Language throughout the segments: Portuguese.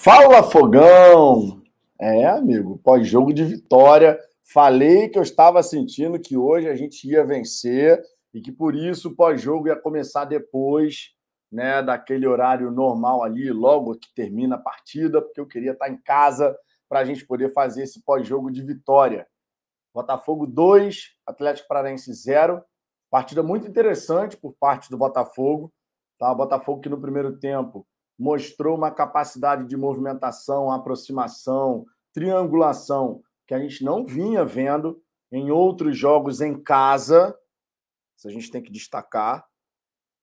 Fala Fogão! É, amigo, pós-jogo de vitória. Falei que eu estava sentindo que hoje a gente ia vencer e que por isso o pós-jogo ia começar depois, né, daquele horário normal ali, logo que termina a partida, porque eu queria estar em casa para a gente poder fazer esse pós-jogo de vitória. Botafogo 2, Atlético Paranaense 0. Partida muito interessante por parte do Botafogo. Tá? O Botafogo que no primeiro tempo mostrou uma capacidade de movimentação, aproximação, triangulação que a gente não vinha vendo em outros jogos em casa. Isso a gente tem que destacar.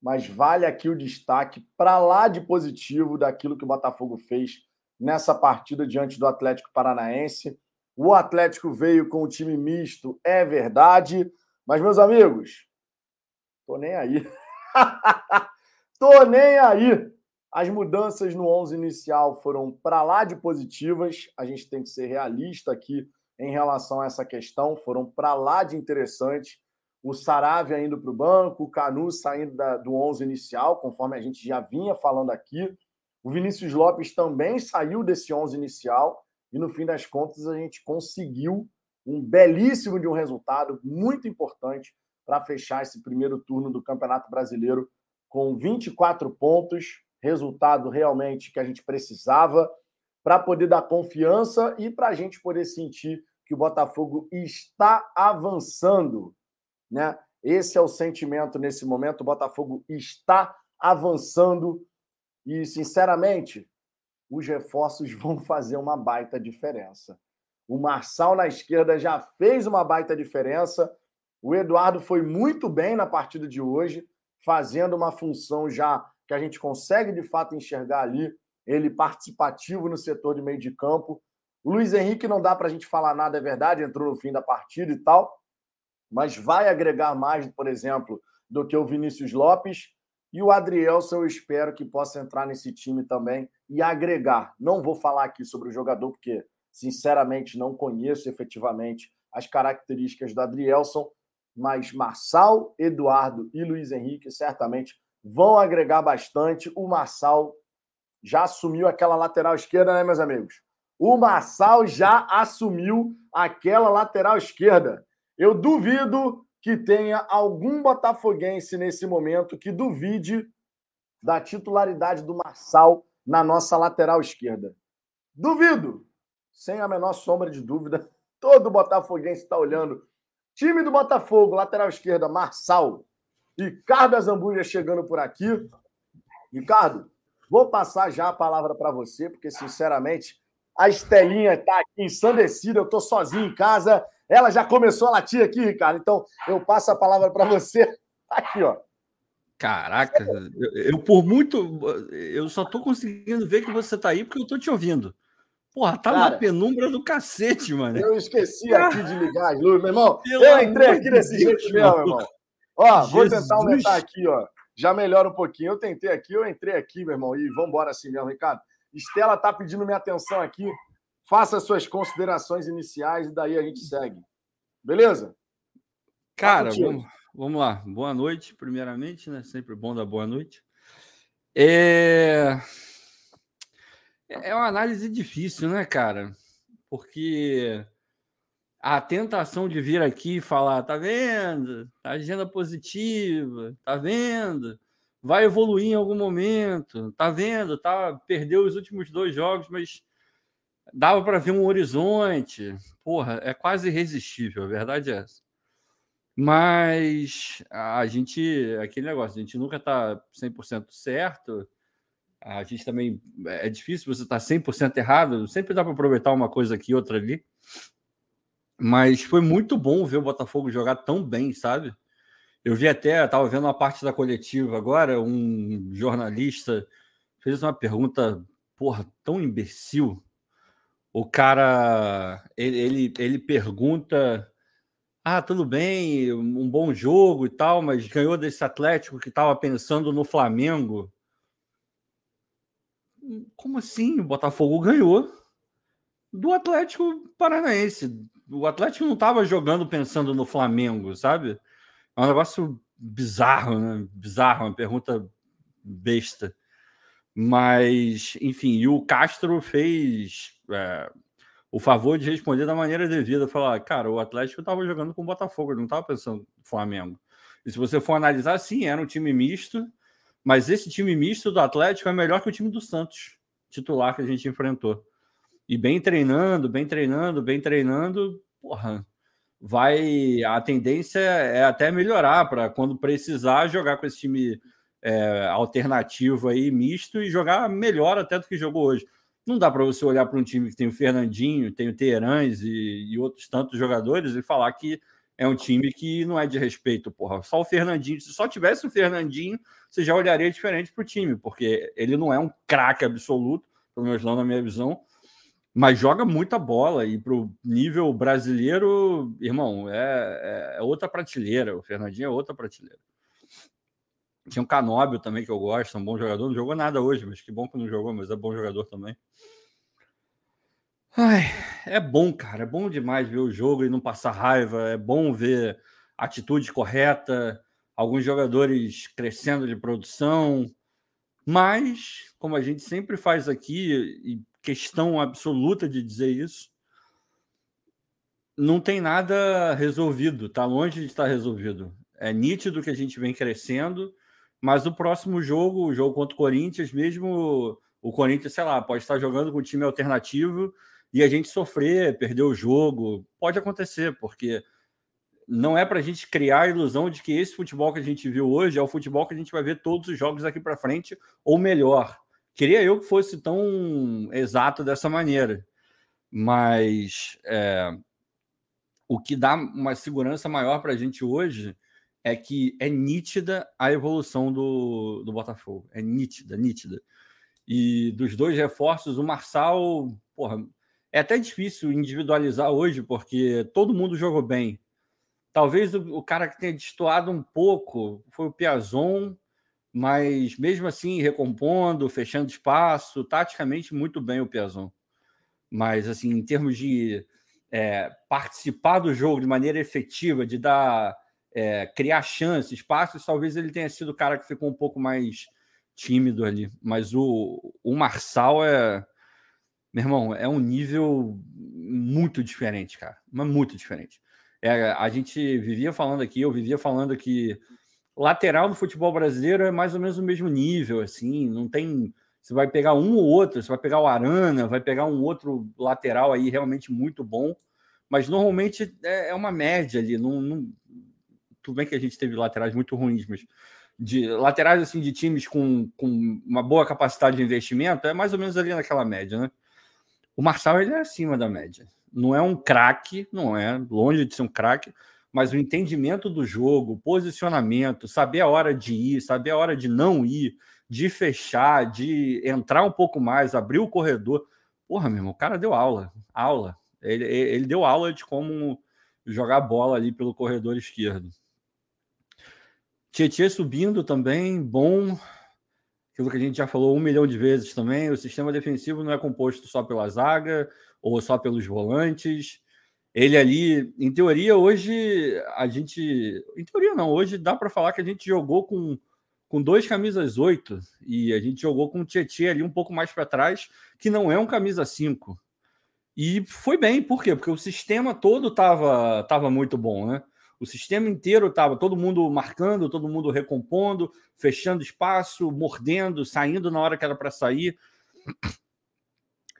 Mas vale aqui o destaque para lá de positivo daquilo que o Botafogo fez nessa partida diante do Atlético Paranaense. O Atlético veio com o time misto, é verdade. Mas, meus amigos, tô nem aí. tô nem aí. As mudanças no 11 inicial foram para lá de positivas. A gente tem que ser realista aqui em relação a essa questão. Foram para lá de interessantes. O Saravia indo para o banco, o Canu saindo da, do 11 inicial, conforme a gente já vinha falando aqui. O Vinícius Lopes também saiu desse 11 inicial. E no fim das contas, a gente conseguiu um belíssimo de um resultado muito importante para fechar esse primeiro turno do Campeonato Brasileiro com 24 pontos, resultado realmente que a gente precisava para poder dar confiança e para a gente poder sentir que o Botafogo está avançando, né? Esse é o sentimento nesse momento. O Botafogo está avançando e, sinceramente, os reforços vão fazer uma baita diferença. O Marçal na esquerda já fez uma baita diferença. O Eduardo foi muito bem na partida de hoje, fazendo uma função já que a gente consegue de fato enxergar ali, ele participativo no setor de meio de campo. O Luiz Henrique não dá para a gente falar nada, é verdade, entrou no fim da partida e tal, mas vai agregar mais, por exemplo, do que o Vinícius Lopes. E o Adrielson, eu espero que possa entrar nesse time também e agregar. Não vou falar aqui sobre o jogador, porque, sinceramente, não conheço efetivamente as características do Adrielson, mas Marçal, Eduardo e Luiz Henrique certamente vão agregar bastante. O Marçal já assumiu aquela lateral esquerda, né, meus amigos? O Marçal já assumiu aquela lateral esquerda. Eu duvido que tenha algum botafoguense nesse momento que duvide da titularidade do Marçal na nossa lateral esquerda. Duvido, sem a menor sombra de dúvida. Todo botafoguense está olhando. Time do Botafogo, lateral esquerda, Marçal. Ricardo Azambuja chegando por aqui. Ricardo, vou passar já a palavra para você, porque, sinceramente, a Estelinha está aqui ensandecida, eu estou sozinho em casa. Ela já começou a latir aqui, Ricardo. Então, eu passo a palavra para você. Tá aqui, ó. Caraca, eu, eu, por muito. Eu só tô conseguindo ver que você tá aí porque eu tô te ouvindo. Porra, tá Cara, na penumbra do cacete, mano. Eu esqueci aqui de ligar as luzes, meu irmão. Pelo eu entrei aqui desse jeito mesmo, meu irmão. Ó, Jesus. vou tentar aumentar aqui, ó. Já melhora um pouquinho. Eu tentei aqui, eu entrei aqui, meu irmão, e vamos embora assim mesmo, Ricardo. Estela tá pedindo minha atenção aqui. Faça suas considerações iniciais e daí a gente segue. Beleza? Cara, vamos, vamos lá. Boa noite, primeiramente, né? Sempre bom dar boa noite. É... é uma análise difícil, né, cara? Porque a tentação de vir aqui e falar, tá vendo? Tá agenda positiva, tá vendo? Vai evoluir em algum momento, tá vendo? Tá, perdeu os últimos dois jogos, mas dava para ver um horizonte. Porra, é quase irresistível, a verdade é essa. Mas a gente, aquele negócio, a gente nunca tá 100% certo. A gente também é difícil você estar tá 100% errado, sempre dá para aproveitar uma coisa aqui, outra ali. Mas foi muito bom ver o Botafogo jogar tão bem, sabe? Eu vi até, estava vendo uma parte da coletiva agora, um jornalista fez uma pergunta, porra, tão imbecil. O cara, ele, ele, ele pergunta: ah, tudo bem, um bom jogo e tal, mas ganhou desse Atlético que estava pensando no Flamengo. Como assim? O Botafogo ganhou do Atlético Paranaense o Atlético não estava jogando pensando no Flamengo, sabe? É um negócio bizarro, né? Bizarro, uma pergunta besta. Mas, enfim, e o Castro fez é, o favor de responder da maneira devida, falar, cara, o Atlético estava jogando com o Botafogo, ele não estava pensando no Flamengo. E se você for analisar, sim, era um time misto, mas esse time misto do Atlético é melhor que o time do Santos, titular que a gente enfrentou. E bem treinando, bem treinando, bem treinando, porra, vai. A tendência é até melhorar para quando precisar jogar com esse time é, alternativo aí, misto, e jogar melhor até do que jogou hoje. Não dá para você olhar para um time que tem o Fernandinho, tem o Teherãs e, e, outros tantos jogadores e falar que é um time que não é de respeito, porra. Só o Fernandinho, se só tivesse o Fernandinho, você já olharia diferente para o time, porque ele não é um craque absoluto, pelo menos não na minha visão, mas joga muita bola e para o nível brasileiro, irmão, é, é, é outra prateleira. O Fernandinho é outra prateleira. Tinha um Canóbio também que eu gosto, um bom jogador. Não jogou nada hoje, mas que bom que não jogou, mas é bom jogador também. Ai, é bom, cara. É bom demais ver o jogo e não passar raiva. É bom ver atitude correta, alguns jogadores crescendo de produção. Mas, como a gente sempre faz aqui, e questão absoluta de dizer isso, não tem nada resolvido, está longe de estar resolvido. É nítido que a gente vem crescendo mas o próximo jogo, o jogo contra o Corinthians, mesmo o Corinthians, sei lá, pode estar jogando com um time alternativo e a gente sofrer, perder o jogo. Pode acontecer, porque não é para a gente criar a ilusão de que esse futebol que a gente viu hoje é o futebol que a gente vai ver todos os jogos aqui para frente, ou melhor. Queria eu que fosse tão exato dessa maneira, mas é, o que dá uma segurança maior para a gente hoje é que é nítida a evolução do, do Botafogo. É nítida, nítida. E dos dois reforços, o Marçal, porra, é até difícil individualizar hoje, porque todo mundo jogou bem. Talvez o, o cara que tenha destoado um pouco foi o Piazon, mas mesmo assim, recompondo, fechando espaço, taticamente muito bem o Piazon. Mas, assim, em termos de é, participar do jogo de maneira efetiva, de dar é, criar chances, espaços, talvez ele tenha sido o cara que ficou um pouco mais tímido ali. Mas o, o Marçal é. Meu irmão, é um nível muito diferente, cara. Mas muito diferente. É, a gente vivia falando aqui, eu vivia falando que lateral no futebol brasileiro é mais ou menos o mesmo nível, assim, não tem. Você vai pegar um ou outro, você vai pegar o Arana, vai pegar um outro lateral aí realmente muito bom, mas normalmente é, é uma média ali, não, não, tudo bem que a gente teve laterais muito ruins, mas de laterais assim de times com, com uma boa capacidade de investimento é mais ou menos ali naquela média, né? O Marçal ele é acima da média. Não é um craque, não é longe de ser um craque, mas o entendimento do jogo, posicionamento, saber a hora de ir, saber a hora de não ir, de fechar, de entrar um pouco mais, abrir o corredor. Porra, meu irmão, o cara deu aula, aula. Ele, ele deu aula de como jogar bola ali pelo corredor esquerdo. Tietchan subindo também, bom. Aquilo que a gente já falou um milhão de vezes também. O sistema defensivo não é composto só pela zaga ou só pelos volantes. Ele ali, em teoria, hoje a gente. Em teoria, não. Hoje dá para falar que a gente jogou com, com dois camisas 8 e a gente jogou com o Tietchan ali um pouco mais para trás, que não é um camisa 5. E foi bem, por quê? Porque o sistema todo estava tava muito bom, né? O sistema inteiro estava todo mundo marcando, todo mundo recompondo, fechando espaço, mordendo, saindo na hora que era para sair.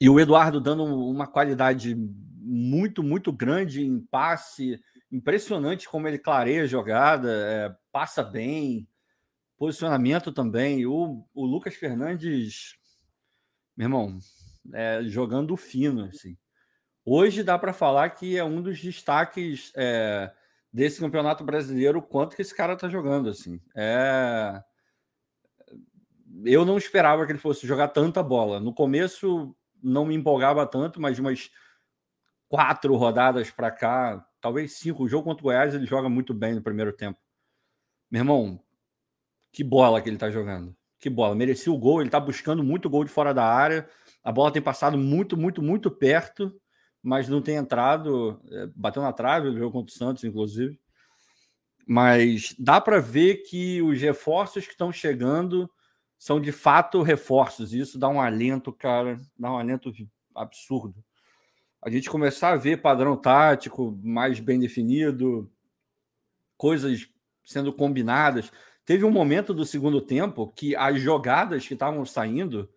E o Eduardo dando uma qualidade muito, muito grande em passe, impressionante como ele clareia a jogada, é, passa bem, posicionamento também. O, o Lucas Fernandes, meu irmão, é, jogando fino. Assim. Hoje dá para falar que é um dos destaques. É, desse campeonato brasileiro, quanto que esse cara tá jogando, assim. É... Eu não esperava que ele fosse jogar tanta bola. No começo não me empolgava tanto, mas umas quatro rodadas para cá, talvez cinco. O jogo contra o Goiás ele joga muito bem no primeiro tempo. Meu irmão, que bola que ele tá jogando. Que bola. Merecia o gol, ele tá buscando muito gol de fora da área. A bola tem passado muito, muito, muito perto mas não tem entrado, é, bateu na trave, o jogo contra o Santos, inclusive. Mas dá para ver que os reforços que estão chegando são de fato reforços. E isso dá um alento, cara, dá um alento absurdo. A gente começar a ver padrão tático mais bem definido, coisas sendo combinadas. Teve um momento do segundo tempo que as jogadas que estavam saindo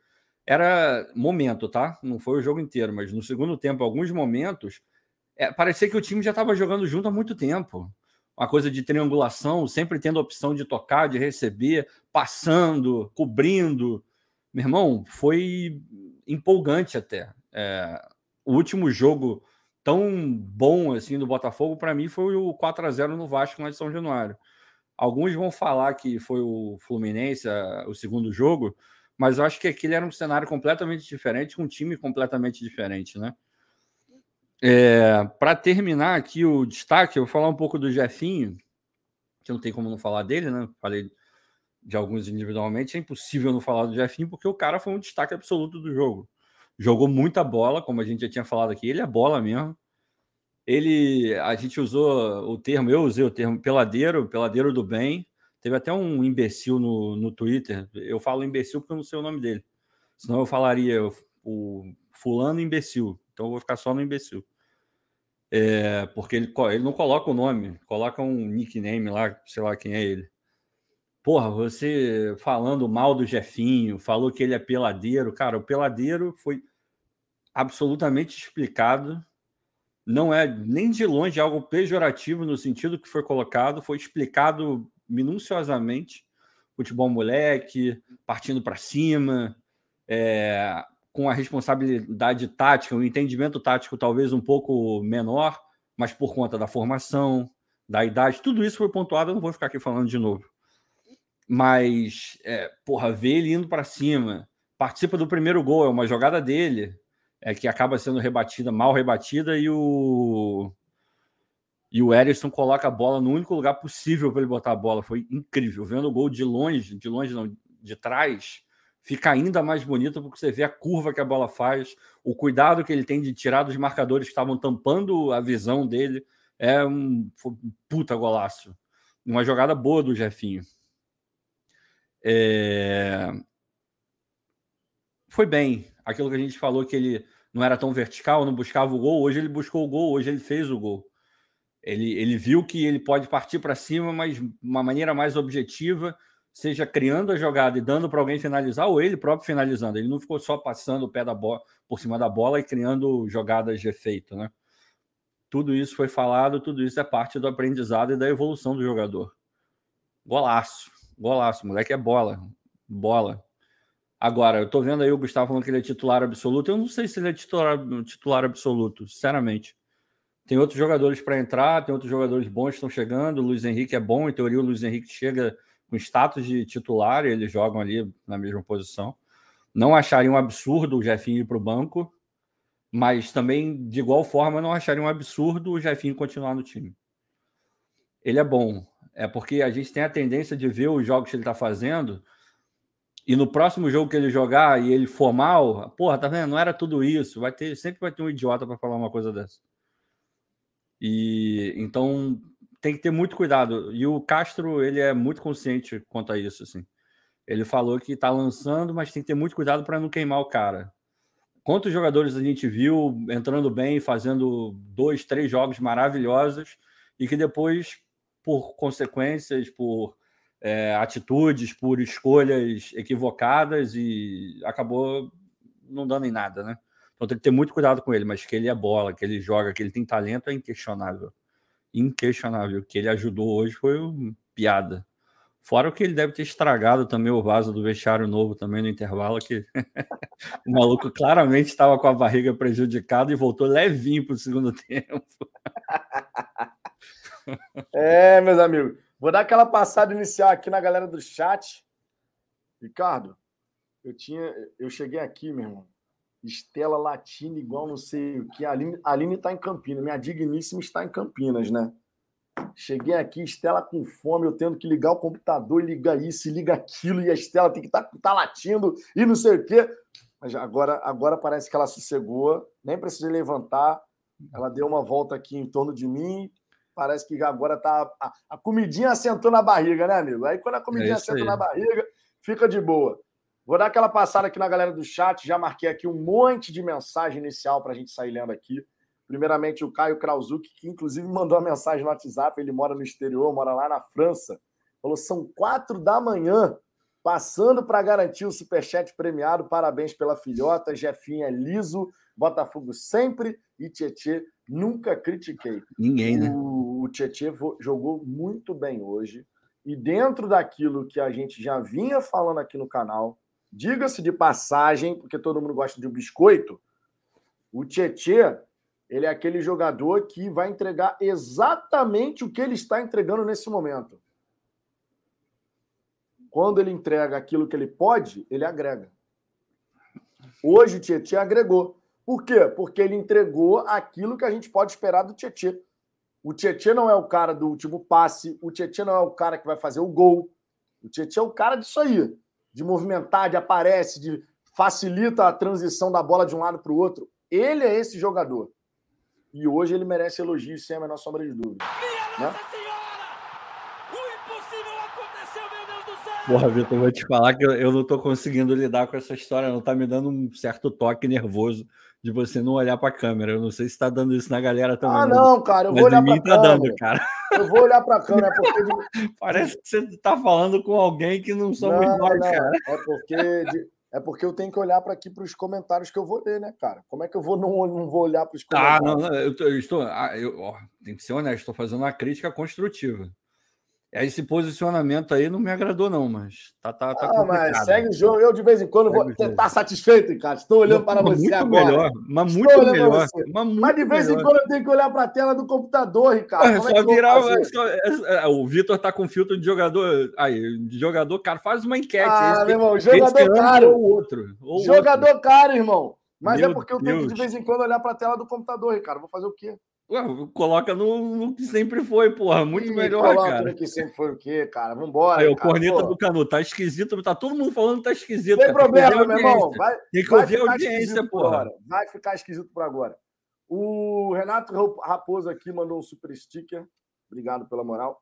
era momento, tá? Não foi o jogo inteiro, mas no segundo tempo, alguns momentos, é, parecia que o time já estava jogando junto há muito tempo uma coisa de triangulação, sempre tendo a opção de tocar, de receber, passando, cobrindo. Meu irmão, foi empolgante até. É, o último jogo tão bom assim do Botafogo, para mim, foi o 4 a 0 no Vasco lá de São Januário. Alguns vão falar que foi o Fluminense o segundo jogo, mas eu acho que aquele era um cenário completamente diferente, com um time completamente diferente, né? É, Para terminar aqui o destaque, eu vou falar um pouco do Jefinho, que não tem como não falar dele, né? Falei de alguns individualmente, é impossível não falar do Jefinho, porque o cara foi um destaque absoluto do jogo. Jogou muita bola, como a gente já tinha falado aqui, ele é bola mesmo. Ele, a gente usou o termo, eu usei o termo peladeiro, peladeiro do bem. Teve até um imbecil no, no Twitter. Eu falo imbecil porque eu não sei o nome dele. Senão eu falaria o fulano imbecil. Então eu vou ficar só no imbecil. É, porque ele, ele não coloca o nome, coloca um nickname lá, sei lá quem é ele. Porra, você falando mal do Jefinho, falou que ele é peladeiro. Cara, o peladeiro foi absolutamente explicado. Não é nem de longe algo pejorativo no sentido que foi colocado, foi explicado minuciosamente. Futebol moleque, partindo para cima, é, com a responsabilidade tática, o um entendimento tático talvez um pouco menor, mas por conta da formação, da idade, tudo isso foi pontuado, eu não vou ficar aqui falando de novo. Mas, é, porra, ver ele indo para cima, participa do primeiro gol, é uma jogada dele, é que acaba sendo rebatida, mal rebatida, e o. E o Erisson coloca a bola no único lugar possível para ele botar a bola. Foi incrível. Vendo o gol de longe, de longe não, de trás, fica ainda mais bonito porque você vê a curva que a bola faz, o cuidado que ele tem de tirar dos marcadores que estavam tampando a visão dele. É um, um puta golaço. Uma jogada boa do Jefinho. É... Foi bem. Aquilo que a gente falou que ele não era tão vertical, não buscava o gol. Hoje ele buscou o gol, hoje ele fez o gol. Ele, ele viu que ele pode partir para cima, mas uma maneira mais objetiva seja criando a jogada e dando para alguém finalizar, ou ele próprio finalizando. Ele não ficou só passando o pé da bola por cima da bola e criando jogadas de efeito, né? Tudo isso foi falado, tudo isso é parte do aprendizado e da evolução do jogador. Golaço, golaço, moleque é bola, bola. Agora, eu tô vendo aí o Gustavo falando que ele é titular absoluto. Eu não sei se ele é titular, titular absoluto, sinceramente. Tem outros jogadores para entrar, tem outros jogadores bons que estão chegando. O Luiz Henrique é bom, em teoria, o Luiz Henrique chega com status de titular, eles jogam ali na mesma posição. Não acharia um absurdo o Jefinho ir para o banco, mas também, de igual forma, não acharia um absurdo o Jefinho continuar no time. Ele é bom. É porque a gente tem a tendência de ver os jogos que ele está fazendo e no próximo jogo que ele jogar e ele for mal, porra, tá vendo? Não era tudo isso. Vai ter, sempre vai ter um idiota para falar uma coisa dessa. E então tem que ter muito cuidado. E o Castro, ele é muito consciente quanto a isso, assim. Ele falou que está lançando, mas tem que ter muito cuidado para não queimar o cara. Quantos jogadores a gente viu entrando bem, fazendo dois, três jogos maravilhosos e que depois, por consequências, por é, atitudes, por escolhas equivocadas e acabou não dando em nada, né? Então tem que ter muito cuidado com ele, mas que ele é bola, que ele joga, que ele tem talento é inquestionável inquestionável. O que ele ajudou hoje foi um piada. Fora o que ele deve ter estragado também o vaso do vestiário novo também no intervalo, que o maluco claramente estava com a barriga prejudicada e voltou levinho para o segundo tempo. É, meus amigos. Vou dar aquela passada inicial aqui na galera do chat. Ricardo, eu tinha, eu cheguei aqui, meu irmão. Estela Latina, igual não sei o que. A Aline, a Aline está em Campinas, minha digníssima está em Campinas, né? Cheguei aqui, Estela com fome, eu tendo que ligar o computador, ligar isso, liga aquilo, e a Estela tem que estar tá, tá latindo e não sei o quê. Mas agora, agora parece que ela sossegou, nem precisei levantar. Ela deu uma volta aqui em torno de mim. Parece que agora tá. A, a comidinha assentou na barriga, né, amigo? Aí quando a comidinha é assenta na barriga, fica de boa. Vou dar aquela passada aqui na galera do chat. Já marquei aqui um monte de mensagem inicial para a gente sair lendo aqui. Primeiramente, o Caio Krauzuk, que inclusive mandou uma mensagem no WhatsApp. Ele mora no exterior, mora lá na França. Falou: são quatro da manhã, passando para garantir o superchat premiado. Parabéns pela filhota. Jefinha é liso, Botafogo sempre e Tietê nunca critiquei. Ninguém, né? O, o Tietê jogou muito bem hoje. E dentro daquilo que a gente já vinha falando aqui no canal, diga-se de passagem, porque todo mundo gosta de um biscoito, o Tietê ele é aquele jogador que vai entregar exatamente o que ele está entregando nesse momento. Quando ele entrega aquilo que ele pode, ele agrega. Hoje o Tietchan agregou. Por quê? Porque ele entregou aquilo que a gente pode esperar do Tietchan. O Tietchan não é o cara do último passe, o Tietchan não é o cara que vai fazer o gol. O Tietchan é o cara disso aí, de movimentar, de aparece, de facilita a transição da bola de um lado para o outro. Ele é esse jogador. E hoje ele merece elogio sem a menor sombra de dúvida. Minha né? Porra, Vitor, vou te falar que eu, eu não tô conseguindo lidar com essa história, não tá me dando um certo toque nervoso de você não olhar para a câmera. Eu não sei se tá dando isso na galera também. Ah, não, cara, eu vou olhar para a tá câmera. Dando, cara. Eu vou olhar para a câmera porque parece que você tá falando com alguém que não somos não, nós, não. cara. É porque. É porque eu tenho que olhar para aqui para os comentários que eu vou ler, né, cara? Como é que eu vou não, não vou olhar para os comentários? Ah, não, não eu, eu estou. Ah, eu, ó, tem que ser honesto, estou fazendo uma crítica construtiva. Esse posicionamento aí não me agradou, não, mas tá, tá, tá ah, mas segue o jogo. Eu, de vez em quando, segue vou estar satisfeito, Ricardo. Estou olhando para você muito agora. Melhor, mas muito melhor. Mas, muito mas, de vez melhor. em quando eu tenho que olhar para a tela do computador, Ricardo. É, só é virar. Só, é, é, o Vitor tá com filtro de jogador. Aí, de jogador, cara, faz uma enquete. Ah, esse, meu irmão, jogador caro. Ou outro. Ou jogador outro. caro, irmão. Mas meu é porque eu tenho Deus. que, de vez em quando, olhar para a tela do computador, Ricardo. Vou fazer o quê? Ué, coloca no, no, que sempre foi, porra. Muito Ih, melhor, cara. no que sempre foi o quê, cara? Vambora. Aí, o corneta porra. do Canu, tá esquisito, tá todo mundo falando que tá esquisito. Tem cara. problema, meu irmão. Vai, Tem que ouvir a audiência, porra. Vai ficar esquisito por agora. O Renato Raposo aqui mandou um super sticker. Obrigado pela moral.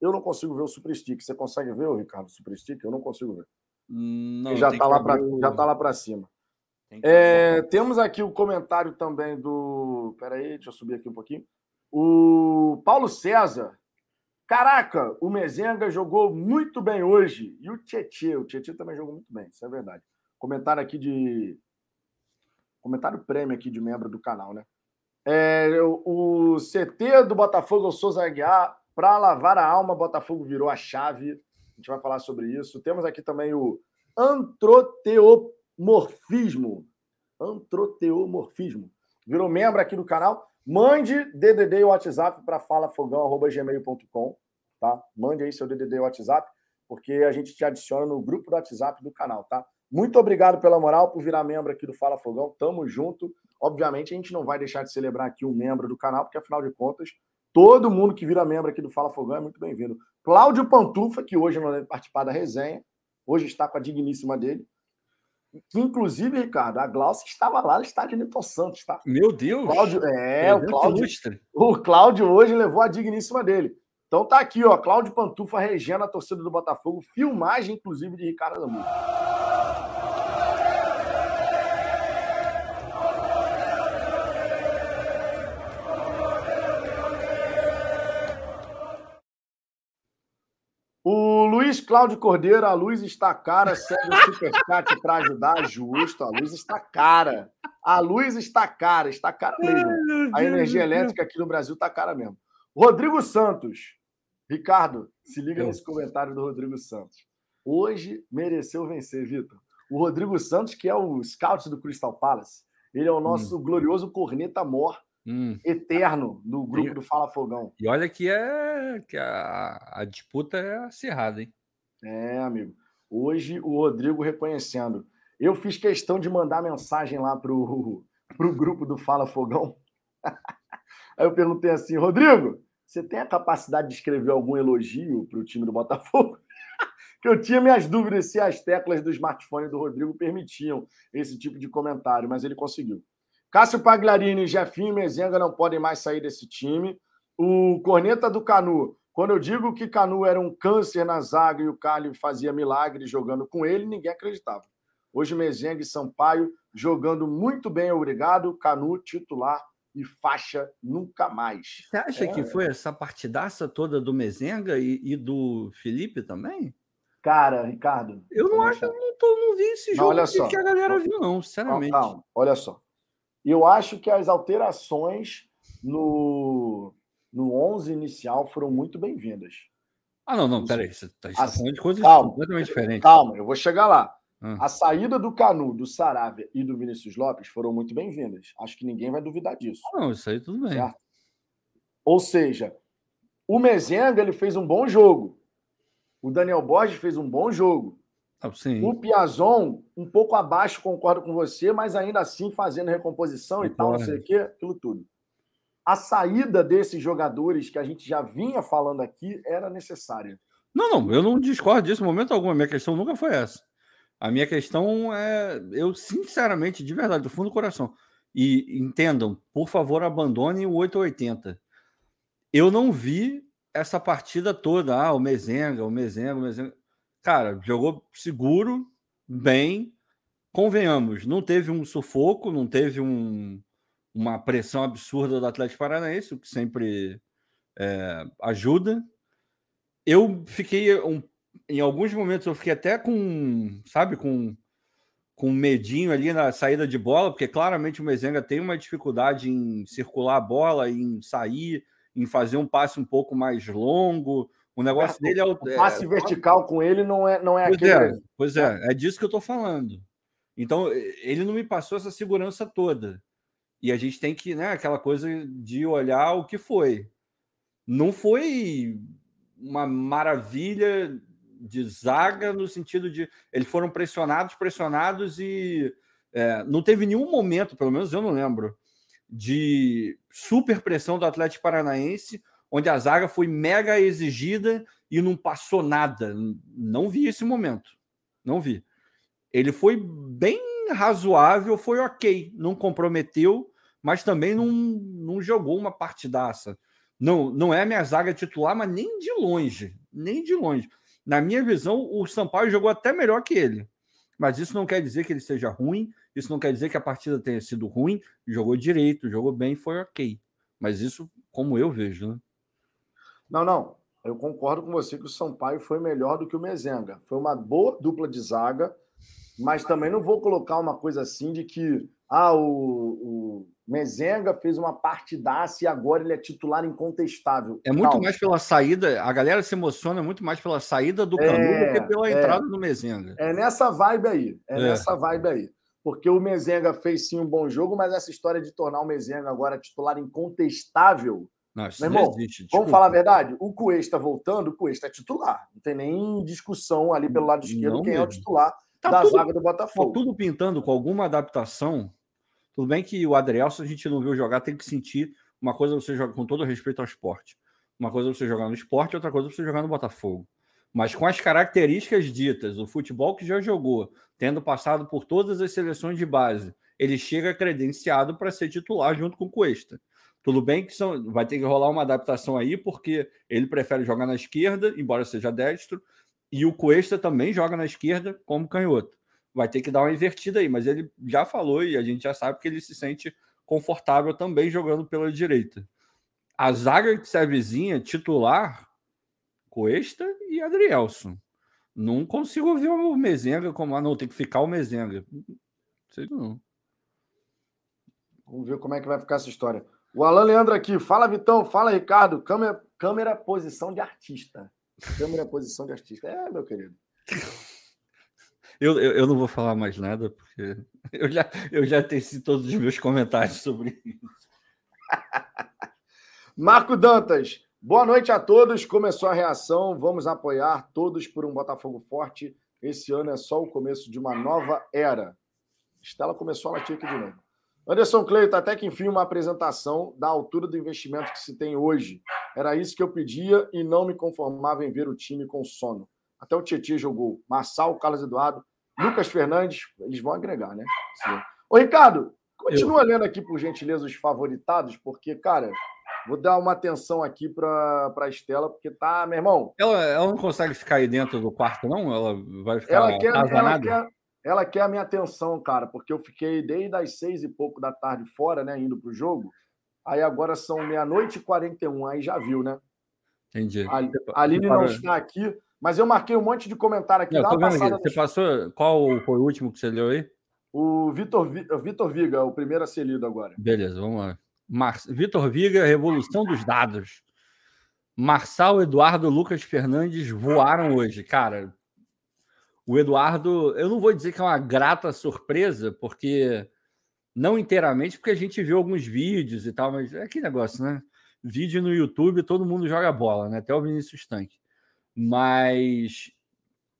Eu não consigo ver o super sticker. Você consegue ver, Ricardo, o super sticker? Eu não consigo ver. Hum, não, já, tá lá pra, já tá lá para cima. É, temos aqui o comentário também do. Peraí, deixa eu subir aqui um pouquinho. O Paulo César. Caraca, o Mezenga jogou muito bem hoje. E o Tietê, o Tietê também jogou muito bem, isso é verdade. Comentário aqui de. Comentário prêmio aqui de membro do canal, né? É, o CT do Botafogo, o Souza Aguiar, para lavar a alma, Botafogo virou a chave. A gente vai falar sobre isso. Temos aqui também o Antroteo morfismo. Antroteomorfismo. Virou membro aqui do canal. Mande DDD e WhatsApp para falafogão.gmail.com. Tá? Mande aí seu DDD e WhatsApp, porque a gente te adiciona no grupo do WhatsApp do canal, tá? Muito obrigado pela moral, por virar membro aqui do Fala Fogão. Tamo junto. Obviamente, a gente não vai deixar de celebrar aqui um membro do canal, porque afinal de contas, todo mundo que vira membro aqui do Fala Fogão é muito bem-vindo. Cláudio Pantufa, que hoje não deve participar da resenha, hoje está com a digníssima dele inclusive, Ricardo, a Glaucia estava lá no estádio Newton Santos, tá? Meu Deus! Cláudio, é, Meu o Cláudio, o Cláudio hoje levou a digníssima dele. Então tá aqui, ó, Cláudio Pantufa regendo a torcida do Botafogo, filmagem inclusive de Ricardo Zambu. Luiz Cláudio Cordeiro, a luz está cara, segue o superchat para ajudar, justo, a luz está cara. A luz está cara, está cara mesmo. A energia elétrica aqui no Brasil está cara mesmo. Rodrigo Santos. Ricardo, se liga nesse comentário do Rodrigo Santos. Hoje mereceu vencer, Vitor. O Rodrigo Santos, que é o scout do Crystal Palace, ele é o nosso hum. glorioso corneta mor hum. eterno no grupo do Fala Fogão. E olha que, é, que a, a disputa é acirrada, hein? É, amigo. Hoje o Rodrigo reconhecendo. Eu fiz questão de mandar mensagem lá pro, pro grupo do Fala Fogão. Aí eu perguntei assim, Rodrigo, você tem a capacidade de escrever algum elogio para o time do Botafogo? que eu tinha minhas dúvidas se as teclas do smartphone do Rodrigo permitiam esse tipo de comentário, mas ele conseguiu. Cássio Pagliarini, Jefinho e Mezenga não podem mais sair desse time. O corneta do Canu quando eu digo que Canu era um câncer na zaga e o Cali fazia milagre jogando com ele, ninguém acreditava. Hoje Mezenga e Sampaio jogando muito bem, obrigado. Canu, titular e faixa nunca mais. Você acha é... que foi essa partidaça toda do Mezenga e, e, do Felipe também? Cara, Ricardo. Eu não acho, não, tô, não vi esse jogo não, olha só. que a galera viu, não, sinceramente. Calma, olha só. Eu acho que as alterações no, no 11 inicial foram muito bem-vindas. Ah, não, não, peraí. Você está tá falando de coisas calma, completamente diferentes. Calma, eu vou chegar lá. Ah. A saída do Canu, do Saravia e do Vinícius Lopes foram muito bem-vindas. Acho que ninguém vai duvidar disso. Não, isso aí tudo bem. Certo? Ou seja, o Mezenga ele fez um bom jogo. O Daniel Borges fez um bom jogo. Ah, o Piazon, um pouco abaixo, concordo com você, mas ainda assim fazendo recomposição e tal, não sei o quê, aquilo tudo. A saída desses jogadores que a gente já vinha falando aqui era necessária. Não, não, eu não discordo disso em momento algum. A minha questão nunca foi essa. A minha questão é, eu sinceramente, de verdade, do fundo do coração, e entendam, por favor, abandonem o 880. Eu não vi essa partida toda, ah, o Mezenga, o Mezenga, o Mezenga. Cara, jogou seguro, bem. Convenhamos, não teve um sufoco, não teve um, uma pressão absurda do Atlético Paranaense, o que sempre é, ajuda. Eu fiquei um em alguns momentos eu fiquei até com, sabe, com, com medinho ali na saída de bola, porque claramente o Mezenga tem uma dificuldade em circular a bola, em sair, em fazer um passe um pouco mais longo. O negócio dele é o. o passe é, vertical com ele não é, não é pois aquele. É, pois é, é disso que eu estou falando. Então, ele não me passou essa segurança toda. E a gente tem que, né, aquela coisa de olhar o que foi. Não foi uma maravilha de zaga, no sentido de eles foram pressionados, pressionados e é, não teve nenhum momento, pelo menos eu não lembro, de super pressão do Atlético Paranaense, onde a zaga foi mega exigida e não passou nada. Não vi esse momento. Não vi. Ele foi bem razoável, foi ok, não comprometeu, mas também não, não jogou uma partidaça. Não, não é minha zaga titular, mas nem de longe, nem de longe. Na minha visão, o Sampaio jogou até melhor que ele. Mas isso não quer dizer que ele seja ruim, isso não quer dizer que a partida tenha sido ruim. Jogou direito, jogou bem, foi ok. Mas isso, como eu vejo, né? Não, não. Eu concordo com você que o Sampaio foi melhor do que o Mezenga. Foi uma boa dupla de zaga, mas também não vou colocar uma coisa assim de que ah, o, o Mezenga fez uma partidaça e agora ele é titular incontestável. É muito Calma. mais pela saída, a galera se emociona muito mais pela saída do Canu é, do que pela é, entrada do Mezenga. É nessa vibe aí, é, é, nessa vibe aí. Porque o Mezenga fez sim um bom jogo, mas essa história de tornar o Mezenga agora titular incontestável. Não, meu irmão, existe, vamos falar a verdade? O Cuesta voltando, o Cuesta é titular. Não tem nem discussão ali pelo lado esquerdo não quem mesmo. é o titular tá da tudo, zaga do Botafogo. Tá tudo pintando com alguma adaptação tudo bem que o Adrielson a gente não viu jogar, tem que sentir uma coisa você joga com todo respeito ao esporte. Uma coisa é você jogar no esporte, outra coisa é você jogar no Botafogo. Mas com as características ditas, o futebol que já jogou, tendo passado por todas as seleções de base, ele chega credenciado para ser titular junto com o Cuesta. Tudo bem que são, vai ter que rolar uma adaptação aí, porque ele prefere jogar na esquerda, embora seja destro, e o Cuesta também joga na esquerda como canhoto vai ter que dar uma invertida aí, mas ele já falou e a gente já sabe que ele se sente confortável também jogando pela direita. A zaga que se vizinha titular, Cuesta e Adrielson. Não consigo ver o Mezenga como, ah, não, tem que ficar o Mezenga. Não sei não. Vamos ver como é que vai ficar essa história. O Alan Leandro aqui. Fala, Vitão. Fala, Ricardo. Câmera, câmera posição de artista. Câmera posição de artista. É, meu querido. Eu, eu, eu, não vou falar mais nada, porque eu já, eu já teci todos os meus comentários sobre isso. Marco Dantas, boa noite a todos. Começou a reação. Vamos apoiar todos por um Botafogo forte. Esse ano é só o começo de uma nova era. Estela começou a latir aqui de novo. Anderson Cleiton, até que enfim, uma apresentação da altura do investimento que se tem hoje. Era isso que eu pedia e não me conformava em ver o time com sono. Até o Tietchan jogou. Marçal, Carlos Eduardo, Lucas Fernandes, eles vão agregar, né? Sim. Ô, Ricardo, continua Eu... lendo aqui, por gentileza, os favoritados, porque, cara, vou dar uma atenção aqui para a Estela, porque tá, meu irmão. Ela, ela não consegue ficar aí dentro do quarto, não? Ela vai ficar ela quer, ela quer, ela quer a minha atenção, cara, porque eu fiquei desde as seis e pouco da tarde fora, né, indo pro jogo. Aí agora são meia-noite e 41, aí já viu, né? Entendi. A Aline não está aqui, mas eu marquei um monte de comentário aqui. Não. Você passou. Qual foi o último que você leu aí? O Vitor, Vitor Viga, o primeiro a ser lido agora. Beleza, vamos lá. Mar... Vitor Viga, Revolução dos Dados. Marçal, Eduardo, Lucas Fernandes voaram hoje. Cara, o Eduardo, eu não vou dizer que é uma grata surpresa, porque não inteiramente, porque a gente viu alguns vídeos e tal, mas é que negócio, né? Vídeo no YouTube, todo mundo joga bola, né? Até o Vinícius Tanque. Mas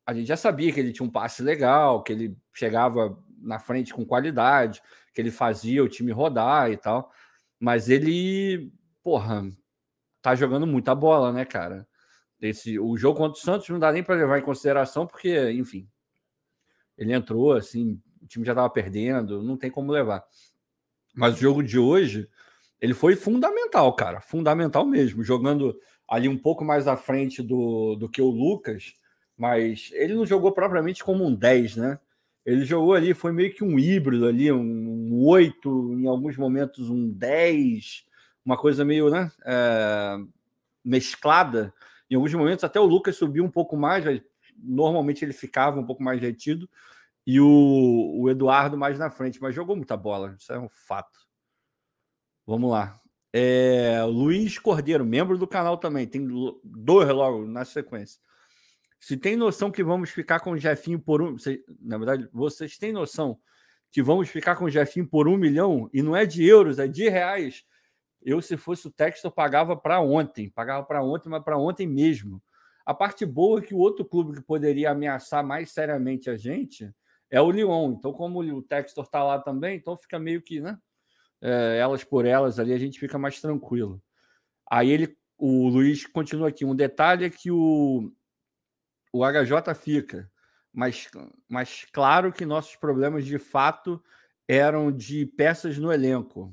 a gente já sabia que ele tinha um passe legal, que ele chegava na frente com qualidade, que ele fazia o time rodar e tal. Mas ele, porra, tá jogando muita bola, né, cara? Esse, o jogo contra o Santos não dá nem para levar em consideração, porque, enfim, ele entrou assim, o time já estava perdendo, não tem como levar. Mas o jogo de hoje, ele foi fundamental, cara, fundamental mesmo, jogando ali um pouco mais à frente do, do que o Lucas, mas ele não jogou propriamente como um 10, né? Ele jogou ali, foi meio que um híbrido ali, um 8, em alguns momentos um 10, uma coisa meio né, é, mesclada. Em alguns momentos até o Lucas subiu um pouco mais, normalmente ele ficava um pouco mais retido, e o, o Eduardo mais na frente, mas jogou muita bola, isso é um fato. Vamos lá. É, Luiz Cordeiro, membro do canal também, tem dois logo na sequência. Se tem noção que vamos ficar com o Jefinho por um. Na verdade, vocês têm noção que vamos ficar com o Jefinho por um milhão e não é de euros, é de reais. Eu, se fosse o Textor, pagava para ontem, pagava para ontem, mas para ontem mesmo. A parte boa é que o outro clube que poderia ameaçar mais seriamente a gente é o Lyon. Então, como o Textor está lá também, então fica meio que, né? É, elas por elas ali, a gente fica mais tranquilo. Aí ele, o Luiz continua aqui. Um detalhe é que o, o HJ fica, mas, mas claro que nossos problemas de fato eram de peças no elenco.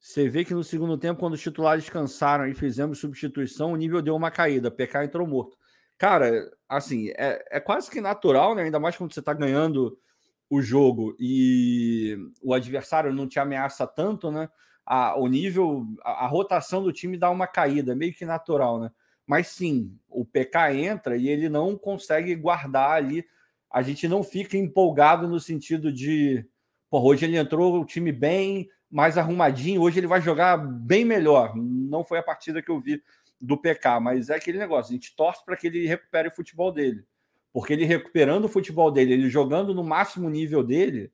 Você vê que no segundo tempo, quando os titulares cansaram e fizemos substituição, o nível deu uma caída. PK entrou morto. Cara, assim, é, é quase que natural, né? Ainda mais quando você está ganhando o jogo e o adversário não te ameaça tanto, né? A, o nível, a, a, rotação do time dá uma caída, meio que natural, né? Mas sim, o PK entra e ele não consegue guardar ali. A gente não fica empolgado no sentido de, pô, hoje ele entrou o time bem, mais arrumadinho. Hoje ele vai jogar bem melhor. Não foi a partida que eu vi do PK, mas é aquele negócio. A gente torce para que ele recupere o futebol dele. Porque ele recuperando o futebol dele, ele jogando no máximo nível dele,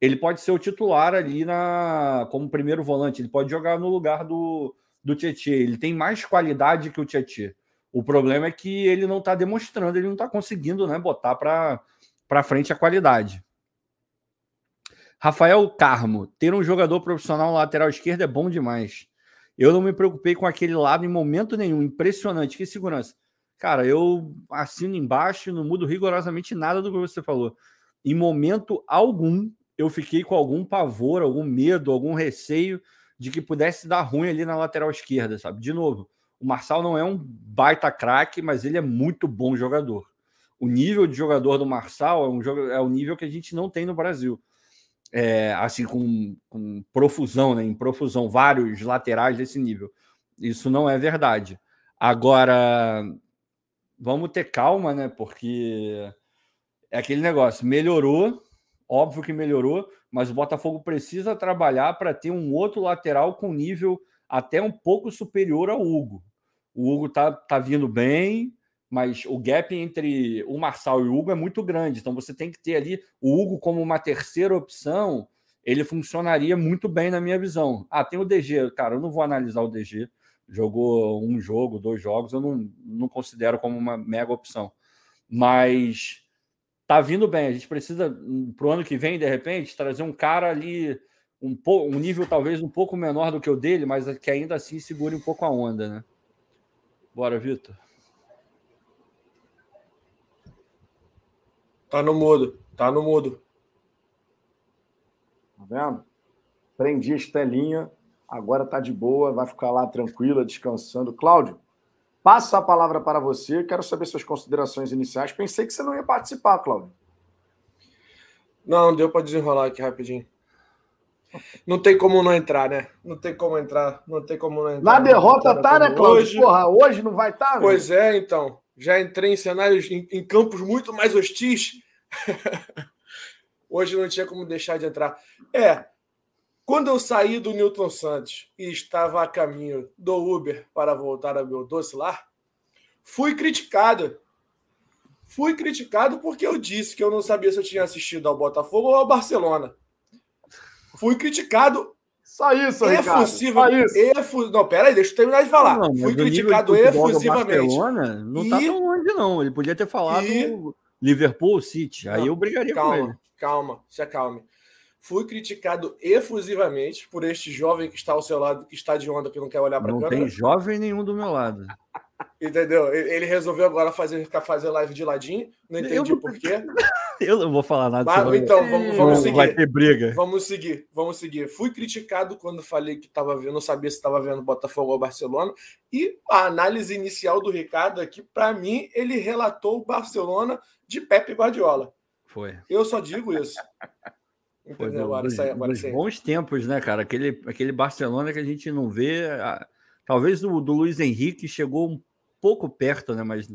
ele pode ser o titular ali na como primeiro volante. Ele pode jogar no lugar do, do Tietchan. Ele tem mais qualidade que o Tietchan. O problema é que ele não está demonstrando, ele não está conseguindo né, botar para frente a qualidade. Rafael Carmo, ter um jogador profissional lateral esquerdo é bom demais. Eu não me preocupei com aquele lado em momento nenhum. Impressionante, que segurança. Cara, eu assino embaixo e não mudo rigorosamente nada do que você falou. Em momento algum, eu fiquei com algum pavor, algum medo, algum receio de que pudesse dar ruim ali na lateral esquerda, sabe? De novo, o Marçal não é um baita craque, mas ele é muito bom jogador. O nível de jogador do Marçal é, um, é o nível que a gente não tem no Brasil é, assim, com, com, profusão, né? em profusão, vários laterais desse nível. Isso não é verdade. Agora, vamos ter calma, né? Porque é aquele negócio, melhorou, óbvio que melhorou, mas o Botafogo precisa trabalhar para ter um outro lateral com nível até um pouco superior ao Hugo. O Hugo tá, tá vindo bem, mas o gap entre o Marçal e o Hugo é muito grande. Então você tem que ter ali o Hugo como uma terceira opção. Ele funcionaria muito bem na minha visão. Ah, tem o DG. Cara, eu não vou analisar o DG. Jogou um jogo, dois jogos, eu não, não considero como uma mega opção. Mas tá vindo bem. A gente precisa, para o ano que vem, de repente, trazer um cara ali, um, um nível talvez um pouco menor do que o dele, mas que ainda assim segure um pouco a onda, né? Bora, Vitor. Tá no mudo, tá no mudo. Tá vendo? Prendi a estelinha, agora tá de boa, vai ficar lá tranquila, descansando. Cláudio, passo a palavra para você, quero saber suas considerações iniciais. Pensei que você não ia participar, Cláudio. Não, deu para desenrolar aqui rapidinho. Não tem como não entrar, né? Não tem como entrar. Não tem como não entrar. Na derrota tá, né, Cláudio? Hoje... Porra, hoje não vai estar, tá, Pois é, então. Já entrei em cenários, em, em campos muito mais hostis. hoje não tinha como deixar de entrar. É, quando eu saí do Newton Santos e estava a caminho do Uber para voltar ao meu doce lar, fui criticado. Fui criticado porque eu disse que eu não sabia se eu tinha assistido ao Botafogo ou ao Barcelona. Fui criticado. Só isso, efusiva, Ricardo. Só isso. Efu... Não, peraí, deixa eu terminar de falar. Não, Fui criticado efusivamente. Não tá tão longe, não. Ele podia ter falado e... Liverpool City. Aí não, eu brigaria calma, com ele. Calma, se acalme. Fui criticado efusivamente por este jovem que está ao seu lado, que está de onda, que não quer olhar para a câmera. Não tem jovem nenhum do meu lado. Entendeu? Ele resolveu agora fazer, fazer live de ladinho. Não entendi eu... por quê. Eu não vou falar nada Mas, Então, vamos, vamos seguir. Vai ter briga. Vamos seguir, vamos seguir. Fui criticado quando falei que estava vendo, não sabia se estava vendo Botafogo ou Barcelona. E a análise inicial do Ricardo aqui, para mim, ele relatou o Barcelona de Pepe Guardiola. Foi. Eu só digo isso. Entendeu? Agora, dos, agora, dos bons tempos, né, cara? Aquele, aquele Barcelona que a gente não vê. Talvez o do Luiz Henrique chegou um pouco perto, né? Mas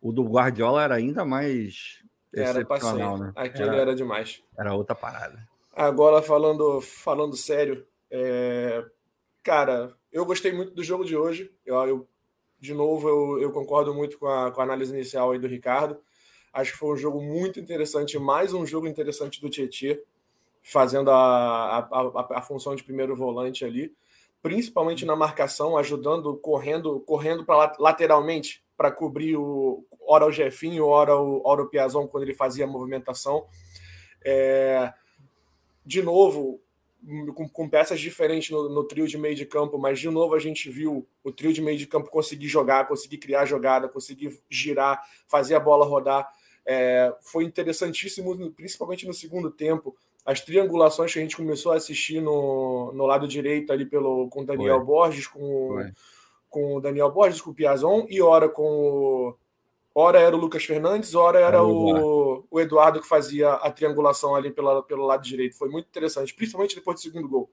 o do Guardiola era ainda mais era excepcional, né? Aquilo era, era, demais. Era outra parada. Agora, falando, falando sério, é... cara, eu gostei muito do jogo de hoje. Eu, eu de novo, eu, eu, concordo muito com a, com a análise inicial aí do Ricardo. Acho que foi um jogo muito interessante, mais um jogo interessante do Tietchan, fazendo a, a, a, a função de primeiro volante ali principalmente na marcação, ajudando, correndo, correndo para lateralmente para cobrir o ora o Jefinho, ora o, ora o Piazon quando ele fazia a movimentação. É, de novo, com, com, peças diferentes no, no, trio de meio de campo, mas de novo a gente viu o trio de meio de campo conseguir jogar, conseguir criar jogada, conseguir girar, fazer a bola rodar. É, foi interessantíssimo, principalmente no segundo tempo, as triangulações que a gente começou a assistir no, no lado direito ali pelo, com o Daniel Foi. Borges, com, Foi. com o Daniel Borges, com o Piazon, e ora com o. Ora era o Lucas Fernandes, ora era o, o Eduardo que fazia a triangulação ali pela, pelo lado direito. Foi muito interessante, principalmente depois do segundo gol.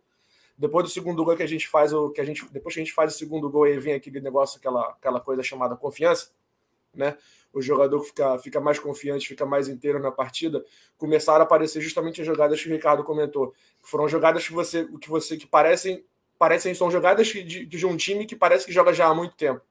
Depois do segundo gol que a gente faz o que a gente depois que a gente faz o segundo gol aí vem aquele negócio aquela aquela coisa chamada confiança, né? O jogador fica, fica mais confiante, fica mais inteiro na partida, começaram a aparecer justamente as jogadas que o Ricardo comentou. Foram jogadas que você que você que parecem parecem são jogadas de, de um time que parece que joga já há muito tempo.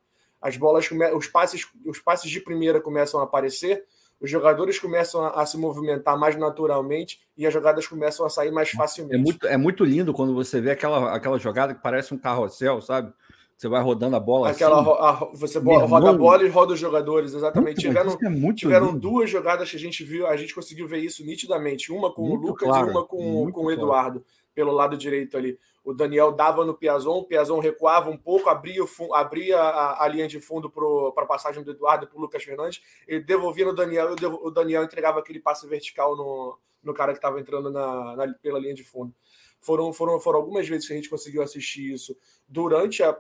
As bolas, os passes, os passes de primeira começam a aparecer, os jogadores começam a, a, se movimentar mais naturalmente e as jogadas começam a sair mais é facilmente. É muito, é muito lindo quando você vê aquela, aquela jogada que parece um carrossel, sabe? Você vai rodando a bola Aquela, assim. A, você roda a bola e roda os jogadores, exatamente. Muito, tiveram, é tiveram duas jogadas que a gente viu, a gente conseguiu ver isso nitidamente. Uma com muito o Lucas claro, e uma com, com o Eduardo, claro. pelo lado direito ali. O Daniel dava no Piazon, o Piazon recuava um pouco, abria, o, abria a, a linha de fundo para a passagem do Eduardo e para o Lucas Fernandes. Ele devolvia no Daniel e o Daniel entregava aquele passe vertical no, no cara que estava entrando na, na, pela linha de fundo. Foram, foram, foram algumas vezes que a gente conseguiu assistir isso durante a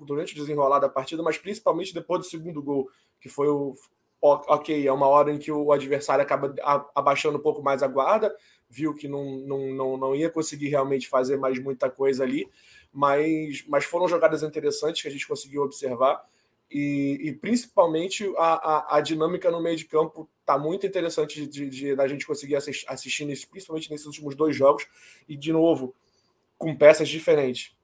durante o desenrolar da partida, mas principalmente depois do segundo gol, que foi o ok, é uma hora em que o adversário acaba abaixando um pouco mais a guarda, viu que não, não, não, não ia conseguir realmente fazer mais muita coisa ali, mas, mas foram jogadas interessantes que a gente conseguiu observar. E, e principalmente a, a, a, dinâmica no meio de campo está muito interessante de, de, da gente conseguir assistir, assistir nisso, principalmente nesses últimos dois jogos, e de novo, com peças diferentes.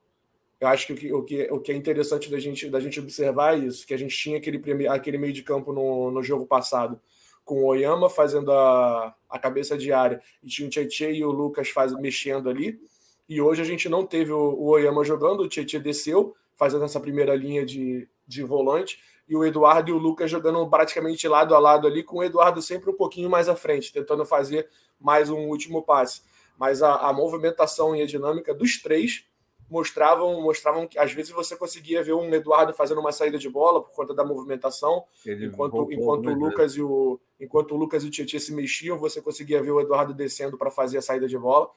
Eu acho que o que, o que, é interessante da gente, da gente observar é isso, que a gente tinha aquele, aquele meio de campo no, no jogo passado, com o Oyama fazendo a, a cabeça de área, e tinha o Tietchan e o Lucas faz, mexendo ali, e hoje a gente não teve o, o Oyama jogando, o Tietchan desceu, fazendo essa primeira linha de, de volante, e o Eduardo e o Lucas jogando praticamente lado a lado ali, com o Eduardo sempre um pouquinho mais à frente, tentando fazer mais um último passe. Mas a, a movimentação e a dinâmica dos três mostravam mostravam que às vezes você conseguia ver um Eduardo fazendo uma saída de bola por conta da movimentação, Ele enquanto enquanto o Lucas e o enquanto o Lucas e o Tietchan se mexiam, você conseguia ver o Eduardo descendo para fazer a saída de bola.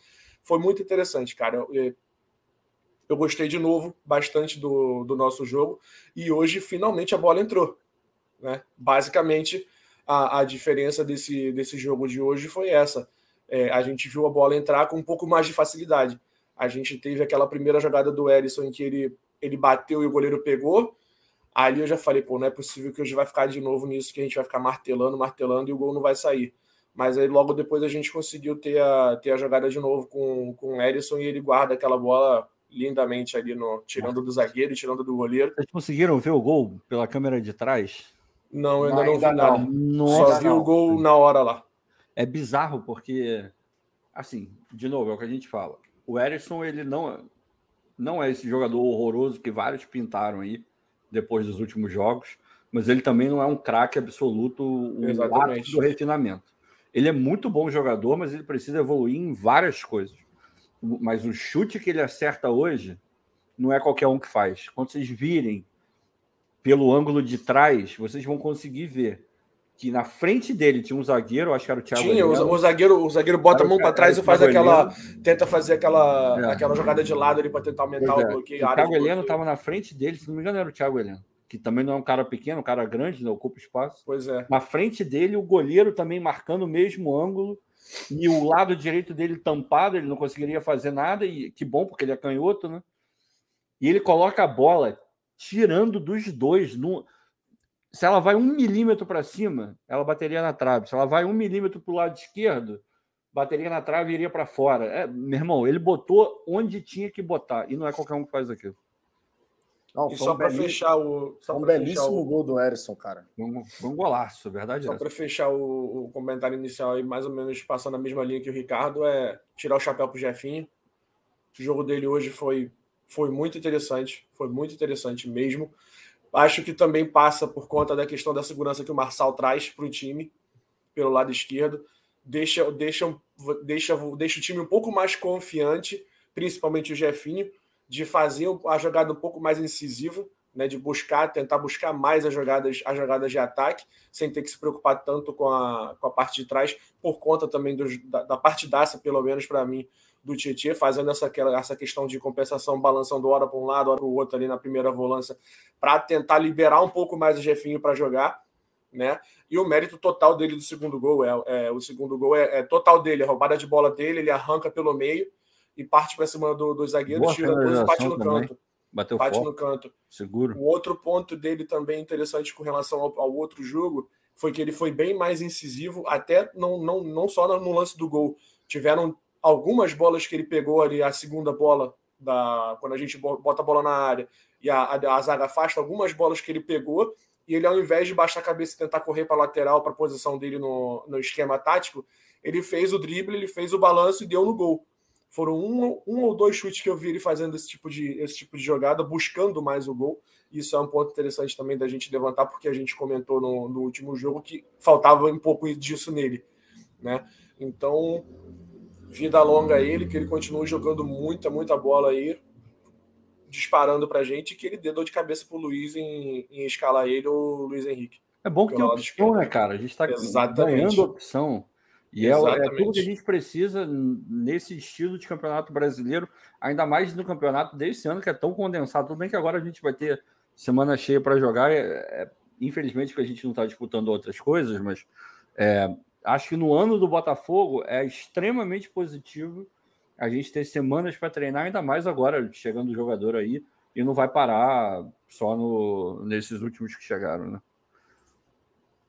Foi muito interessante, cara. Eu, eu gostei de novo bastante do, do nosso jogo e hoje finalmente a bola entrou, né? Basicamente a, a diferença desse, desse jogo de hoje foi essa é, a gente viu a bola entrar com um pouco mais de facilidade. A gente teve aquela primeira jogada do Erisson em que ele, ele bateu e o goleiro pegou. Ali eu já falei, pô, não é possível que hoje vai ficar de novo nisso, que a gente vai ficar martelando, martelando e o gol não vai sair. Mas aí logo depois a gente conseguiu ter a, ter a jogada de novo com, com o Erisson e ele guarda aquela bola lindamente ali, no, tirando do zagueiro e tirando do goleiro. Vocês conseguiram ver o gol pela câmera de trás? Não, eu ainda não, não vi nada. Nossa, Só vi não. o gol na hora lá. É bizarro porque, assim, de novo, é o que a gente fala. O Erisson, ele não, não é esse jogador horroroso que vários pintaram aí depois dos últimos jogos, mas ele também não é um craque absoluto, Exatamente. do refinamento. Ele é muito bom jogador, mas ele precisa evoluir em várias coisas. Mas o chute que ele acerta hoje não é qualquer um que faz. Quando vocês virem pelo ângulo de trás, vocês vão conseguir ver que na frente dele tinha um zagueiro, acho que era o Thiago. Tinha, o, o, zagueiro, o zagueiro bota a mão para trás e faz aquela. Tenta fazer aquela, é. aquela jogada de lado ali para tentar aumentar pois o é. bloqueio. O Thiago Heleno estava na frente dele, se não me engano, era o Thiago Heleno. Que também não é um cara pequeno, um cara grande, não né, ocupa espaço. Pois é. Na frente dele, o goleiro também marcando o mesmo ângulo. E o lado direito dele tampado, ele não conseguiria fazer nada. E que bom, porque ele é canhoto, né? E ele coloca a bola tirando dos dois. No se ela vai um milímetro para cima, ela bateria na trave. Se ela vai um milímetro para o lado esquerdo, bateria na trave e iria para fora. É, meu irmão, ele botou onde tinha que botar. E não é qualquer um que faz aquilo. Não, e só um para fechar o. Só um belíssimo o... gol do Erisson, cara. Um, um golaço, verdade. Só para fechar o, o, comentário inicial e mais ou menos passando a mesma linha que o Ricardo, é tirar o chapéu pro Jefinho. O jogo dele hoje foi, foi muito interessante. Foi muito interessante mesmo. Acho que também passa por conta da questão da segurança que o Marçal traz para o time, pelo lado esquerdo. Deixa, deixa, deixa, deixa o time um pouco mais confiante, principalmente o Jefinho, de fazer a jogada um pouco mais incisiva, né, de buscar, tentar buscar mais as jogadas, as jogadas de ataque, sem ter que se preocupar tanto com a, com a parte de trás, por conta também do, da, da partidaça, pelo menos para mim, do Tietchan, fazendo essa, essa questão de compensação, balançando hora para um lado, hora para o outro ali na primeira volância, para tentar liberar um pouco mais o Jefinho para jogar. Né? E o mérito total dele do segundo gol é, é o segundo gol é, é, total dele, a roubada de bola dele, ele arranca pelo meio e parte para cima do, do zagueiro, Boa tira dois e bate no também. canto. Bateu bate foco. no canto. Seguro. O outro ponto dele também interessante com relação ao, ao, outro jogo foi que ele foi bem mais incisivo, até não, não, não só no lance do gol. Tiveram algumas bolas que ele pegou ali, a segunda bola, da, quando a gente bota a bola na área e a, a, a zaga afasta, algumas bolas que ele pegou, e ele, ao invés de baixar a cabeça e tentar correr para a lateral, para a posição dele no, no esquema tático, ele fez o drible, ele fez o balanço e deu no gol. Foram um, um ou dois chutes que eu vi ele fazendo esse tipo, de, esse tipo de jogada, buscando mais o gol. Isso é um ponto interessante também da gente levantar, porque a gente comentou no, no último jogo que faltava um pouco disso nele. Né? Então, vida longa a ele, que ele continue jogando muita, muita bola aí, disparando pra gente, e que ele dê dor de cabeça pro Luiz em, em escalar ele ou Luiz Henrique. É bom que tem opção, né, cara? A gente tá Exatamente. ganhando opção. E é, é, tudo que a gente precisa nesse estilo de campeonato brasileiro, ainda mais no campeonato desse ano, que é tão condensado. Tudo bem que agora a gente vai ter semana cheia para jogar, é, é, infelizmente que a gente não está disputando outras coisas, mas é, acho que no ano do Botafogo é extremamente positivo a gente ter semanas para treinar, ainda mais agora, chegando o jogador aí, e não vai parar só no, nesses últimos que chegaram, né?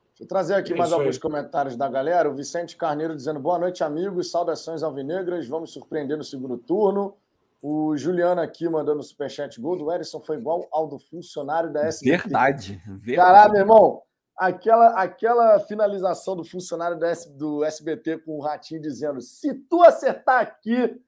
Deixa eu trazer aqui é mais alguns comentários da galera. O Vicente Carneiro dizendo boa noite, amigos. Saudações alvinegras. Vamos surpreender no segundo turno. O Juliano aqui mandando superchat. Gol do Erisson foi igual ao do funcionário da SBT. Verdade. verdade. Caralho, meu irmão aquela, aquela finalização do funcionário do, S, do SBT com o Ratinho dizendo: se tu acertar aqui,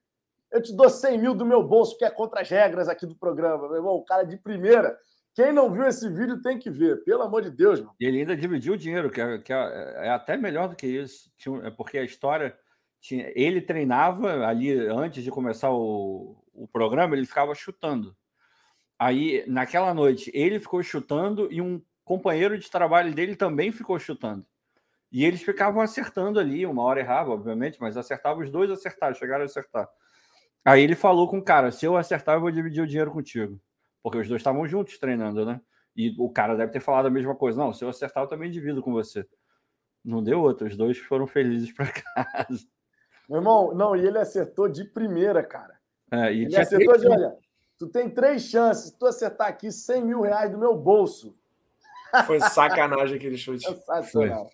eu te dou 100 mil do meu bolso, que é contra as regras aqui do programa. Meu irmão, o cara de primeira. Quem não viu esse vídeo tem que ver, pelo amor de Deus. Mano. Ele ainda dividiu o dinheiro, que é, que é, é até melhor do que isso. É porque a história. Tinha, ele treinava ali antes de começar o, o programa, ele ficava chutando. Aí, naquela noite, ele ficou chutando e um companheiro de trabalho dele também ficou chutando. E eles ficavam acertando ali, uma hora errava, obviamente, mas acertava os dois, acertaram, chegaram a acertar. Aí ele falou com o cara: se eu acertar, eu vou dividir o dinheiro contigo. Porque os dois estavam juntos treinando, né? E o cara deve ter falado a mesma coisa: não, se eu acertar, eu também divido com você. Não deu outra, os dois foram felizes para casa. Meu irmão, não, e ele acertou de primeira, cara. É, e ele acertou de, olha, tu tem três chances, tu acertar aqui 100 mil reais do meu bolso. Foi sacanagem aquele chute. Sensacional.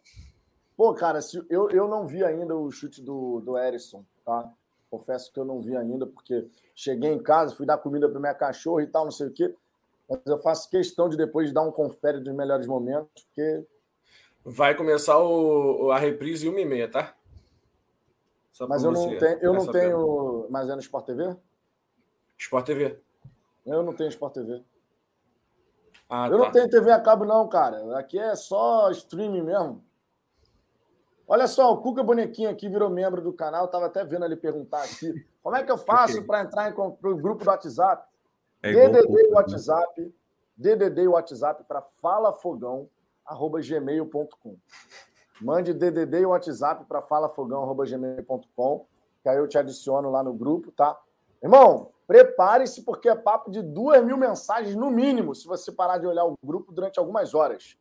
Pô, cara, se, eu, eu não vi ainda o chute do, do Erisson, tá? Confesso que eu não vi ainda, porque cheguei em casa, fui dar comida para minha cachorra e tal, não sei o quê. Mas eu faço questão de depois dar um confere dos melhores momentos, porque. Vai começar o, a reprise e uma e meia, tá? Só mas eu não tenho. Eu não tenho. Mas é no Sport TV? Sport TV. Eu não tenho Sport TV. Ah, eu tá. não tenho TV a cabo, não, cara. Aqui é só streaming mesmo. Olha só, o Cuca Bonequinho aqui virou membro do canal. Estava até vendo ele perguntar aqui. Como é que eu faço okay. para entrar em, no grupo do WhatsApp? É DDD o WhatsApp. DDD o WhatsApp para falafogão.gmail.com. Mande DDD o WhatsApp para falafogão.gmail.com, que aí eu te adiciono lá no grupo, tá? Irmão, prepare-se, porque é papo de duas mil mensagens no mínimo, se você parar de olhar o grupo durante algumas horas.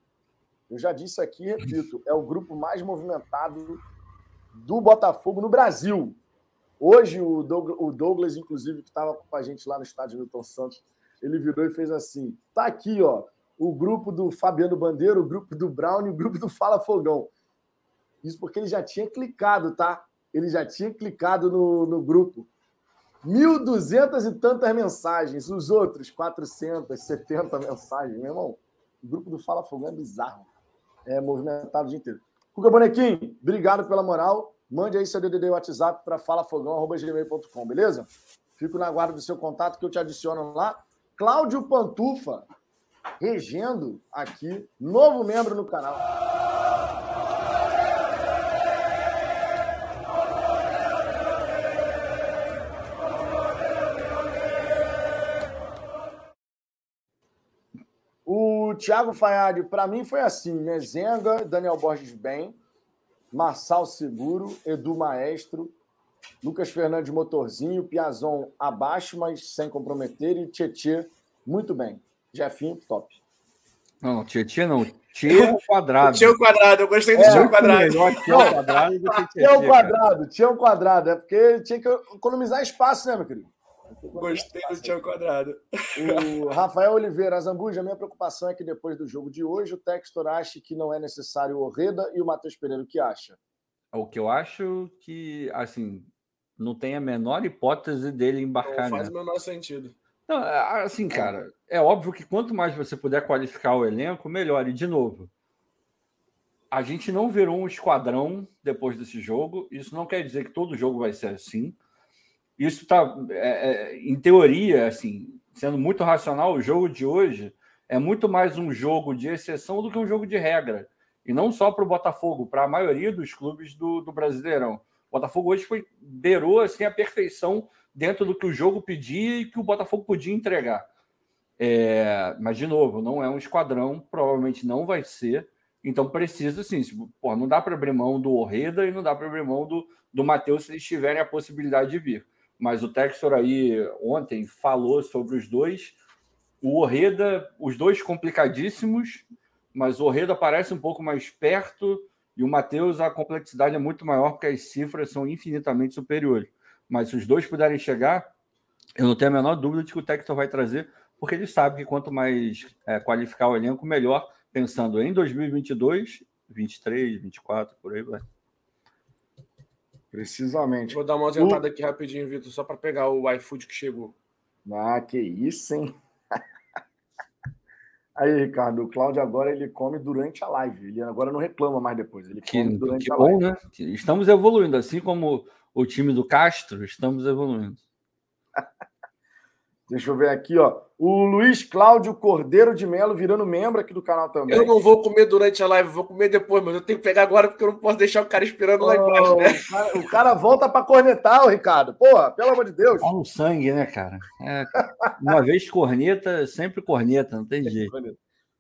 Eu já disse aqui, repito, é o grupo mais movimentado do Botafogo no Brasil. Hoje, o Douglas, inclusive, que estava com a gente lá no estádio Milton Santos, ele virou e fez assim: tá aqui, ó, o grupo do Fabiano Bandeira, o grupo do Brown e o grupo do Fala Fogão. Isso porque ele já tinha clicado, tá? Ele já tinha clicado no, no grupo. 1.200 e tantas mensagens. Os outros, 470 mensagens. Meu irmão, o grupo do Fala Fogão é bizarro é, movimentado o dia inteiro. Cuca Bonequim, obrigado pela moral. Mande aí seu DDD WhatsApp para falafogão.gmail.com, beleza? Fico na guarda do seu contato que eu te adiciono lá. Cláudio Pantufa, regendo aqui, novo membro no canal. Thiago Faiade, para mim foi assim: Mezenga, Daniel Borges bem, Marçal Seguro, Edu Maestro, Lucas Fernandes Motorzinho, Piazon abaixo, mas sem comprometer, e Tietê muito bem. Jefinho, top. Não, Tietê não. Tchê quadrado. Tchê quadrado, eu gostei do é, Tchê quadrado. Melhor Tchê quadrado do que Tchê quadrado, Tchê quadrado. É porque tinha que economizar espaço, né, meu querido? Gostei do Tião Quadrado. O Rafael Oliveira, Zambuja, minha preocupação é que depois do jogo de hoje, o Textor ache que não é necessário o Orreda e o Matheus Pereira, o que acha? O que eu acho que, assim, não tem a menor hipótese dele embarcar. Não faz o menor sentido. Não, é, assim, cara, é óbvio que quanto mais você puder qualificar o elenco, melhor. E, de novo, a gente não virou um esquadrão depois desse jogo. Isso não quer dizer que todo jogo vai ser assim. Isso está, é, é, em teoria, assim, sendo muito racional, o jogo de hoje é muito mais um jogo de exceção do que um jogo de regra. E não só para o Botafogo, para a maioria dos clubes do, do Brasileirão. O Botafogo hoje foi, beirou assim, a perfeição dentro do que o jogo pedia e que o Botafogo podia entregar. É, mas, de novo, não é um esquadrão, provavelmente não vai ser. Então precisa, sim. Pô, não dá para abrir mão do Orreda e não dá para abrir mão do, do Matheus se eles tiverem a possibilidade de vir mas o Textor aí ontem falou sobre os dois. O Orreda, os dois complicadíssimos, mas o Orreda parece um pouco mais perto e o Matheus, a complexidade é muito maior porque as cifras são infinitamente superiores. Mas se os dois puderem chegar, eu não tenho a menor dúvida de que o Textor vai trazer, porque ele sabe que quanto mais é, qualificar o elenco, melhor, pensando em 2022, 23, 24, por aí vai. Precisamente. Vou dar uma ausentada o... aqui rapidinho, Vitor, só para pegar o iFood que chegou. Ah, que isso, hein? Aí, Ricardo, o Cláudio agora ele come durante a live. Ele agora não reclama mais depois. Ele que, come durante que a bom, live. né? Estamos evoluindo, assim como o time do Castro, estamos evoluindo. Deixa eu ver aqui, ó. O Luiz Cláudio Cordeiro de Melo virando membro aqui do canal também. Eu não vou comer durante a live, vou comer depois, mas eu tenho que pegar agora porque eu não posso deixar o cara esperando oh, lá embaixo, né? O cara, o cara volta para cornetar, o Ricardo. Porra, pelo amor de Deus. Tá no sangue, né, cara? É, uma vez corneta, sempre corneta, não tem jeito.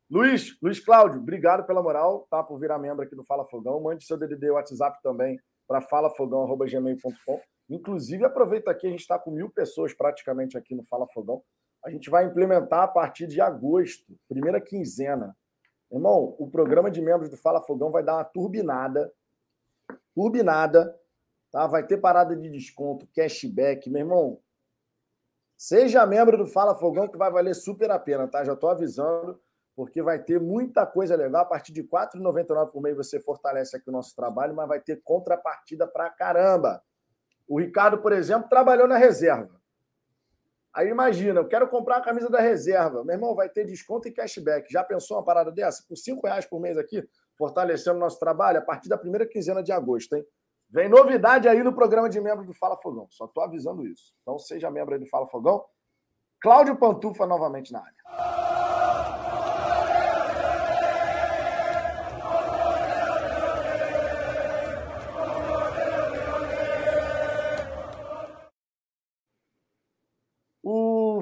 Luiz, Luiz Cláudio, obrigado pela moral, tá? Por virar membro aqui do Fala Fogão. Mande seu DDD WhatsApp também para falafogão.gmail.com. Inclusive, aproveita aqui, a gente está com mil pessoas praticamente aqui no Fala Fogão. A gente vai implementar a partir de agosto, primeira quinzena. Irmão, o programa de membros do Fala Fogão vai dar uma turbinada, turbinada, Tá? Vai ter parada de desconto, cashback. Meu irmão, seja membro do Fala Fogão que vai valer super a pena, tá? Já estou avisando, porque vai ter muita coisa legal. A partir de R$ 4,99 por mês você fortalece aqui o nosso trabalho, mas vai ter contrapartida pra caramba. O Ricardo, por exemplo, trabalhou na reserva. Aí imagina, eu quero comprar a camisa da reserva. Meu irmão, vai ter desconto e cashback. Já pensou uma parada dessa? Por R$ reais por mês aqui, fortalecendo o nosso trabalho a partir da primeira quinzena de agosto, hein? Vem novidade aí no programa de membro do Fala Fogão. Só estou avisando isso. Então seja membro aí do Fala Fogão. Cláudio Pantufa novamente na área.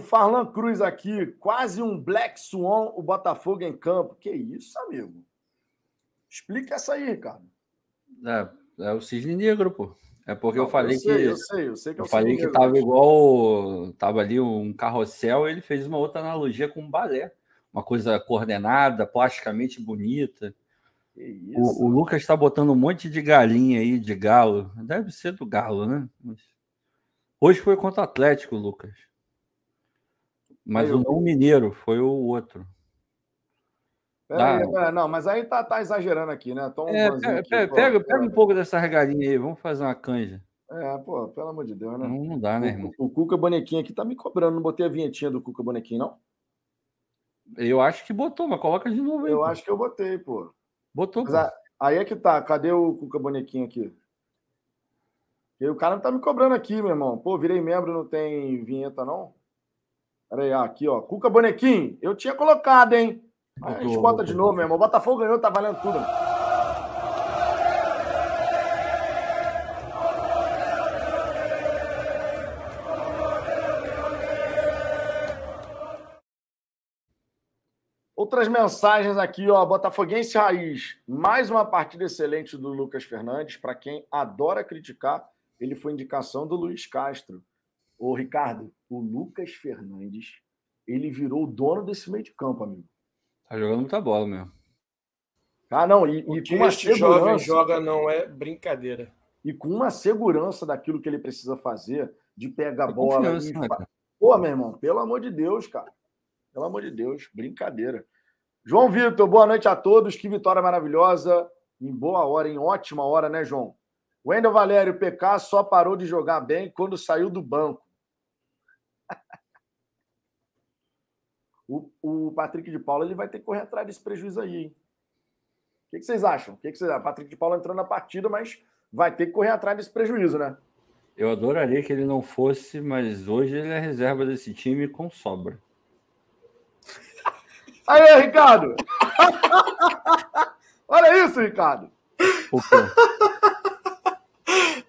Farlan Cruz aqui, quase um Black Swan, o Botafogo em campo. Que isso, amigo? Explica essa aí, Ricardo. É, é o cisne negro, pô. É porque Não, eu falei eu sei, que. Eu sei, eu sei que eu, eu falei que tava igual. Tava ali um carrossel, ele fez uma outra analogia com um balé. Uma coisa coordenada, plasticamente bonita. O, o, Lucas está botando um monte de galinha aí, de galo. Deve ser do galo, né? Hoje foi contra o Atlético, Lucas. Mas o não mineiro, foi o outro. É, não, mas aí tá, tá exagerando aqui, né? Toma é, pega, aqui, pega, pega, pega, um pouco dessa regalinha aí, vamos fazer uma canja. É, pô, pelo amor de Deus, né? Não, não dá, né, irmão? O, o, Cuca Bonequinho aqui tá me cobrando, não botei a vinhetinha do Cuca Bonequinho, não? Eu acho que botou, mas coloca de novo aí. Eu pô. acho que eu botei, pô. Botou, mas pô. aí é que tá, cadê o Cuca Bonequinho aqui? E o cara não tá me cobrando aqui, meu irmão. Pô, virei membro, não tem vinheta, não? Pera aí, aqui, ó. Cuca Bonequinho, eu tinha colocado, hein? A gente bota de novo, meu irmão. O Botafogo ganhou, tá valendo tudo. Outras mensagens aqui, ó. Botafoguense Raiz. Mais uma partida excelente do Lucas Fernandes. Para quem adora criticar, ele foi indicação do Luiz Castro. Ô, Ricardo, o Lucas Fernandes, ele virou o dono desse meio de campo, amigo. Tá jogando muita bola mesmo. Ah, não, e, e com uma este segurança, jovem joga não é brincadeira. E com uma segurança daquilo que ele precisa fazer, de pegar a bola. E... Né, Pô, meu irmão, pelo amor de Deus, cara. Pelo amor de Deus, brincadeira. João Vitor, boa noite a todos. Que vitória maravilhosa. Em boa hora, em ótima hora, né, João? Wendel Valério, PK só parou de jogar bem quando saiu do banco. O, o Patrick de Paula ele vai ter que correr atrás desse prejuízo aí, hein? O que, que vocês acham? O que, que vocês acham? Patrick de Paula entrou na partida, mas vai ter que correr atrás desse prejuízo, né? Eu adoraria que ele não fosse, mas hoje ele é reserva desse time com sobra. Aí, Ricardo! Olha isso, Ricardo!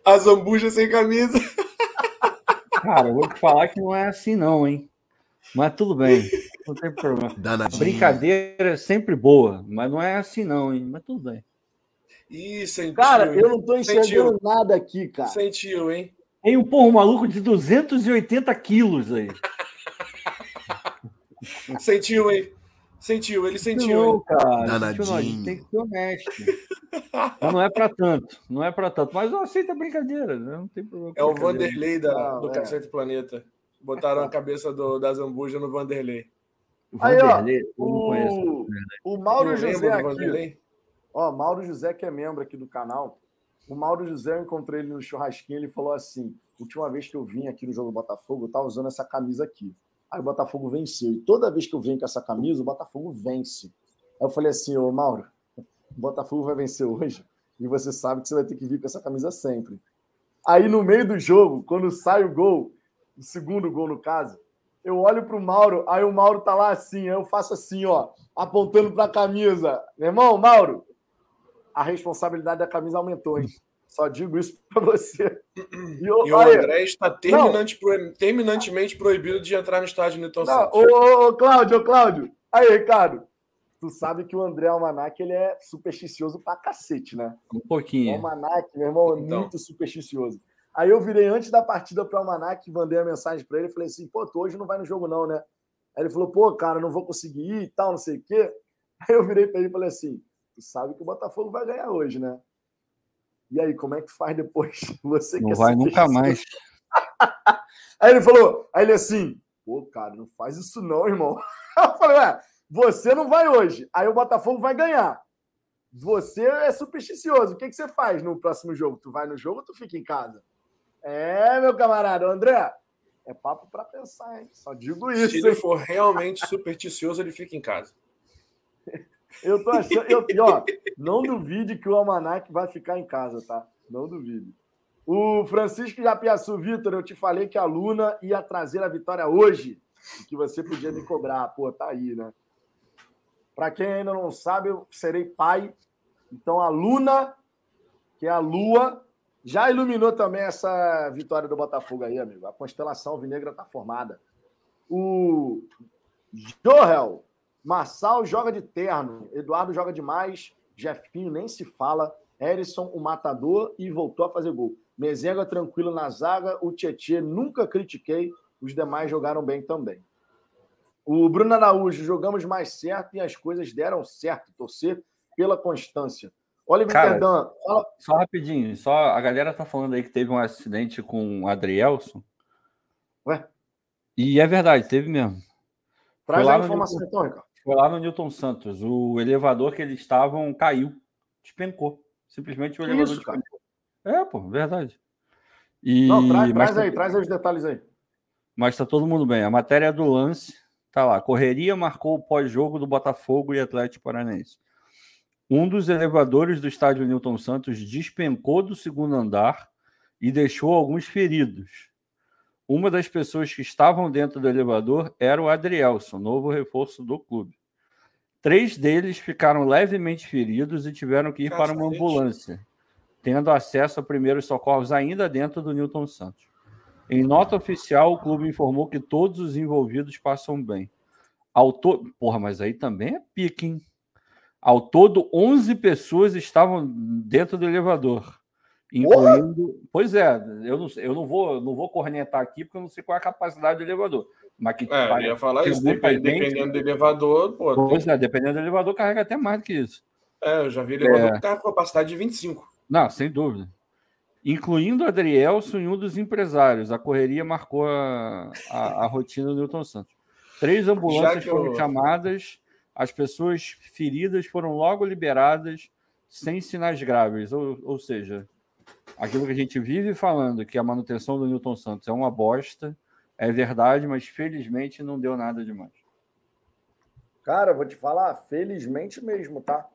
A zambuja sem camisa. Cara, eu vou te falar que não é assim, não, hein? Mas tudo bem. Não tem problema. Danadinho. Brincadeira é sempre boa, mas não é assim, não, hein? Mas tudo bem. Ih, sentiu. Cara, eu não tô enxergando sentiu. nada aqui, cara. Sentiu, hein? Tem um porro maluco de 280 quilos aí. sentiu, hein? Sentiu, ele sentiu. Não, cara. Danadinho. tem que ser honesto. Não é para tanto, não é para tanto. Mas eu aceito a brincadeira, né? não tem problema. É o Vanderlei da, do é. Cacete Planeta. Botaram a cabeça do, da Zambuja no Vanderlei. Aí, ó, o, o Mauro José aqui. Ó, Mauro José, que é membro aqui do canal. O Mauro José, eu encontrei ele no churrasquinho, ele falou assim: última vez que eu vim aqui no jogo do Botafogo, eu tava usando essa camisa aqui. Aí o Botafogo venceu. E toda vez que eu venho com essa camisa, o Botafogo vence. Aí eu falei assim, ô Mauro, o Botafogo vai vencer hoje. E você sabe que você vai ter que vir com essa camisa sempre. Aí no meio do jogo, quando sai o gol, o segundo gol no caso, eu olho pro Mauro, aí o Mauro tá lá assim, aí eu faço assim, ó, apontando pra camisa. Meu irmão, Mauro, a responsabilidade da camisa aumentou, hein? Só digo isso para você. E, eu, e o André está terminante pro, terminantemente proibido de entrar no estádio Newton Santos. Ô, ô, ô, Cláudio, ô, Cláudio. Aí, Ricardo. Tu sabe que o André Almanac ele é supersticioso pra cacete, né? Um pouquinho. O Almanac, meu irmão, é então. muito supersticioso. Aí eu virei antes da partida para o Almanac, mandei a mensagem para ele, falei assim, pô, tu hoje não vai no jogo não, né? Aí ele falou, pô, cara, não vou conseguir ir e tal, não sei o quê. Aí eu virei para ele e falei assim, tu sabe que o Botafogo vai ganhar hoje, né? E aí, como é que faz depois? Você não vai nunca mais. aí ele falou, aí ele assim, pô, cara, não faz isso não, irmão. Eu falei, ué, você não vai hoje. Aí o Botafogo vai ganhar. Você é supersticioso. O que, que você faz no próximo jogo? Tu vai no jogo ou tu fica em casa? É, meu camarada, André, é papo para pensar, hein? Só digo isso. Se ele for realmente supersticioso, ele fica em casa. Eu tô achando. Eu, ó, não duvide que o Almanac vai ficar em casa, tá? Não duvide. O Francisco Japiaçu Vitor, eu te falei que a Luna ia trazer a vitória hoje. E que você podia me cobrar. Pô, tá aí, né? Para quem ainda não sabe, eu serei pai. Então a Luna, que é a lua, já iluminou também essa vitória do Botafogo aí, amigo. A constelação alvinegra está formada. O Joel, Marçal joga de terno, Eduardo joga demais, Jefinho nem se fala, Erison, o matador, e voltou a fazer gol. Mezenga tranquilo na zaga, o Tietê nunca critiquei, os demais jogaram bem também. O Bruno Araújo, jogamos mais certo e as coisas deram certo. Torcer pela constância. Oliver Cara, fala... Só rapidinho, só a galera tá falando aí que teve um acidente com o Adrielson. Ué? E é verdade, teve mesmo. Traz a informação então, Ricardo. Foi lá no Newton Santos. O elevador que eles estavam caiu, despencou. Simplesmente o que elevador isso, despencou. Cara? É, pô, verdade. E... Não, traz, traz tá... aí, traz aí os detalhes aí. Mas tá todo mundo bem. A matéria do lance tá lá. Correria marcou o pós-jogo do Botafogo e Atlético Paranaense. Um dos elevadores do estádio Newton Santos despencou do segundo andar e deixou alguns feridos. Uma das pessoas que estavam dentro do elevador era o Adrielson, novo reforço do clube. Três deles ficaram levemente feridos e tiveram que ir para uma ambulância, tendo acesso a primeiros socorros ainda dentro do Newton Santos. Em nota oficial, o clube informou que todos os envolvidos passam bem. Ao to... Porra, mas aí também é pique, hein? Ao todo, 11 pessoas estavam dentro do elevador. Incluindo. Porra? Pois é, eu não, eu não vou não vou cornetar aqui porque eu não sei qual é a capacidade do elevador. Mas que é, eu ia falar isso, depend, dependendo do elevador. Pô, pois tem... é, dependendo do elevador, carrega até mais do que isso. É, eu já vi elevador é... que com capacidade de 25. Não, sem dúvida. Incluindo Adrielson e um dos empresários. A correria marcou a, a, a rotina do Newton Santos. Três ambulâncias foram eu... chamadas as pessoas feridas foram logo liberadas sem sinais graves. Ou, ou seja, aquilo que a gente vive falando, que a manutenção do Newton Santos é uma bosta, é verdade, mas felizmente não deu nada demais. Cara, vou te falar, felizmente mesmo, tá?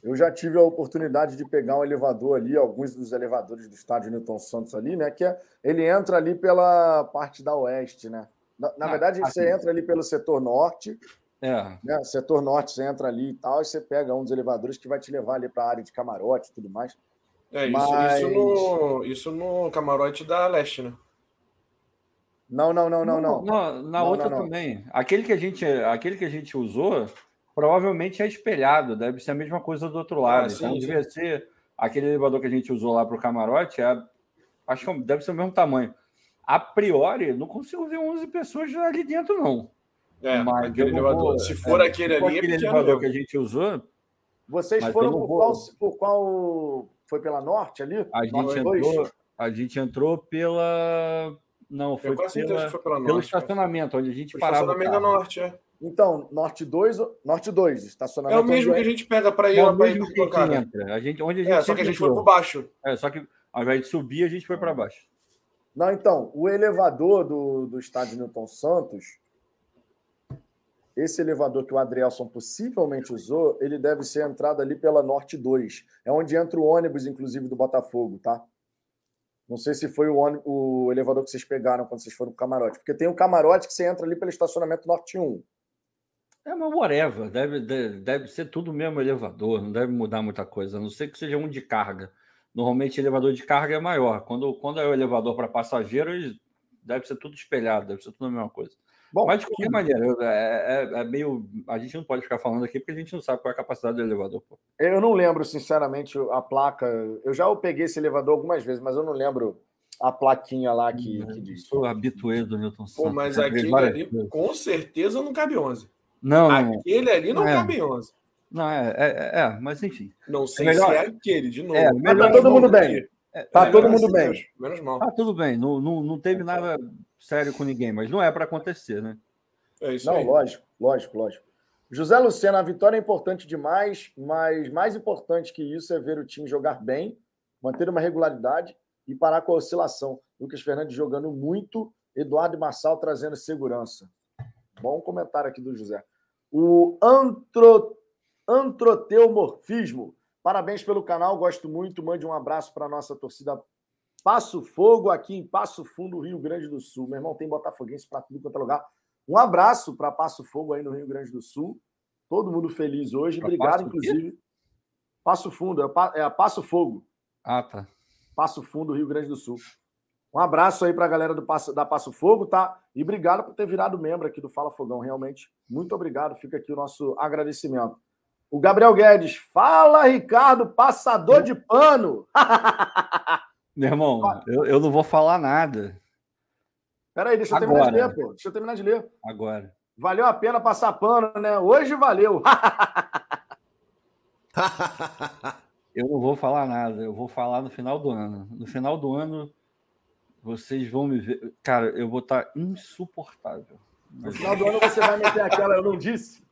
Eu já tive a oportunidade de pegar um elevador ali, alguns dos elevadores do estádio Newton Santos ali, né? Que é, ele entra ali pela parte da oeste, né? Na, na ah, verdade, assim, você entra ali pelo setor norte é. Né? Setor norte, você entra ali e tal, e você pega um dos elevadores que vai te levar ali para a área de camarote e tudo mais. É, isso, Mas... isso, no, isso no camarote da leste, né? Não, não, não, não, não. não na não, outra não, também. Aquele que, a gente, aquele que a gente usou provavelmente é espelhado, deve ser a mesma coisa do outro lado. Ah, sim, então, sim. devia ser aquele elevador que a gente usou lá para o camarote, é, acho que deve ser o mesmo tamanho. A priori, não consigo ver 11 pessoas ali dentro, não. É, mas aquele elevador. Vou, se for é, aquele ali, aquele é elevador que a gente usou. Vocês foram por qual, por qual, Foi pela norte ali? A gente, entrou, a gente entrou pela. Não, foi, pela, foi pela pelo estacionamento, onde a gente parava. Estacionamento da norte, é. Então, Norte 2, Norte 2, estacionamento. É o mesmo que a gente pega para ir, é o mesmo que a gente entra. A gente, onde a gente é, só que a gente entrou. foi por baixo. É, só que ao invés de subir, a gente foi para baixo. Não, então, o elevador do, do estádio Newton Santos, esse elevador que o Adrielson possivelmente usou, ele deve ser entrado ali pela Norte 2. É onde entra o ônibus, inclusive, do Botafogo, tá? Não sei se foi o, ônibus, o elevador que vocês pegaram quando vocês foram pro camarote. Porque tem um camarote que você entra ali pelo estacionamento Norte 1. É, mas whatever. Deve, deve, deve ser tudo o mesmo elevador. Não deve mudar muita coisa. A não ser que seja um de carga. Normalmente, elevador de carga é maior. Quando, quando é o elevador para passageiros, deve ser tudo espelhado. Deve ser tudo a mesma coisa. Bom, Mas de qualquer maneira, é, é, é, meio. A gente não pode ficar falando aqui porque a gente não sabe qual é a capacidade do elevador. Pô. Eu não lembro, sinceramente, a placa. Eu já peguei esse elevador algumas vezes, mas eu não lembro a plaquinha lá que, hum, que diz. Sou habituê do Newton Santos. Pô, mas aquele ali, com certeza, não cabe 11. Não, Aquele ali não, é. cabe 11. Não, é, é, é, mas enfim. Não sei é melhor... se é aquele, de novo. É, melhor, tá todo mundo bem. É, tá todo mundo bem. Menos mal. Tá tudo bem. Não, não, não teve nada sério com ninguém, mas não é para acontecer, né? É isso não, aí. lógico, lógico, lógico. José Luciano, a vitória é importante demais, mas mais importante que isso é ver o time jogar bem, manter uma regularidade e parar com a oscilação. Lucas Fernandes jogando muito, Eduardo Marçal trazendo segurança. Bom comentário aqui do José. O antro, antroteomorfismo. Parabéns pelo canal, gosto muito. Mande um abraço para a nossa torcida Passo Fogo, aqui em Passo Fundo, Rio Grande do Sul. Meu irmão tem Botafoguense para tudo quanto é lugar. Um abraço para Passo Fogo aí no Rio Grande do Sul. Todo mundo feliz hoje. Pra Obrigado, Passo inclusive. Passo Fundo, é, a Passo Fogo. Ah, tá. Passo Fundo, Rio Grande do Sul. Um abraço aí para a galera do Passo, da Passo Fogo, tá? E obrigado por ter virado membro aqui do Fala Fogão, realmente. Muito obrigado. Fica aqui o nosso agradecimento. O Gabriel Guedes, fala, Ricardo, passador de pano. Meu irmão, eu, eu não vou falar nada. Peraí, deixa eu Agora. terminar de ler, pô. Deixa eu terminar de ler. Agora. Valeu a pena passar pano, né? Hoje valeu. eu não vou falar nada, eu vou falar no final do ano. No final do ano, vocês vão me ver. Cara, eu vou estar insuportável. No final do ano você vai meter aquela, eu não disse?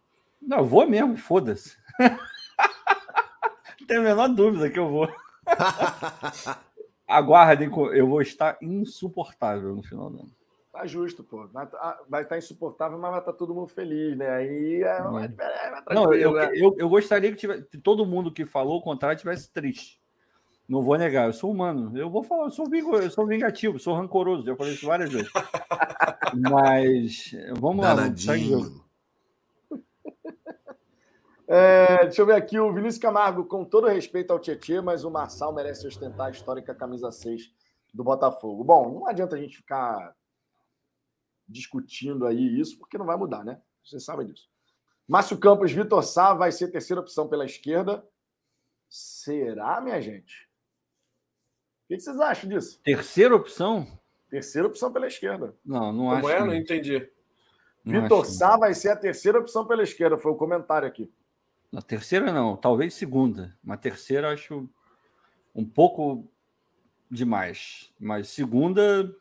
Não, eu vou mesmo, foda-se. não tenho a menor dúvida que eu vou. Aguardem, eu vou estar insuportável no final do ano. Tá justo, pô. Vai estar tá, tá insuportável, mas vai estar tá todo mundo feliz, né? Aí é, é Não, eu, né? eu, eu, gostaria que, tivesse, que todo mundo que falou o contrário tivesse triste. Não vou negar, eu sou humano. Eu vou falar, eu sou, vingo, eu sou vingativo, sou rancoroso. Eu falei isso várias vezes. mas vamos lá, vamos É, deixa eu ver aqui o Vinícius Camargo, com todo respeito ao Tietchan, mas o Marçal merece ostentar a histórica camisa 6 do Botafogo. Bom, não adianta a gente ficar discutindo aí isso, porque não vai mudar, né? Você sabe disso. Márcio Campos, Vitor Sá vai ser terceira opção pela esquerda. Será, minha gente? O que vocês acham disso? Terceira opção? Terceira opção pela esquerda. Não, não Como acho. Como é? Não entendi. Vitor Sá vai ser a terceira opção pela esquerda, foi o comentário aqui. Na terceira não, talvez segunda. Mas terceira acho um pouco demais. Mas segunda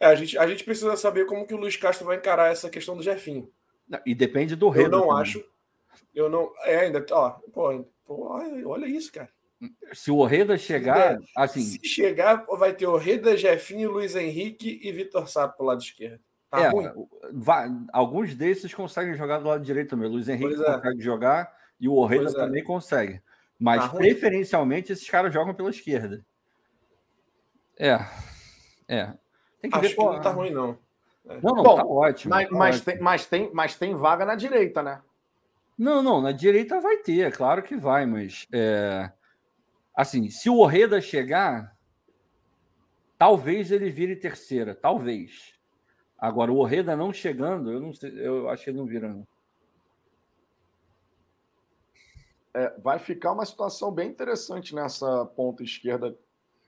é, a gente, a gente precisa saber como que o Luiz Castro vai encarar essa questão do Jefinho. E depende do rei. Eu não também. acho. Eu não. É, ainda. Ó, pô, olha isso, cara. Se o Orreda chegar, se assim. Se chegar, vai ter Orreda, Jefinho, Luiz Henrique e Vitor Sato pro lado esquerdo. Tá é, ruim. Vai, alguns desses conseguem jogar do lado direito também. O Luiz Henrique é. consegue jogar e o Orreda é. também consegue. Mas tá preferencialmente esses caras jogam pela esquerda. É. É. Tem que Acho ver que não tá ruim, não. É. Não, não, Bom, tá ótimo. Mas, tá mas, ótimo. Tem, mas, tem, mas tem vaga na direita, né? Não, não, na direita vai ter, é claro que vai, mas é, assim, se o Orreda chegar, talvez ele vire terceira, talvez. Agora, o Orreda não chegando, eu não sei, eu acho que ele não vira. Não. É, vai ficar uma situação bem interessante nessa ponta esquerda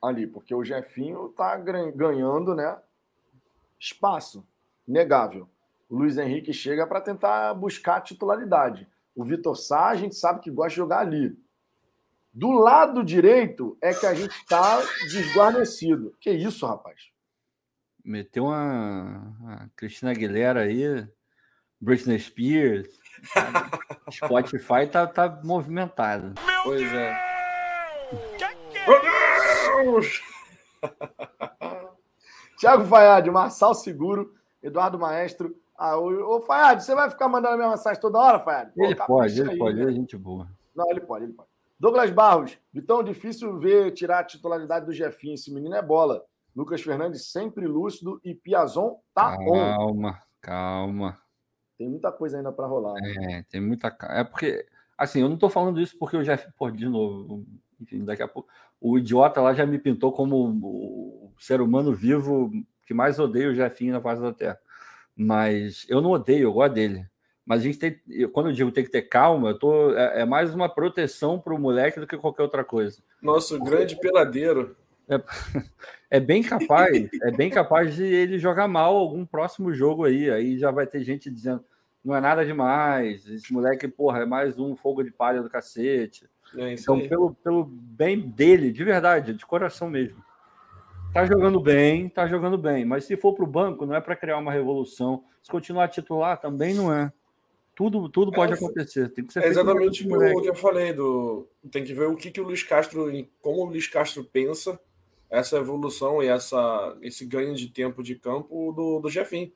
ali, porque o Jefinho está ganhando né, espaço, negável. O Luiz Henrique chega para tentar buscar a titularidade. O Vitor Sá, a gente sabe que gosta de jogar ali. Do lado direito é que a gente está desguarnecido. Que isso, rapaz? Meteu uma, Cristina Aguilera aí, Britney Spears. Spotify tá, tá movimentado. Meu pois Deus! é. Deus! Tiago Fayad, Marçal Seguro, Eduardo Maestro. Ah, ô, ô Fayad, você vai ficar mandando a minha mensagem toda hora, Fayad? Ele pode, ele aí, pode, né? ele é gente boa. Não, ele pode, ele pode. Douglas Barros, Vitão, difícil ver tirar a titularidade do Jefinho. Esse menino é bola. Lucas Fernandes sempre lúcido e Piazon tá calma, on. Calma, calma. Tem muita coisa ainda para rolar. Né? É, tem muita. É porque, assim, eu não tô falando isso porque o Jeff, pô, de novo, enfim, daqui a pouco. O idiota lá já me pintou como o ser humano vivo que mais odeia o Jefinho na face da Terra. Mas eu não odeio, eu gosto dele. Mas a gente tem, quando eu digo tem que ter calma, eu tô, é, é mais uma proteção para o moleque do que qualquer outra coisa. Nosso grande peladeiro. É, é, bem capaz, é bem capaz de ele jogar mal algum próximo jogo aí. Aí já vai ter gente dizendo: não é nada demais. Esse moleque, porra, é mais um fogo de palha do cacete. É então, pelo, pelo bem dele, de verdade, de coração mesmo. Tá jogando bem, tá jogando bem. Mas se for para o banco, não é para criar uma revolução. Se continuar titular, também não é. Tudo, tudo pode é, acontecer. Tem que ser é exatamente o que eu falei. Do, tem que ver o que, que o Luiz Castro, como o Luiz Castro pensa essa evolução e essa, esse ganho de tempo de campo do, do Jefinho.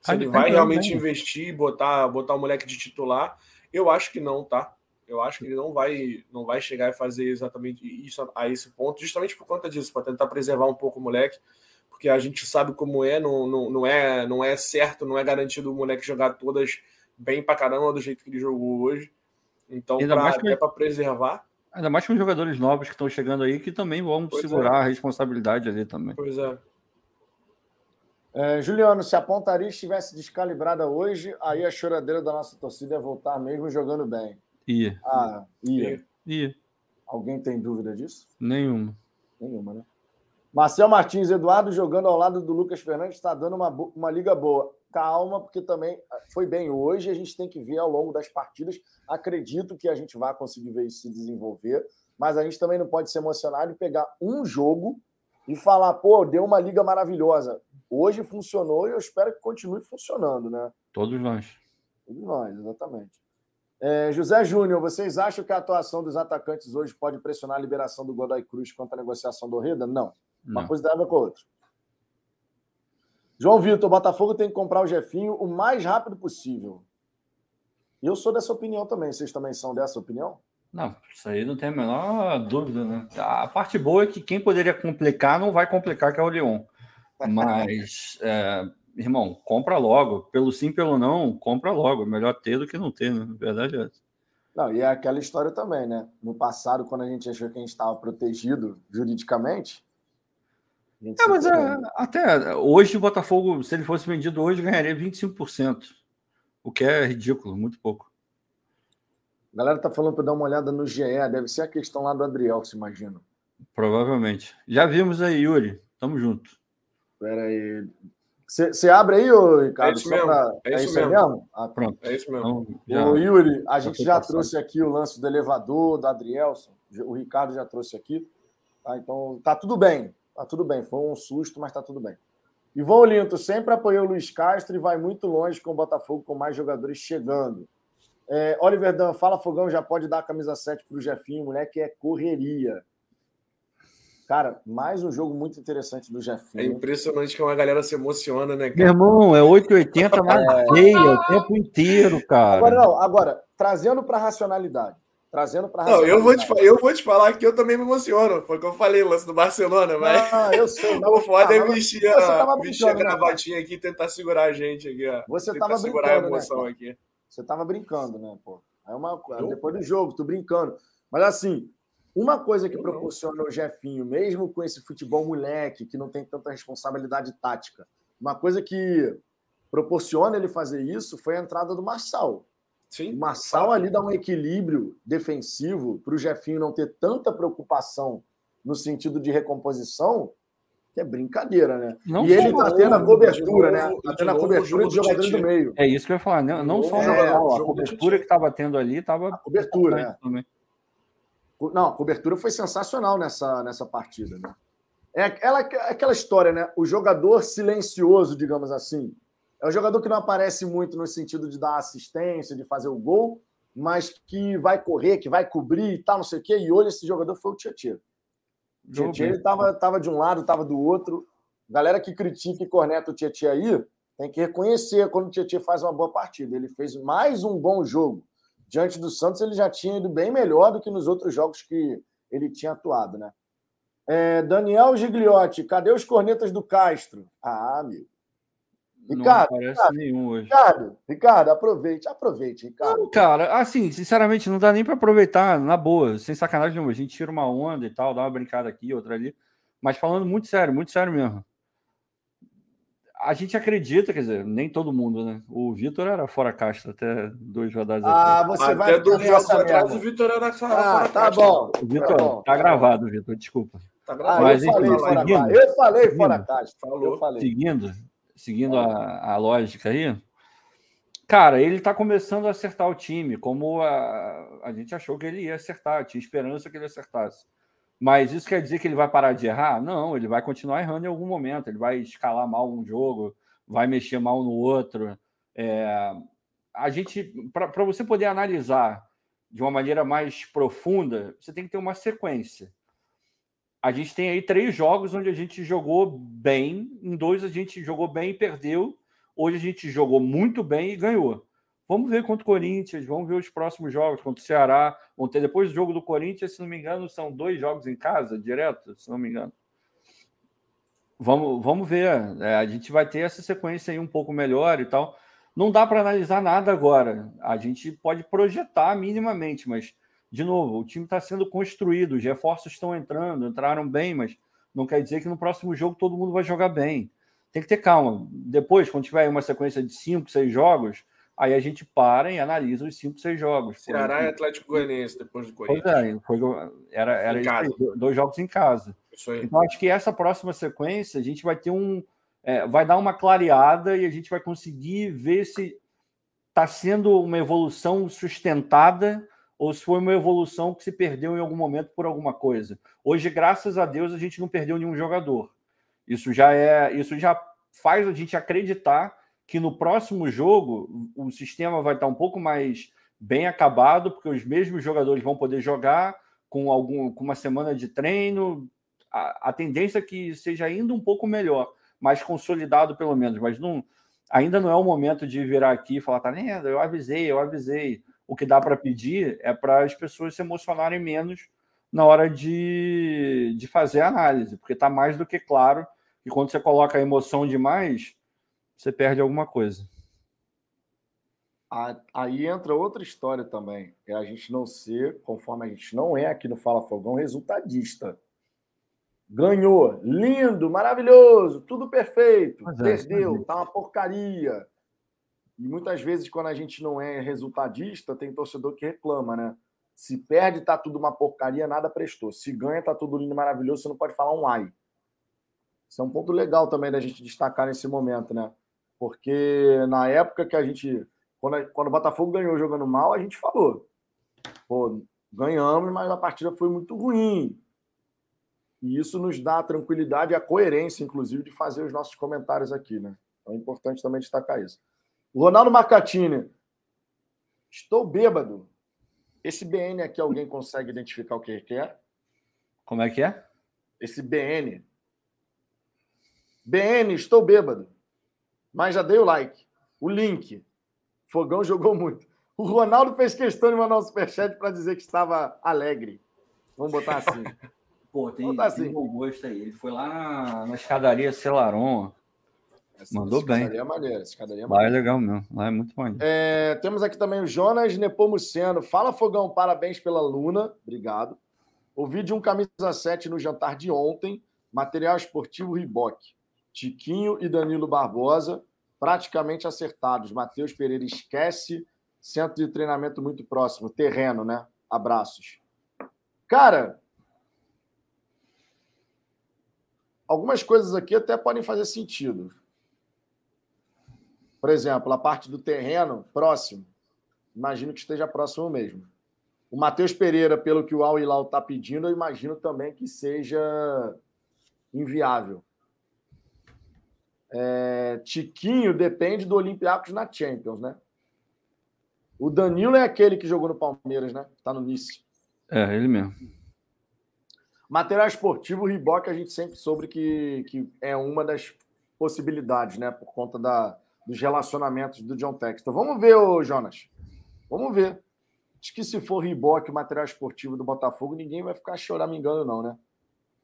Se ele vai realmente investir, botar, botar o moleque de titular, eu acho que não, tá? Eu acho que ele não vai, não vai chegar e fazer exatamente isso a esse ponto, justamente por conta disso, para tentar preservar um pouco o moleque, porque a gente sabe como é, não, não, não é, não é certo, não é garantido o moleque jogar todas bem pra caramba do jeito que ele jogou hoje. Então, pra, que... é para preservar. Ainda mais com jogadores novos que estão chegando aí, que também vão pois segurar é. a responsabilidade ali também. Pois é. é. Juliano, se a pontaria estivesse descalibrada hoje, aí a choradeira da nossa torcida ia voltar mesmo jogando bem. Ia. Ah, ia. Ia. Alguém tem dúvida disso? Nenhuma. Nenhuma, né? Marcel Martins, Eduardo jogando ao lado do Lucas Fernandes está dando uma, uma liga boa. Calma, porque também ah, foi bem hoje. A gente tem que ver ao longo das partidas. Acredito que a gente vai conseguir ver isso se desenvolver, mas a gente também não pode se emocionar de pegar um jogo e falar, pô, deu uma liga maravilhosa. Hoje funcionou e eu espero que continue funcionando, né? Todos nós. Todos nós, exatamente. É, José Júnior, vocês acham que a atuação dos atacantes hoje pode pressionar a liberação do Godoy Cruz contra a negociação do Reda? Não. Uma Não. coisa tem a ver com a outra. João Vitor, o Botafogo tem que comprar o Jefinho o mais rápido possível. Eu sou dessa opinião também. Vocês também são dessa opinião? Não, isso aí não tem a menor dúvida, né? A parte boa é que quem poderia complicar não vai complicar, que é o Leon. Mas, é, irmão, compra logo. Pelo sim, pelo não, compra logo. É melhor ter do que não ter, né? Na verdade é essa. Não, e é aquela história também, né? No passado, quando a gente achou que a gente estava protegido juridicamente, é, mas é, até hoje o Botafogo, se ele fosse vendido hoje, ganharia 25%, o que é ridículo, muito pouco. A galera tá falando para dar uma olhada no GE, deve ser a questão lá do Adriel, se imagina. Provavelmente. Já vimos aí, Yuri. Tamo junto. Espera aí. Você abre aí, ô, Ricardo? É isso mesmo. Pra... É, isso, é isso mesmo. mesmo? Ah, pronto. É isso mesmo. Então, ô, Yuri, a gente já passando. trouxe aqui o lance do elevador, do Adrielson. O Ricardo já trouxe aqui. Tá? Então, tá tudo bem. Tá tudo bem, foi um susto, mas tá tudo bem. Ivon Olinto sempre apoiou o Luiz Castro e vai muito longe com o Botafogo, com mais jogadores chegando. É, Oliver Dan, fala Fogão, já pode dar a camisa 7 para o Jefinho, moleque, é correria. Cara, mais um jogo muito interessante do Jefinho. É impressionante que uma galera se emociona, né, cara? Meu irmão, é 8,80 na veia o tempo inteiro, cara. Agora, não, agora, trazendo para a racionalidade. Trazendo para Não, eu vou, te, eu vou te falar que eu também me emociono. Foi o que eu falei, o lance do Barcelona, mas. Ah, eu sei. Não, o foda é vestir a, vestir a né, gravatinha aqui e tentar segurar a gente aqui, ó. Você tentar tava segurar brincando, a né, emoção né, aqui. Você tava brincando, né, pô? É uma depois do jogo, tu brincando. Mas assim, uma coisa que proporciona o Jefinho, mesmo com esse futebol moleque, que não tem tanta responsabilidade tática, uma coisa que proporciona ele fazer isso foi a entrada do Marçal. Sim. O Marçal ali dá um equilíbrio defensivo para o Jefinho não ter tanta preocupação no sentido de recomposição, que é brincadeira, né? Não e ele está tendo a cobertura, né? Está tendo a cobertura de jogadores do meio. É isso que eu ia falar, não, não só é, a cobertura que estava tendo ali estava. A cobertura, né? Também. Não, a cobertura foi sensacional nessa, nessa partida, né? É aquela, aquela história, né? O jogador silencioso, digamos assim. É um jogador que não aparece muito no sentido de dar assistência, de fazer o gol, mas que vai correr, que vai cobrir e tal, não sei o quê. E hoje esse jogador foi o Tietchan. O Tietchan ele tava, tava de um lado, tava do outro. Galera que critica e corneta o Tietchan aí, tem que reconhecer quando o Tietchan faz uma boa partida. Ele fez mais um bom jogo. Diante do Santos, ele já tinha ido bem melhor do que nos outros jogos que ele tinha atuado, né? É, Daniel Gigliotti, cadê os cornetas do Castro? Ah, amigo. Ricardo, não aparece Ricardo, nenhum hoje. Ricardo, Ricardo, aproveite, aproveite, Ricardo. Não, cara, assim, sinceramente, não dá nem para aproveitar, na boa, sem sacanagem nenhuma. A gente tira uma onda e tal, dá uma brincada aqui, outra ali. Mas falando muito sério, muito sério mesmo. A gente acredita, quer dizer, nem todo mundo, né? O Vitor era fora caixa até dois rodadas Ah, atrás. você vai até dois jogos atrás, o Vitor era fora, ah, tá caixa. Bom, Vitor, tá, tá gravado, Vitor, desculpa. Tá gravado. Ah, Mas, eu, falei fora seguindo, eu falei fora caixa. Falou. Eu falei. Seguindo, seguindo a, a lógica aí, Cara, ele está começando a acertar o time, como a, a gente achou que ele ia acertar, tinha esperança que ele acertasse. Mas isso quer dizer que ele vai parar de errar? Não, ele vai continuar errando em algum momento, ele vai escalar mal um jogo, vai mexer mal no outro. É, a gente, para você poder analisar de uma maneira mais profunda, você tem que ter uma sequência. A gente tem aí três jogos onde a gente jogou bem, em dois a gente jogou bem e perdeu, Hoje a gente jogou muito bem e ganhou. Vamos ver contra o Corinthians, vamos ver os próximos jogos contra o Ceará. Vão ter depois do jogo do Corinthians, se não me engano, são dois jogos em casa, direto, se não me engano. Vamos, vamos ver. É, a gente vai ter essa sequência aí um pouco melhor e tal. Não dá para analisar nada agora. A gente pode projetar minimamente, mas, de novo, o time está sendo construído, os reforços estão entrando, entraram bem, mas não quer dizer que no próximo jogo todo mundo vai jogar bem tem que ter calma. Depois, quando tiver uma sequência de cinco, seis jogos, aí a gente para e analisa os cinco, seis jogos. Ceará e Atlético Goianiense depois do Corinthians. É, foi, era era aí, dois jogos em casa. Então, acho que essa próxima sequência a gente vai ter um. É, vai dar uma clareada e a gente vai conseguir ver se está sendo uma evolução sustentada ou se foi uma evolução que se perdeu em algum momento por alguma coisa. Hoje, graças a Deus, a gente não perdeu nenhum jogador. Isso já é, isso já faz a gente acreditar que no próximo jogo o sistema vai estar um pouco mais bem acabado, porque os mesmos jogadores vão poder jogar com algum com uma semana de treino. A, a tendência é que seja ainda um pouco melhor, mais consolidado pelo menos, mas não ainda não é o momento de virar aqui e falar, tá vendo? Eu avisei, eu avisei. O que dá para pedir é para as pessoas se emocionarem menos na hora de, de fazer a análise, porque está mais do que claro e quando você coloca a emoção demais, você perde alguma coisa. Aí entra outra história também. É a gente não ser, conforme a gente não é aqui no Fala Fogão, resultadista. Ganhou, lindo, maravilhoso, tudo perfeito. Mas perdeu, é, tá uma porcaria. E muitas vezes, quando a gente não é resultadista, tem torcedor que reclama, né? Se perde, tá tudo uma porcaria, nada prestou. Se ganha, tá tudo lindo, maravilhoso, você não pode falar um ai. Isso é um ponto legal também da gente destacar nesse momento, né? Porque na época que a gente. Quando, quando o Botafogo ganhou jogando mal, a gente falou. Pô, ganhamos, mas a partida foi muito ruim. E isso nos dá a tranquilidade e a coerência, inclusive, de fazer os nossos comentários aqui, né? Então é importante também destacar isso. O Ronaldo Marcatini. Estou bêbado. Esse BN aqui, alguém consegue identificar o que ele quer? Como é que é? Esse BN. BN, estou bêbado. Mas já dei o like. O link. Fogão jogou muito. O Ronaldo fez questão de mandar um superchat para dizer que estava alegre. Vamos botar assim. Pô, tem, botar assim. bom gosto aí. Ele foi lá na, na escadaria Celaron. Essa, Mandou bem. Escadaria é maneira. Escadaria é maneira. Lá é legal mesmo. Lá é muito maneiro. É, temos aqui também o Jonas Nepomuceno. Fala, Fogão. Parabéns pela Luna. Obrigado. Ouvi de um camisa 7 no jantar de ontem. Material esportivo Riboc. Tiquinho e Danilo Barbosa, praticamente acertados. Matheus Pereira esquece. Centro de treinamento muito próximo. Terreno, né? Abraços. Cara, algumas coisas aqui até podem fazer sentido. Por exemplo, a parte do terreno próximo. Imagino que esteja próximo mesmo. O Matheus Pereira, pelo que o Al Hilal está pedindo, eu imagino também que seja inviável. É, Tiquinho depende do Olympiacos na Champions, né? O Danilo é aquele que jogou no Palmeiras, né? Tá no Nice. É, ele mesmo. Material esportivo, o Riboc, a gente sempre soube que, que é uma das possibilidades, né? Por conta da, dos relacionamentos do John Textor. Vamos ver, ô Jonas. Vamos ver. Acho que se for Riboc, o material esportivo do Botafogo, ninguém vai ficar choramingando, não, né?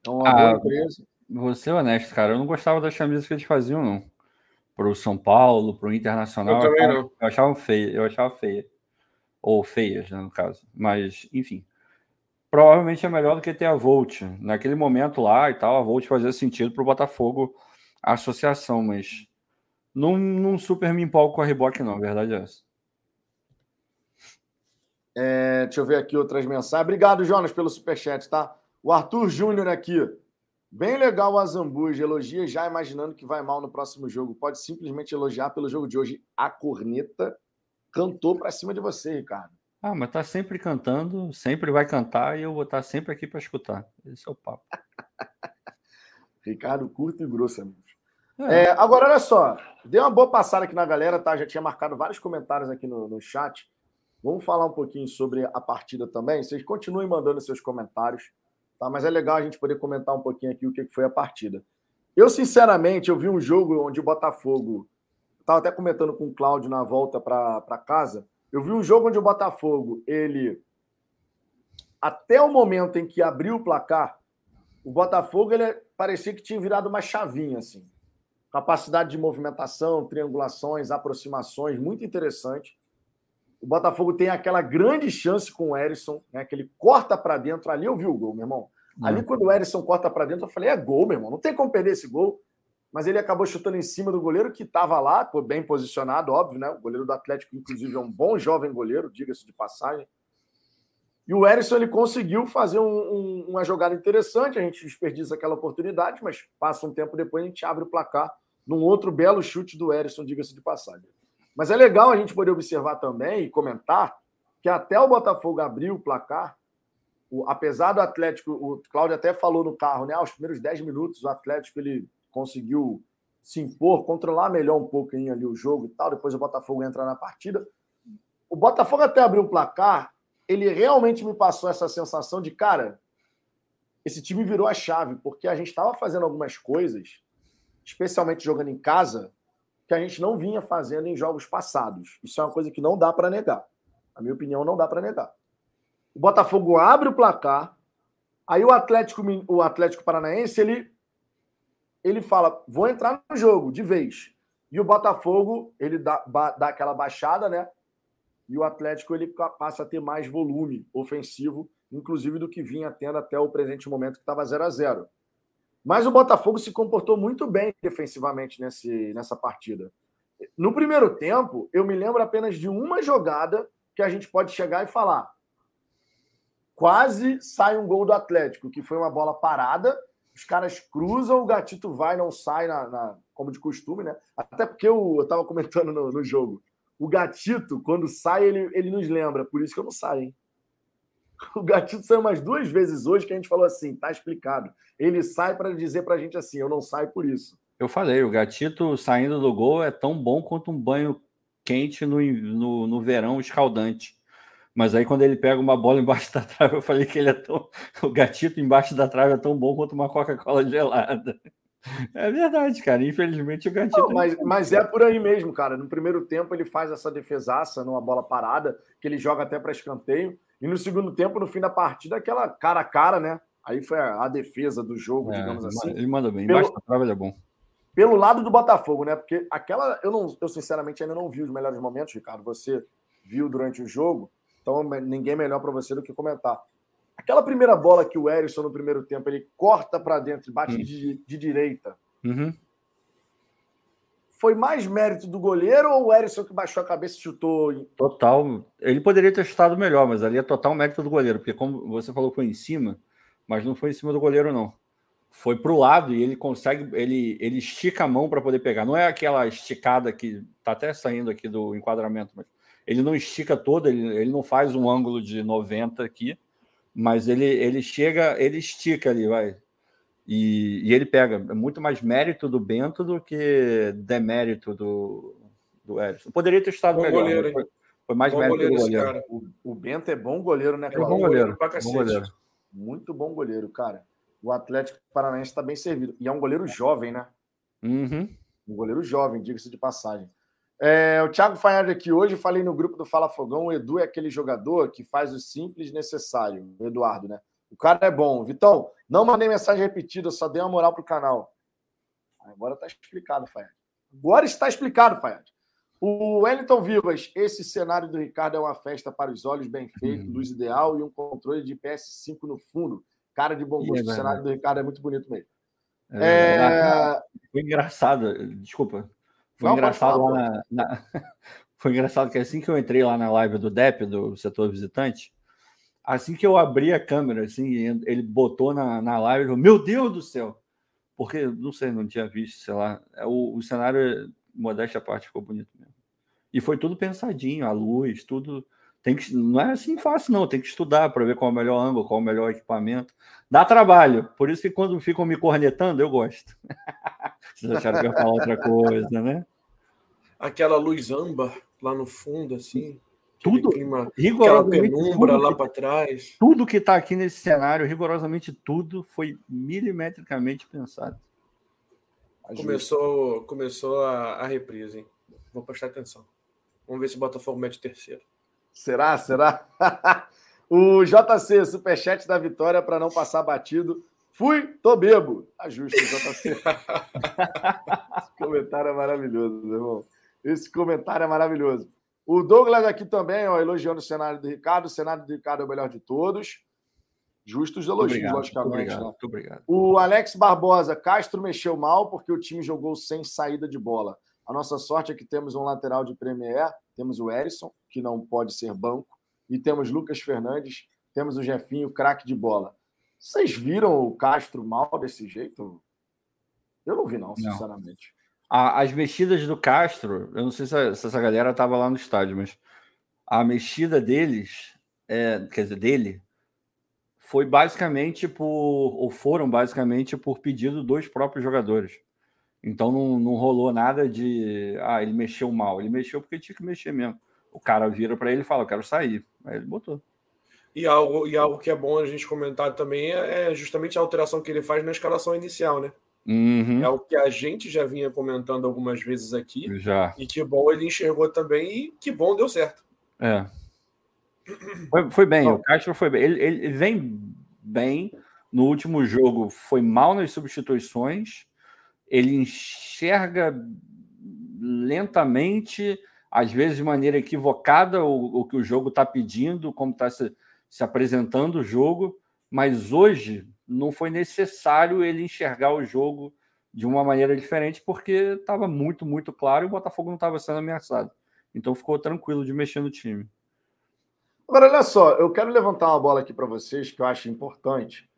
Uma ah, boa empresa. Vou ser honesto, cara. Eu não gostava das camisas que eles faziam, não. Pro São Paulo, pro Internacional. Eu, também eu, não. eu achava feia, eu achava feia. Ou feias, né, no caso. Mas, enfim. Provavelmente é melhor do que ter a Volt. Naquele momento lá e tal, a Volt fazia sentido pro Botafogo a associação, mas não, não super me empolgo com a Reebok, não. A verdade é essa. É, deixa eu ver aqui outras mensagens. Obrigado, Jonas, pelo superchat, tá? O Arthur Júnior aqui. Bem legal o Azambuja, elogia já imaginando que vai mal no próximo jogo. Pode simplesmente elogiar pelo jogo de hoje a corneta. cantou para cima de você, Ricardo. Ah, mas tá sempre cantando, sempre vai cantar e eu vou estar sempre aqui para escutar. Esse é o papo. Ricardo curto e grosso, amigos. É. É, agora, olha só, dei uma boa passada aqui na galera, tá? Já tinha marcado vários comentários aqui no, no chat. Vamos falar um pouquinho sobre a partida também. Vocês continuem mandando seus comentários, tá? Mas é legal a gente poder comentar um pouquinho aqui o que foi a partida. Eu, sinceramente, eu vi um jogo onde o Botafogo. Estava até comentando com o Cláudio na volta para casa. Eu vi um jogo onde o Botafogo, ele. Até o momento em que abriu o placar, o Botafogo ele parecia que tinha virado uma chavinha, assim. Capacidade de movimentação, triangulações, aproximações, muito interessante. O Botafogo tem aquela grande chance com o Erisson, né, que ele corta para dentro. Ali eu vi o gol, meu irmão. Ali, uhum. quando o Erisson corta para dentro, eu falei: é gol, meu irmão. Não tem como perder esse gol. Mas ele acabou chutando em cima do goleiro que estava lá, bem posicionado, óbvio, né? O goleiro do Atlético, inclusive, é um bom jovem goleiro, diga-se de passagem. E o Erisson ele conseguiu fazer um, um, uma jogada interessante. A gente desperdiça aquela oportunidade, mas passa um tempo depois a gente abre o placar num outro belo chute do Erisson, diga-se de passagem. Mas é legal a gente poder observar também e comentar que até o Botafogo abrir o placar, o, apesar do Atlético, o Cláudio até falou no carro, né? Aos primeiros 10 minutos, o Atlético ele conseguiu se impor, controlar melhor um pouquinho ali o jogo e tal. Depois o Botafogo entra na partida. O Botafogo até abrir o placar, ele realmente me passou essa sensação de, cara, esse time virou a chave, porque a gente estava fazendo algumas coisas, especialmente jogando em casa, que a gente não vinha fazendo em jogos passados. Isso é uma coisa que não dá para negar. Na minha opinião, não dá para negar. O Botafogo abre o placar, aí o Atlético, o Atlético Paranaense ele, ele fala: vou entrar no jogo de vez. E o Botafogo ele dá, dá aquela baixada, né? E o Atlético ele passa a ter mais volume ofensivo, inclusive do que vinha tendo até o presente momento, que estava 0 a 0 Mas o Botafogo se comportou muito bem defensivamente nesse, nessa partida. No primeiro tempo, eu me lembro apenas de uma jogada que a gente pode chegar e falar: quase sai um gol do Atlético, que foi uma bola parada. Os caras cruzam, o gatito vai, não sai, na, na como de costume, né? Até porque eu estava comentando no, no, jogo. O gatito, quando sai, ele, ele nos lembra. Por isso que eu não saio, hein? O gatito saiu umas duas vezes hoje que a gente falou assim, tá explicado. Ele sai para dizer para a gente assim: eu não saio por isso. Eu falei, o gatito saindo do gol é tão bom quanto um banho quente no, no, no verão escaldante. Mas aí, quando ele pega uma bola embaixo da trave, eu falei que ele é tão. O gatito embaixo da trave é tão bom quanto uma Coca-Cola gelada. É verdade, cara. Infelizmente o gatito. Não, mas, mas é por aí mesmo, cara. No primeiro tempo, ele faz essa defesaça numa bola parada, que ele joga até para escanteio. E no segundo tempo, no fim da partida, aquela cara a cara, né? Aí foi a, a defesa do jogo, é, digamos assim. Ele manda bem. Pelo, embaixo da trave ele é bom. Pelo lado do Botafogo, né? Porque aquela. Eu, não, eu sinceramente ainda não vi os melhores momentos, Ricardo. Você viu durante o jogo. Então, ninguém melhor para você do que comentar. Aquela primeira bola que o Erisson, no primeiro tempo, ele corta para dentro e bate hum. de, de, direita. Uhum. Foi mais mérito do goleiro ou o Erisson que baixou a cabeça e chutou? Total. Ele poderia ter chutado melhor, mas ali é total mérito do goleiro, porque, como você falou, foi em cima, mas não foi em cima do goleiro, não. Foi para o lado e ele consegue, ele, ele estica a mão para poder pegar. Não é aquela esticada que está até saindo aqui do enquadramento, mas ele não estica todo, ele, ele não faz um ângulo de 90 aqui, mas ele, ele chega, ele estica ali, vai. E, e ele pega. É muito mais mérito do Bento do que demérito do, do Edson. Poderia ter estado bom melhor. Goleiro, foi, foi, mais bom mérito goleiro do goleiro. O, o, Bento é bom goleiro, né? É bom goleiro. Bom goleiro. Muito bom goleiro, cara. O Atlético Paranaense está bem servido. E é um goleiro jovem, né? Uhum. Um goleiro jovem, diga-se de passagem. É, o Thiago Fanhard aqui hoje, falei no grupo do Fala Fogão, o Edu é aquele jogador que faz o simples necessário, o Eduardo, né? O cara é bom. Vitão, não mandei mensagem repetida, só dei uma moral pro canal. Agora está explicado, Fanhard. Agora está explicado, Fanhard. O Wellington Vivas, esse cenário do Ricardo é uma festa para os olhos, bem feito, uhum. luz ideal e um controle de PS5 no fundo. Cara de bom gosto. É, o cenário do Ricardo é muito bonito mesmo. É... É... Foi engraçado, desculpa. Foi Não, engraçado lá na, na... Foi engraçado que assim que eu entrei lá na live do DEP, do setor visitante, assim que eu abri a câmera, assim, ele botou na, na live, falou, meu Deus do céu! Porque, não sei, não tinha visto, sei lá. É, o, o cenário, modéstia à parte, ficou bonito mesmo. E foi tudo pensadinho, a luz, tudo. Tem que, não é assim fácil, não. Tem que estudar para ver qual é o melhor ângulo, qual é o melhor equipamento. Dá trabalho. Por isso que quando ficam me cornetando, eu gosto. Vocês acharam que eu ia falar outra coisa, né? Aquela luz âmbar lá no fundo, assim. Tudo, clima, rigorosamente penumbra tudo lá para trás. Tudo que está aqui nesse cenário, rigorosamente tudo, foi milimetricamente pensado. Começou, começou a, a reprise, hein? Vou prestar atenção. Vamos ver se o Botafogo mete terceiro. Será? Será? o JC, superchat da vitória para não passar batido. Fui, tô bebo. Justo, JC. Esse comentário é maravilhoso, meu irmão. Esse comentário é maravilhoso. O Douglas aqui também, ó, elogiando o cenário do Ricardo. O cenário do Ricardo é o melhor de todos. Justos elogios, obrigado, logicamente. Obrigado, né? muito obrigado. O Alex Barbosa, Castro mexeu mal porque o time jogou sem saída de bola. A nossa sorte é que temos um lateral de Premier, temos o Erisson, que não pode ser banco, e temos Lucas Fernandes, temos o Jefinho, craque de bola. Vocês viram o Castro mal desse jeito? Eu não vi, não, sinceramente. Não. As mexidas do Castro, eu não sei se, essa galera estava lá no estádio, mas a mexida deles, é, quer dizer, dele, foi basicamente por, ou foram basicamente por pedido dos próprios jogadores. Então não, não rolou nada de, ah, ele mexeu mal. Ele mexeu porque tinha que mexer mesmo. O cara vira para ele e fala, eu quero sair. Aí ele botou. E algo, e algo que é bom a gente comentar também é, é justamente a alteração que ele faz na escalação inicial, né? Uhum. É o que a gente já vinha comentando algumas vezes aqui. Já. E que bom ele enxergou também e que bom deu certo. É. Foi, foi bem, o Castro foi bem. Ele, ele vem bem. No último jogo foi mal nas substituições ele enxerga lentamente, às vezes de maneira equivocada, o, o que o jogo está pedindo, como está se, se apresentando o jogo, mas hoje não foi necessário ele enxergar o jogo de uma maneira diferente, porque estava muito, muito claro e o Botafogo não estava sendo ameaçado. Então ficou tranquilo de mexer no time. Agora, olha só, eu quero levantar uma bola aqui para vocês que eu acho importante.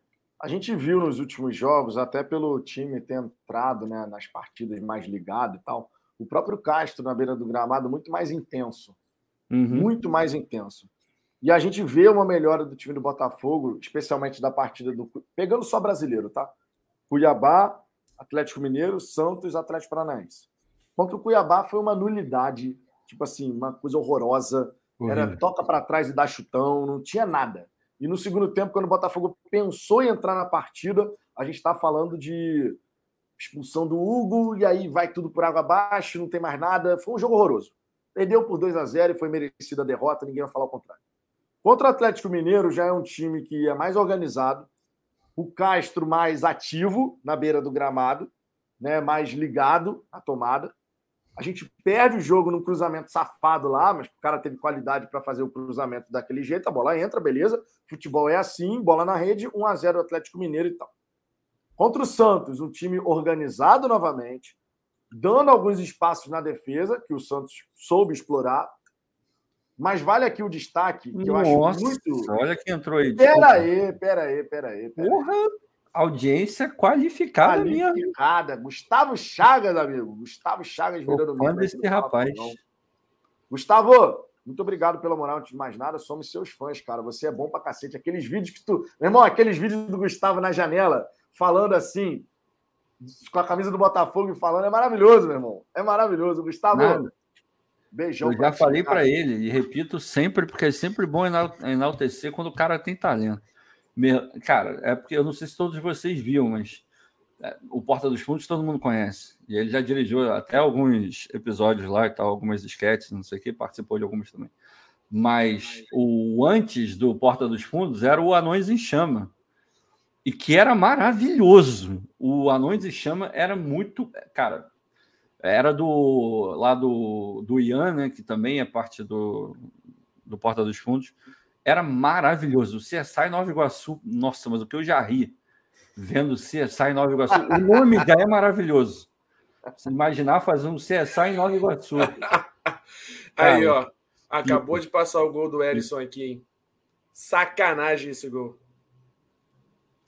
A gente viu nos últimos jogos, até pelo time ter entrado né, nas partidas mais ligado e tal, o próprio Castro na beira do gramado muito mais intenso. Uhum. Muito mais intenso. E a gente vê uma melhora do time do Botafogo, especialmente da partida do. Pegando só brasileiro, tá? Cuiabá, Atlético Mineiro, Santos, Atlético Paranaense. Contra o Cuiabá foi uma nulidade, tipo assim, uma coisa horrorosa. Era toca para trás e dá chutão, não tinha nada. E no segundo tempo, quando o Botafogo pensou em entrar na partida, a gente está falando de expulsão do Hugo, e aí vai tudo por água abaixo, não tem mais nada. Foi um jogo horroroso. Perdeu por 2 a 0 e foi merecida a derrota, ninguém vai falar o contrário. Contra o Atlético Mineiro, já é um time que é mais organizado, o Castro mais ativo na beira do gramado, né, mais ligado à tomada. A gente perde o jogo num cruzamento safado lá, mas o cara teve qualidade para fazer o cruzamento daquele jeito, a bola entra, beleza. Futebol é assim, bola na rede, 1 a 0 Atlético Mineiro e tal. Contra o Santos, um time organizado novamente, dando alguns espaços na defesa, que o Santos soube explorar. Mas vale aqui o destaque, que eu Nossa, acho muito. Olha quem entrou aí. Pera aí, pera aí, pera aí. Pera Porra! Aí. Audiência qualificada, qualificada. Minha. Gustavo Chagas, amigo. Gustavo Chagas virando fã desse rapaz. Gustavo, muito obrigado pela moral. Antes de mais nada, somos seus fãs, cara. Você é bom pra cacete. Aqueles vídeos que tu. Meu irmão, aqueles vídeos do Gustavo na janela, falando assim, com a camisa do Botafogo e falando, é maravilhoso, meu irmão. É maravilhoso. Gustavo, Nada. Beijão. Eu já falei para ele e repito sempre, porque é sempre bom enaltecer quando o cara tem talento. Cara, é porque eu não sei se todos vocês viram, mas é, o Porta dos Fundos todo mundo conhece. E ele já dirigiu até alguns episódios lá e tal, algumas sketches, não sei o que, participou de algumas também. Mas o antes do Porta dos Fundos era o Anões em Chama. E que era maravilhoso. O Anões em Chama era muito. Cara, era do lá do, do Ian, né, que também é parte do, do Porta dos Fundos era maravilhoso. O CSI Nova Iguaçu, nossa, mas o que eu já ri vendo o CSI Nova Iguaçu, o nome já é maravilhoso. Você imaginar fazer um CSI em Nova Iguaçu. Aí, ó, acabou de passar o gol do Erisson aqui, hein? Sacanagem esse gol.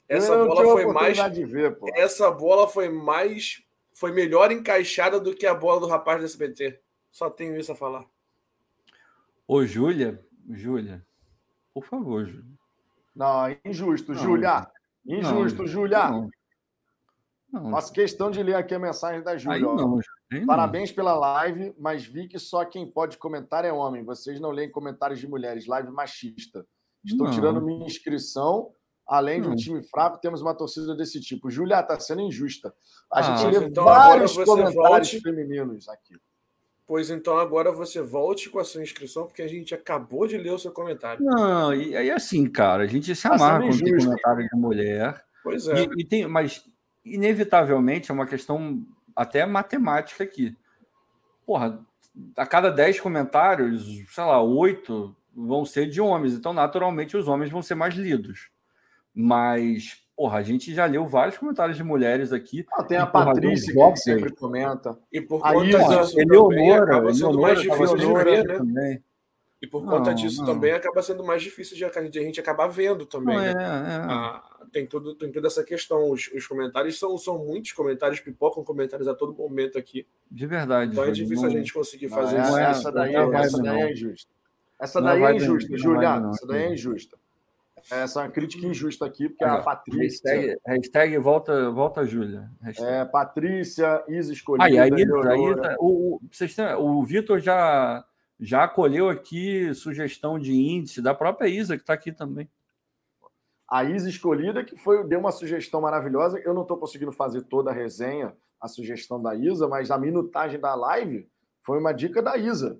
Essa eu bola foi mais. Ver, essa bola foi mais. Foi melhor encaixada do que a bola do rapaz do SBT. Só tenho isso a falar. Ô, Júlia, Júlia, por favor, Júlia. Não, injusto, Júlia. Injusto, Júlia. Não. Não. Faço questão de ler aqui a mensagem da Júlia. Parabéns pela live, mas vi que só quem pode comentar é homem. Vocês não leem comentários de mulheres. Live machista. Estou não. tirando minha inscrição. Além de um time fraco, temos uma torcida desse tipo. Júlia, está sendo injusta. A ah, gente lê então vários comentários volte... femininos aqui. Pois então agora você volte com a sua inscrição, porque a gente acabou de ler o seu comentário. Não, e aí assim, cara, a gente se tá amarra quando tem comentário de mulher. Pois é. E, e tem, mas inevitavelmente é uma questão até matemática aqui. Porra, a cada 10 comentários, sei lá, oito vão ser de homens, então naturalmente os homens vão ser mais lidos. Mas, porra, a gente já leu vários comentários de mulheres aqui. Ah, tem a Patrícia que sempre comenta. E por conta disso, Eleonora, Eleonora, Eleonora, também. E por conta não, disso não. também acaba sendo mais difícil de a gente acabar vendo também. Não, né? é, é. Ah, tem, tudo, tem toda essa questão. Os, os, comentários são, são muitos comentários, pipocam comentários a todo momento aqui. De verdade. Então é difícil a gente conseguir fazer isso. Essa daí, essa daí é injusta. Essa daí é injusta, Juliano. Essa daí é injusta. Essa é uma crítica injusta aqui, porque a Patrícia. Hashtag, hashtag volta, volta Júlia. É, Patrícia, Isa escolhida. Ah, e aí, aí o, o, o Vitor já já acolheu aqui sugestão de índice da própria Isa, que está aqui também. A Isa escolhida, que foi deu uma sugestão maravilhosa. Eu não estou conseguindo fazer toda a resenha, a sugestão da Isa, mas a minutagem da live foi uma dica da Isa,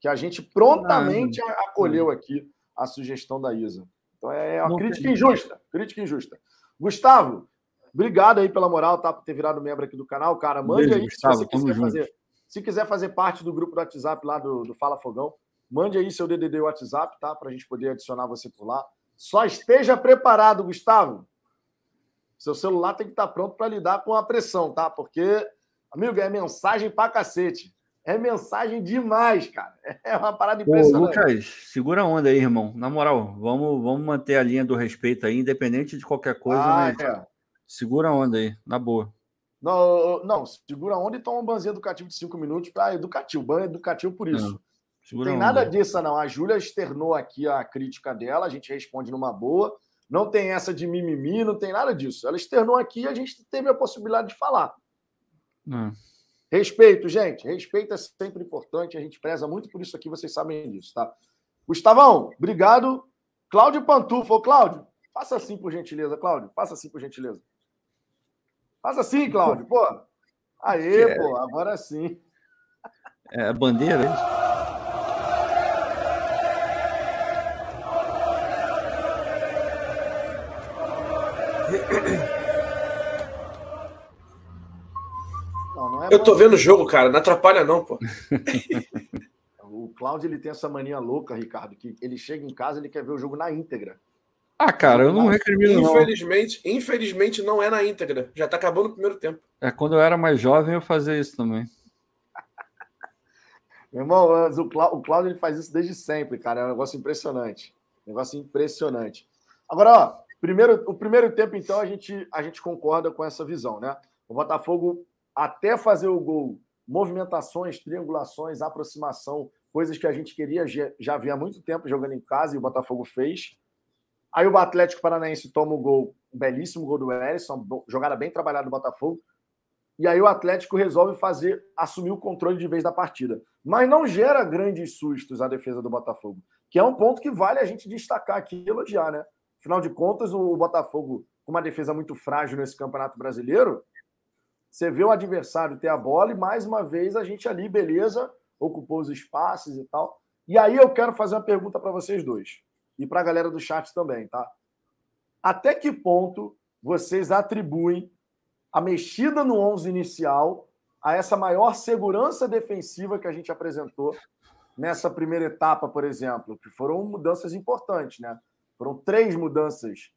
que a gente prontamente não, acolheu não. aqui a sugestão da Isa. Então é uma não crítica tem. injusta, crítica injusta. Gustavo, obrigado aí pela moral, tá, por ter virado membro aqui do canal, cara. Mande Beijo, aí Gustavo, se você quiser fazer. Se quiser fazer parte do grupo do WhatsApp lá do, do Fala Fogão, mande aí seu DDD WhatsApp, tá? Para a gente poder adicionar você por lá. Só esteja preparado, Gustavo. Seu celular tem que estar pronto para lidar com a pressão, tá? Porque, amigo, é mensagem pra cacete. É mensagem demais, cara. É uma parada impressionante. Ô, Lucas, segura a onda aí, irmão. Na moral, vamos, vamos manter a linha do respeito aí, independente de qualquer coisa, ah, mas é. segura a onda aí, na boa. Não, não, segura a onda e toma um banzinho educativo de cinco minutos para educativo. Ban educativo por isso. Não, tem nada disso, não. A Júlia externou aqui a crítica dela, a gente responde numa boa. Não tem essa de mimimi, não tem nada disso. Ela externou aqui e a gente teve a possibilidade de falar. Não. Respeito, gente. Respeito é sempre importante. A gente preza muito por isso aqui, vocês sabem disso, tá? Gustavão, obrigado. Cláudio Pantufo. Ô, Cláudio, faça assim por gentileza, Cláudio. Faça assim por gentileza. Faz assim, Cláudio. Pô. Aê, é... pô, agora sim. É a bandeira, hein? Eu tô vendo o jogo, cara. Não atrapalha, não, pô. o Cláudio ele tem essa mania louca, Ricardo, que ele chega em casa ele quer ver o jogo na íntegra. Ah, cara, eu não recrimino, infelizmente, não. Infelizmente, não é na íntegra. Já tá acabando o primeiro tempo. É, quando eu era mais jovem, eu fazia isso também. Meu irmão, o Cláudio ele faz isso desde sempre, cara. É um negócio impressionante. Um negócio impressionante. Agora, ó, primeiro, o primeiro tempo, então, a gente, a gente concorda com essa visão, né? O Botafogo, até fazer o gol, movimentações, triangulações, aproximação, coisas que a gente queria já havia muito tempo jogando em casa e o Botafogo fez. Aí o Atlético Paranaense toma o gol, belíssimo gol do Erisson, jogada bem trabalhada do Botafogo. E aí o Atlético resolve fazer, assumir o controle de vez da partida. Mas não gera grandes sustos a defesa do Botafogo, que é um ponto que vale a gente destacar aqui e elogiar, né? Afinal de contas, o Botafogo, com uma defesa muito frágil nesse Campeonato Brasileiro, você vê o adversário ter a bola e mais uma vez a gente ali, beleza, ocupou os espaços e tal. E aí eu quero fazer uma pergunta para vocês dois e para a galera do chat também, tá? Até que ponto vocês atribuem a mexida no 11 inicial a essa maior segurança defensiva que a gente apresentou nessa primeira etapa, por exemplo, que foram mudanças importantes, né? Foram três mudanças.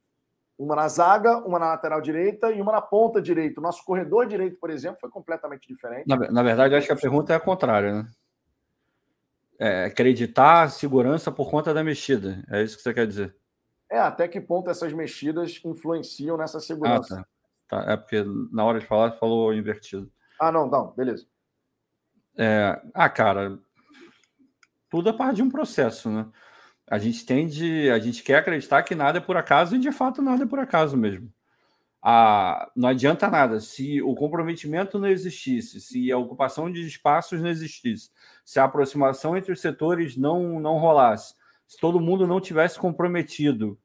Uma na zaga, uma na lateral direita e uma na ponta direita. O nosso corredor direito, por exemplo, foi completamente diferente. Na, na verdade, acho que a pergunta é a contrária, né? é, acreditar segurança por conta da mexida. É isso que você quer dizer? É, até que ponto essas mexidas influenciam nessa segurança? Ah, tá. tá. É porque na hora de falar, falou invertido. Ah, não, não, beleza. É... Ah, cara. tudo é parte de um processo, né? A gente tende, a gente quer acreditar que nada é por acaso e de fato nada é por acaso mesmo. Ah, não adianta nada se o comprometimento não existisse, se a ocupação de espaços não existisse, se a aproximação entre os setores não, não rolasse, se todo mundo não tivesse comprometido,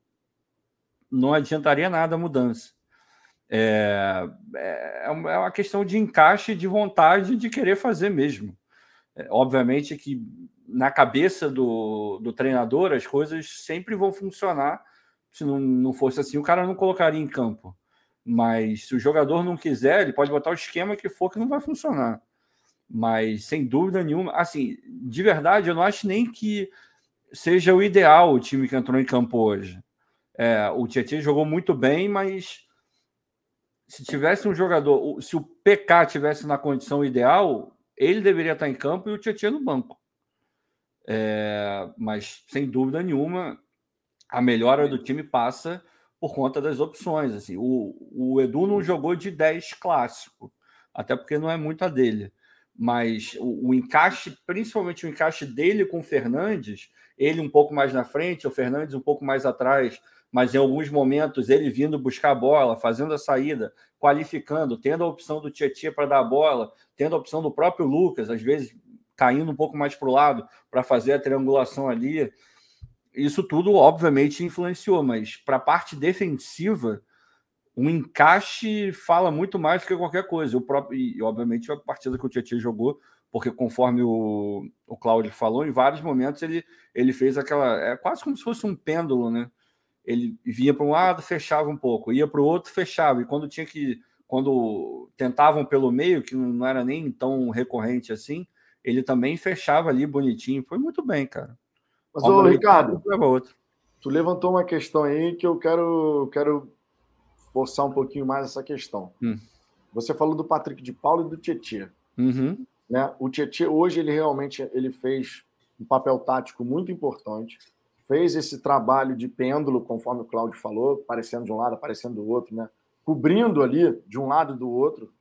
não adiantaria nada a mudança. É, é, é uma questão de encaixe, de vontade de querer fazer mesmo. É, obviamente que na cabeça do, do treinador as coisas sempre vão funcionar. Se não, não fosse assim, o cara não colocaria em campo. Mas se o jogador não quiser, ele pode botar o esquema que for que não vai funcionar. Mas sem dúvida nenhuma, assim, de verdade, eu não acho nem que seja o ideal o time que entrou em campo hoje. É, o Tietchan jogou muito bem, mas se tivesse um jogador, se o PK tivesse na condição ideal, ele deveria estar em campo e o Tietchan no banco. É, mas sem dúvida nenhuma, a melhora do time passa por conta das opções. Assim, o, o Edu não jogou de 10 clássico, até porque não é muito a dele. Mas o, o encaixe, principalmente o encaixe dele com o Fernandes, ele um pouco mais na frente, o Fernandes um pouco mais atrás, mas em alguns momentos ele vindo buscar a bola, fazendo a saída, qualificando, tendo a opção do Tietchan para dar a bola, tendo a opção do próprio Lucas, às vezes caindo um pouco mais para o lado para fazer a triangulação ali. Isso tudo, obviamente, influenciou, mas para a parte defensiva, um encaixe fala muito mais do que qualquer coisa. O próprio, e, obviamente, a partida que o Tietchan jogou, porque conforme o, o Cláudio falou, em vários momentos ele, ele fez aquela. É quase como se fosse um pêndulo, né? Ele vinha para um lado, fechava um pouco, ia para o outro, fechava. E quando tinha que. Quando tentavam pelo meio, que não era nem tão recorrente assim, ele também fechava ali bonitinho. Foi muito bem, cara. Mas, ô, Ricardo, tu levantou uma questão aí que eu quero, quero forçar um pouquinho mais essa questão. Hum. Você falou do Patrick de Paulo e do Tietchan. Uhum. Né? O Tietchan, hoje, ele realmente ele fez um papel tático muito importante. Fez esse trabalho de pêndulo, conforme o Cláudio falou, aparecendo de um lado, aparecendo do outro, né? cobrindo ali de um lado e do outro.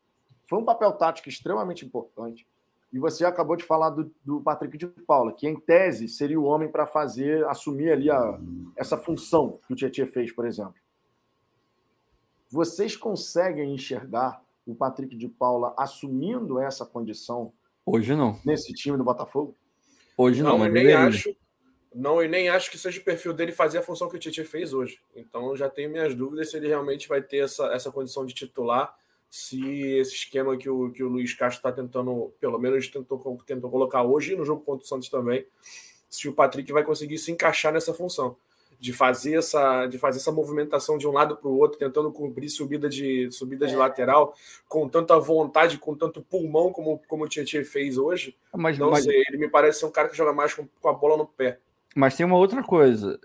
Foi um papel tático extremamente importante. E você acabou de falar do, do Patrick de Paula, que em tese seria o homem para fazer, assumir ali a, essa função que o Tietchan fez, por exemplo. Vocês conseguem enxergar o Patrick de Paula assumindo essa condição? Hoje não. Nesse time do Botafogo? Hoje não, não eu nem acho. Não, eu nem acho que seja o perfil dele fazer a função que o Tietchan fez hoje. Então eu já tenho minhas dúvidas se ele realmente vai ter essa, essa condição de titular se esse esquema que o, que o Luiz Castro está tentando, pelo menos tentou, tentou colocar hoje no jogo contra o Santos também, se o Patrick vai conseguir se encaixar nessa função de fazer essa de fazer essa movimentação de um lado para o outro, tentando cobrir subida de subida de é. lateral com tanta vontade, com tanto pulmão como, como o Tietchan fez hoje. Mas, não mas... sei, ele me parece ser um cara que joga mais com, com a bola no pé. Mas tem uma outra coisa.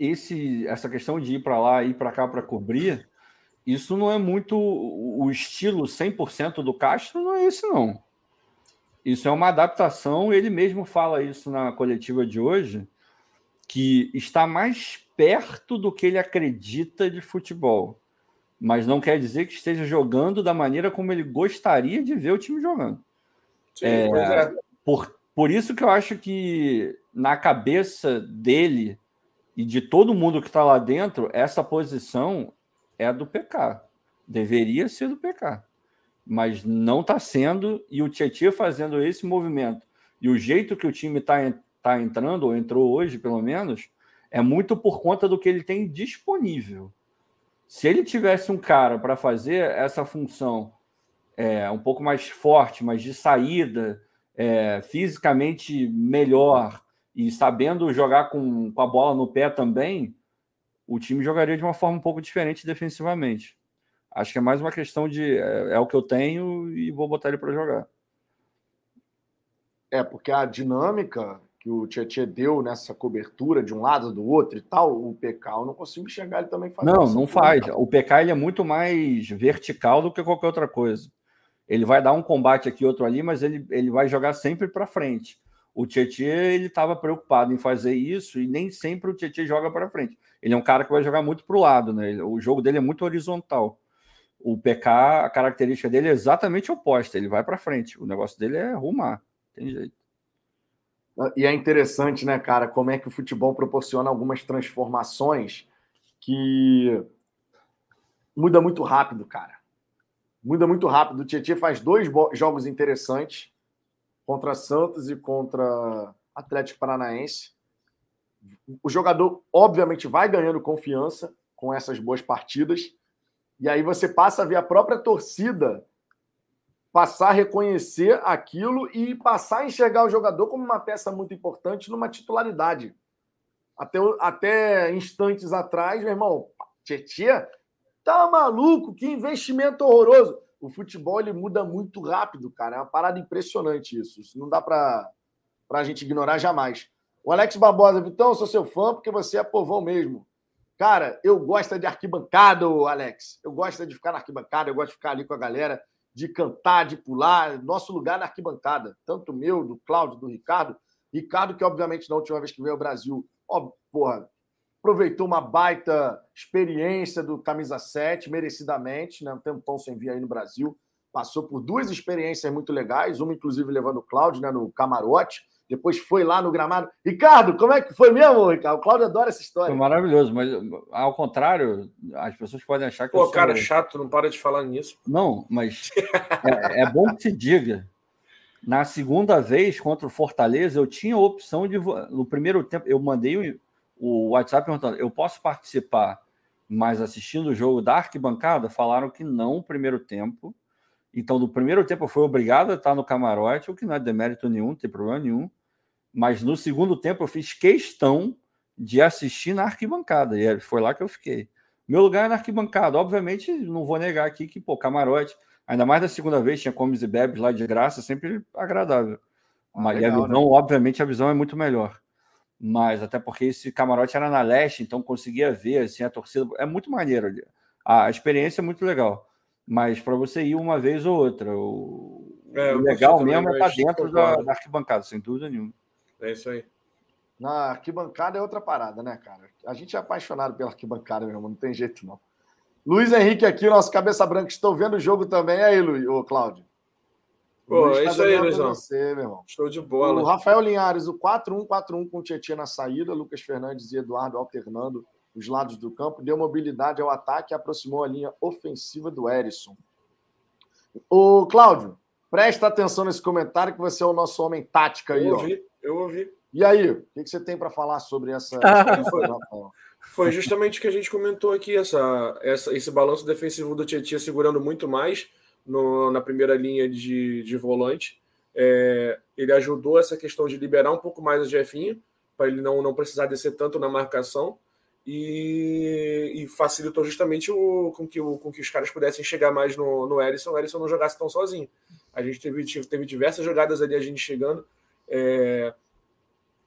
Esse essa questão de ir para lá e ir para cá para cobrir, isso não é muito o estilo 100% do Castro, não é esse não. Isso é uma adaptação, ele mesmo fala isso na coletiva de hoje, que está mais perto do que ele acredita de futebol. Mas não quer dizer que esteja jogando da maneira como ele gostaria de ver o time jogando. Sim, é, é. Por, por isso que eu acho que na cabeça dele e de todo mundo que está lá dentro, essa posição é do PK. Deveria ser do PK. Mas não está sendo, e o Tietchan fazendo esse movimento, e o jeito que o time está tá entrando, ou entrou hoje, pelo menos, é muito por conta do que ele tem disponível. Se ele tivesse um cara para fazer essa função é, um pouco mais forte, mas de saída, é, fisicamente melhor e sabendo jogar com, com a bola no pé também, o time jogaria de uma forma um pouco diferente defensivamente. Acho que é mais uma questão de é, é o que eu tenho e vou botar ele para jogar. É, porque a dinâmica que o Tietchan deu nessa cobertura de um lado do outro e tal, o PK eu não consigo enxergar ele também fazendo. Não, não faz. O PK ele é muito mais vertical do que qualquer outra coisa. Ele vai dar um combate aqui, outro ali, mas ele, ele vai jogar sempre para frente. O Tietchan ele estava preocupado em fazer isso e nem sempre o Tietchan joga para frente. Ele é um cara que vai jogar muito para o lado, né? O jogo dele é muito horizontal. O PK, a característica dele é exatamente oposta. Ele vai para frente. O negócio dele é rumar. Tem jeito. E é interessante, né, cara, como é que o futebol proporciona algumas transformações que muda muito rápido, cara. Muda muito rápido. O Tietchan faz dois jogos interessantes contra Santos e contra Atlético Paranaense. O jogador, obviamente, vai ganhando confiança com essas boas partidas. E aí você passa a ver a própria torcida passar a reconhecer aquilo e passar a enxergar o jogador como uma peça muito importante numa titularidade. Até, até instantes atrás, meu irmão, Tietchan, tá maluco? Que investimento horroroso. O futebol ele muda muito rápido, cara. É uma parada impressionante isso. Isso não dá para a gente ignorar jamais. O Alex Barbosa, Vitão, sou seu fã porque você é povão mesmo. Cara, eu gosto de arquibancada, Alex. Eu gosto de ficar na arquibancada, eu gosto de ficar ali com a galera de cantar, de pular. Nosso lugar na arquibancada, tanto meu, do Cláudio, do Ricardo. Ricardo, que obviamente na última vez que veio ao Brasil, ó, porra, aproveitou uma baita experiência do camisa 7, merecidamente, né? Um tempão sem vir aí no Brasil. Passou por duas experiências muito legais, uma inclusive levando o Cláudio né, no camarote depois foi lá no gramado. Ricardo, como é que foi mesmo, Ricardo? O Cláudio adora essa história. Foi maravilhoso, mas ao contrário, as pessoas podem achar que. Pô, eu sou... cara chato, não para de falar nisso. Não, mas é, é, bom que se diga. Na segunda vez contra o Fortaleza, eu tinha a opção de. No primeiro tempo, eu mandei o, WhatsApp perguntando: eu posso participar, mas assistindo o jogo da arquibancada? Falaram que não, o primeiro tempo. Então, no primeiro tempo, eu fui obrigado a estar no camarote, o que não é demérito nenhum, não tem problema nenhum. Mas no segundo tempo, eu fiz questão de assistir na arquibancada. E é, foi lá que eu fiquei. Meu lugar é na arquibancada. Obviamente, não vou negar aqui que, pô, camarote, ainda mais da segunda vez, tinha comes e bebes lá de graça, sempre agradável. Ah, Mas legal, a visão, né? obviamente, a visão é muito melhor. Mas até porque esse camarote era na leste, então conseguia ver assim, a torcida. É muito maneiro ali. A experiência é muito legal mas para você ir uma vez ou outra. O, é, o legal mesmo é estar tá dentro da, da, arquibancada, sem dúvida nenhuma. É isso aí. Na arquibancada é outra parada, né, cara? A gente é apaixonado pela arquibancada, meu irmão, não tem jeito não. Luiz Henrique aqui, nosso cabeça branca, estou vendo o jogo também. aí, Luiz, ô, Cláudio. Pô, é tá isso aí, Luizão. Você, meu irmão. Show de bola. O Rafael Linhares, o 4-1-4-1 com o Tietchan na saída, Lucas Fernandes e Eduardo alternando os lados do campo, deu mobilidade ao ataque e aproximou a linha ofensiva do Erisson. O Cláudio, presta atenção nesse comentário que você é o nosso homem tática aí. Eu ouvi, ó. eu ouvi. E aí, o que você tem para falar sobre essa? foi, foi justamente o que a gente comentou aqui, essa, essa, esse balanço defensivo do Tietchan segurando muito mais no, na primeira linha de, de volante. É, ele ajudou essa questão de liberar um pouco mais o Jefinho, para ele não, não precisar descer tanto na marcação e, e, facilitou justamente o, com, que, o, com que os caras pudessem chegar mais no, no Erisson, o Erisson não jogasse tão sozinho. A gente teve, teve diversas jogadas ali, a gente chegando é,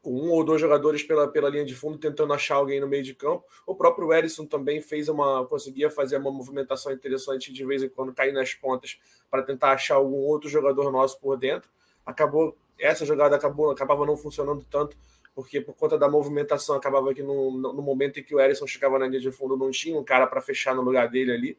com um ou dois jogadores pela, pela linha de fundo tentando achar alguém no meio de campo. O próprio Erisson também fez uma conseguia fazer uma movimentação interessante de vez em quando cair nas pontas para tentar achar algum outro jogador nosso por dentro. Acabou essa jogada acabou acabava não funcionando tanto porque por conta da movimentação acabava que no, no momento em que o Erisson chegava na linha de fundo não tinha um cara para fechar no lugar dele ali.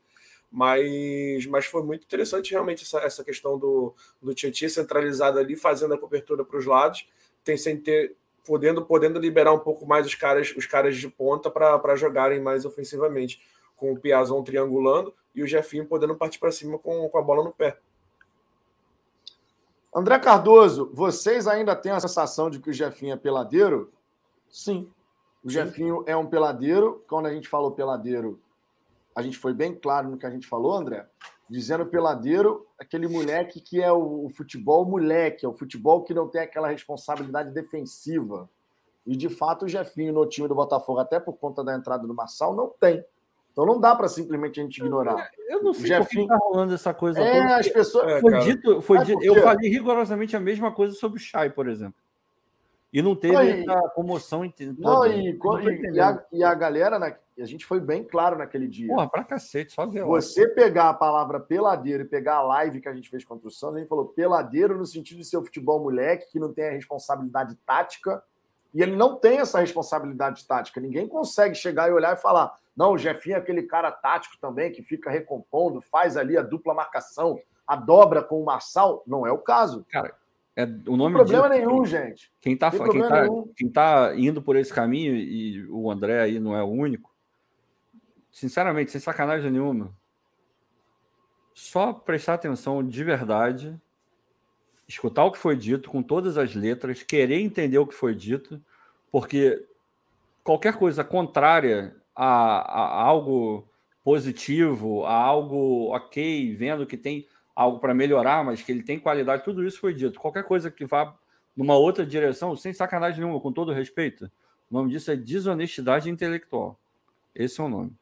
Mas, mas foi muito interessante realmente essa, essa questão do, do Tietchan centralizado ali, fazendo a cobertura para os lados, tem sem ter podendo, podendo liberar um pouco mais os caras, os caras de ponta para jogarem mais ofensivamente, com o Piazon triangulando e o Jefinho podendo partir para cima com, com a bola no pé. André Cardoso, vocês ainda têm a sensação de que o Jefinho é peladeiro? Sim. O Sim. Jefinho é um peladeiro. Quando a gente falou peladeiro, a gente foi bem claro no que a gente falou, André. Dizendo peladeiro, aquele moleque que é o, o futebol moleque, é o futebol que não tem aquela responsabilidade defensiva. E de fato o Jefinho no time do Botafogo, até por conta da entrada do Marçal, não tem. Então não dá para simplesmente a gente ignorar. Eu não sei Jefinho... por que tá rolando essa coisa. É, toda. as pessoas. É, foi dito, foi dito, eu falei rigorosamente a mesma coisa sobre o Chay, por exemplo. E não teve Aí, essa comoção toda. Não, e, não e, a, e, a, galera, né, a gente foi bem claro naquele dia. Porra, pra cacete, só ver Você pegar a palavra peladeiro e pegar a live que a gente fez contra o Santos, a gente falou peladeiro no sentido de ser o futebol moleque, que não tem a responsabilidade tática, e ele não tem essa responsabilidade tática. Ninguém consegue chegar e olhar e falar: não, o Jefinho é aquele cara tático também que fica recompondo, faz ali a dupla marcação, a dobra com o Marçal. Não é o caso. Cara, É, o nome não tem problema nenhum, gente. Quem está quem tá, quem tá indo por esse caminho, e o André aí não é o único, sinceramente, sem sacanagem nenhuma, só prestar atenção de verdade, escutar o que foi dito com todas as letras, querer entender o que foi dito, porque qualquer coisa contrária a, a algo positivo, a algo ok, vendo que tem algo para melhorar, mas que ele tem qualidade, tudo isso foi dito. Qualquer coisa que vá numa outra direção, sem sacanagem nenhuma, com todo respeito, o nome disso é desonestidade intelectual. Esse é o nome.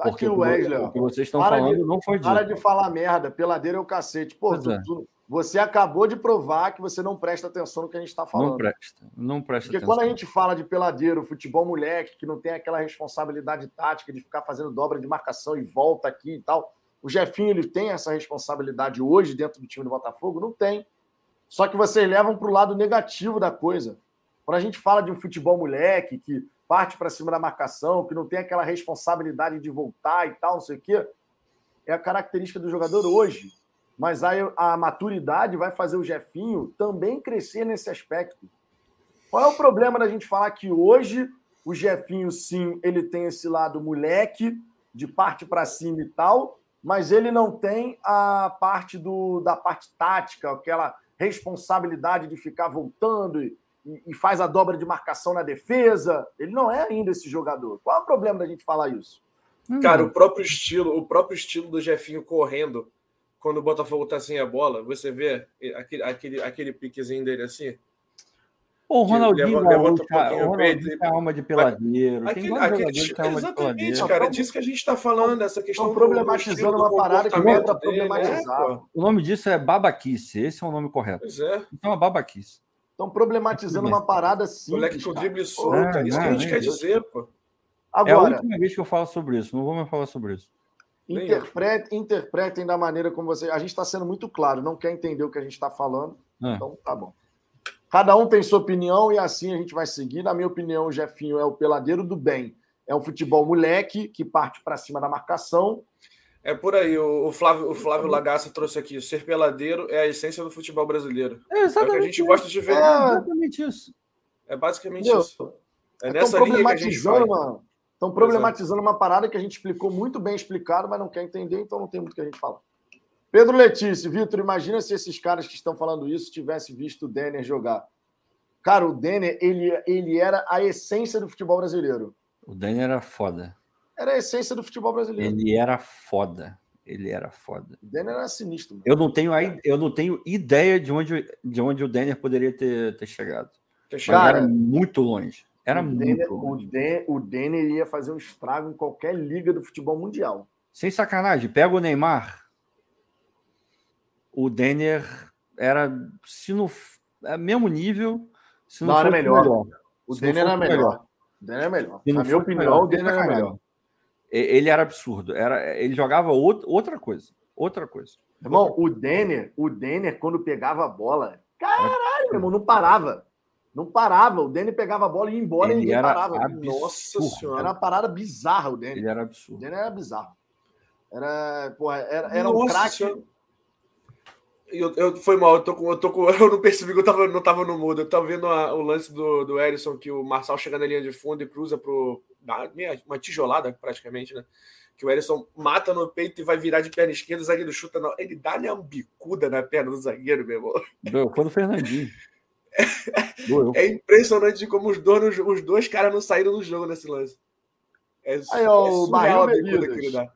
Tá Porque aqui o Wesley. O que vocês estão falando de, não foi dito. Para de falar merda, peladeira é o cacete. Pô, tu, é. tu, você acabou de provar que você não presta atenção no que a gente está falando. Não presta, não presta Porque atenção. quando a gente fala de peladeiro, futebol moleque, que não tem aquela responsabilidade tática de ficar fazendo dobra de marcação e volta aqui e tal, o Jefinho ele tem essa responsabilidade hoje dentro do time do Botafogo? Não tem. Só que vocês levam para o lado negativo da coisa. Quando a gente fala de um futebol moleque que parte para cima da marcação, que não tem aquela responsabilidade de voltar e tal, não sei o quê, é a característica do jogador hoje. Mas aí a maturidade vai fazer o Jefinho também crescer nesse aspecto. Qual é o problema da gente falar que hoje o Jefinho, sim, ele tem esse lado moleque, de parte para cima e tal, mas ele não tem a parte do, da parte tática, aquela responsabilidade de ficar voltando e, e, faz a dobra de marcação na defesa. Ele não é ainda esse jogador. Qual é o problema da gente falar isso? Hum. Cara, o próprio estilo, o próprio estilo do Jefinho correndo quando o Botafogo tá sem a bola, você vê aquele, aquele, aquele piquezinho dele assim. O Ronaldinho, leva, levanta um alma de peladeiro. Aquele, tem aquele, que exatamente, cara. É disso que a gente está falando, essa questão. Estão problematizando uma parada que não para problematizar. É, o nome disso é babaquice. Esse é o nome correto. Pois é. Então é babaquice. Estão problematizando uma parada simples. Moleque com drible solto. É, isso que a gente quer dizer, pô. Agora, é a última vez que eu falo sobre isso. Não vou mais falar sobre isso. Interprete, interpretem da maneira como você. A gente está sendo muito claro, não quer entender o que a gente está falando. É. Então, tá bom. Cada um tem sua opinião e assim a gente vai seguir. Na minha opinião, o Jefinho é o peladeiro do bem. É um futebol moleque que parte para cima da marcação. É por aí. O Flávio, o Flávio Lagaça trouxe aqui: ser peladeiro é a essência do futebol brasileiro. É exatamente. É o que a gente gosta de ver. É exatamente isso. É basicamente Meu, isso. É, é nessa linha que a gente faz. Estão problematizando uma parada que a gente explicou muito bem explicado, mas não quer entender, então não tem muito o que a gente falar. Pedro Letícia, Vitor, imagina se esses caras que estão falando isso tivessem visto o Denner jogar. Cara, o Denner, ele, ele era a essência do futebol brasileiro. O Denner era foda. Era a essência do futebol brasileiro. Ele era foda. Ele era foda. O Denner era sinistro. Mano. Eu não tenho, eu não tenho ideia de onde, de onde o Denner poderia ter, ter chegado. Cara, era muito longe. Era o muito Denner, longe. O Denner, o Denner ia fazer um estrago em qualquer liga do futebol mundial. Sem sacanagem. Pega o Neymar, o Denner era, se no é, mesmo nível, se não, não era melhor. melhor. O Denner era melhor. melhor. O Denner é melhor. Na minha opinião, o Denner era melhor. Ele era absurdo. Era, ele jogava outra coisa. Outra coisa. Irmão, o Denner, o Denner, quando pegava a bola, caralho, meu irmão, não parava. Não parava. O Denner pegava a bola e ia embora ele e ninguém parava. Absurdo. Nossa senhora. Era uma parada bizarra o Denner. Ele era absurdo. O Denner era bizarro. Era, porra, era, era um craque eu, eu, foi mal, eu tô com, eu tô com, eu não percebi que eu tava, não tava no mudo. Eu tava vendo a, o lance do, do Erisson, que o Marçal chega na linha de fundo e cruza pro. Uma tijolada, praticamente, né? Que o Erisson mata no peito e vai virar de perna esquerda, o zagueiro chuta. Não. Ele dá-lhe uma bicuda na perna do zagueiro, meu irmão. Deu, foi no Fernandinho. É, é impressionante como os dois, os dois caras não saíram do jogo nesse lance. É, Aí, ó, é o Barril Bebidas.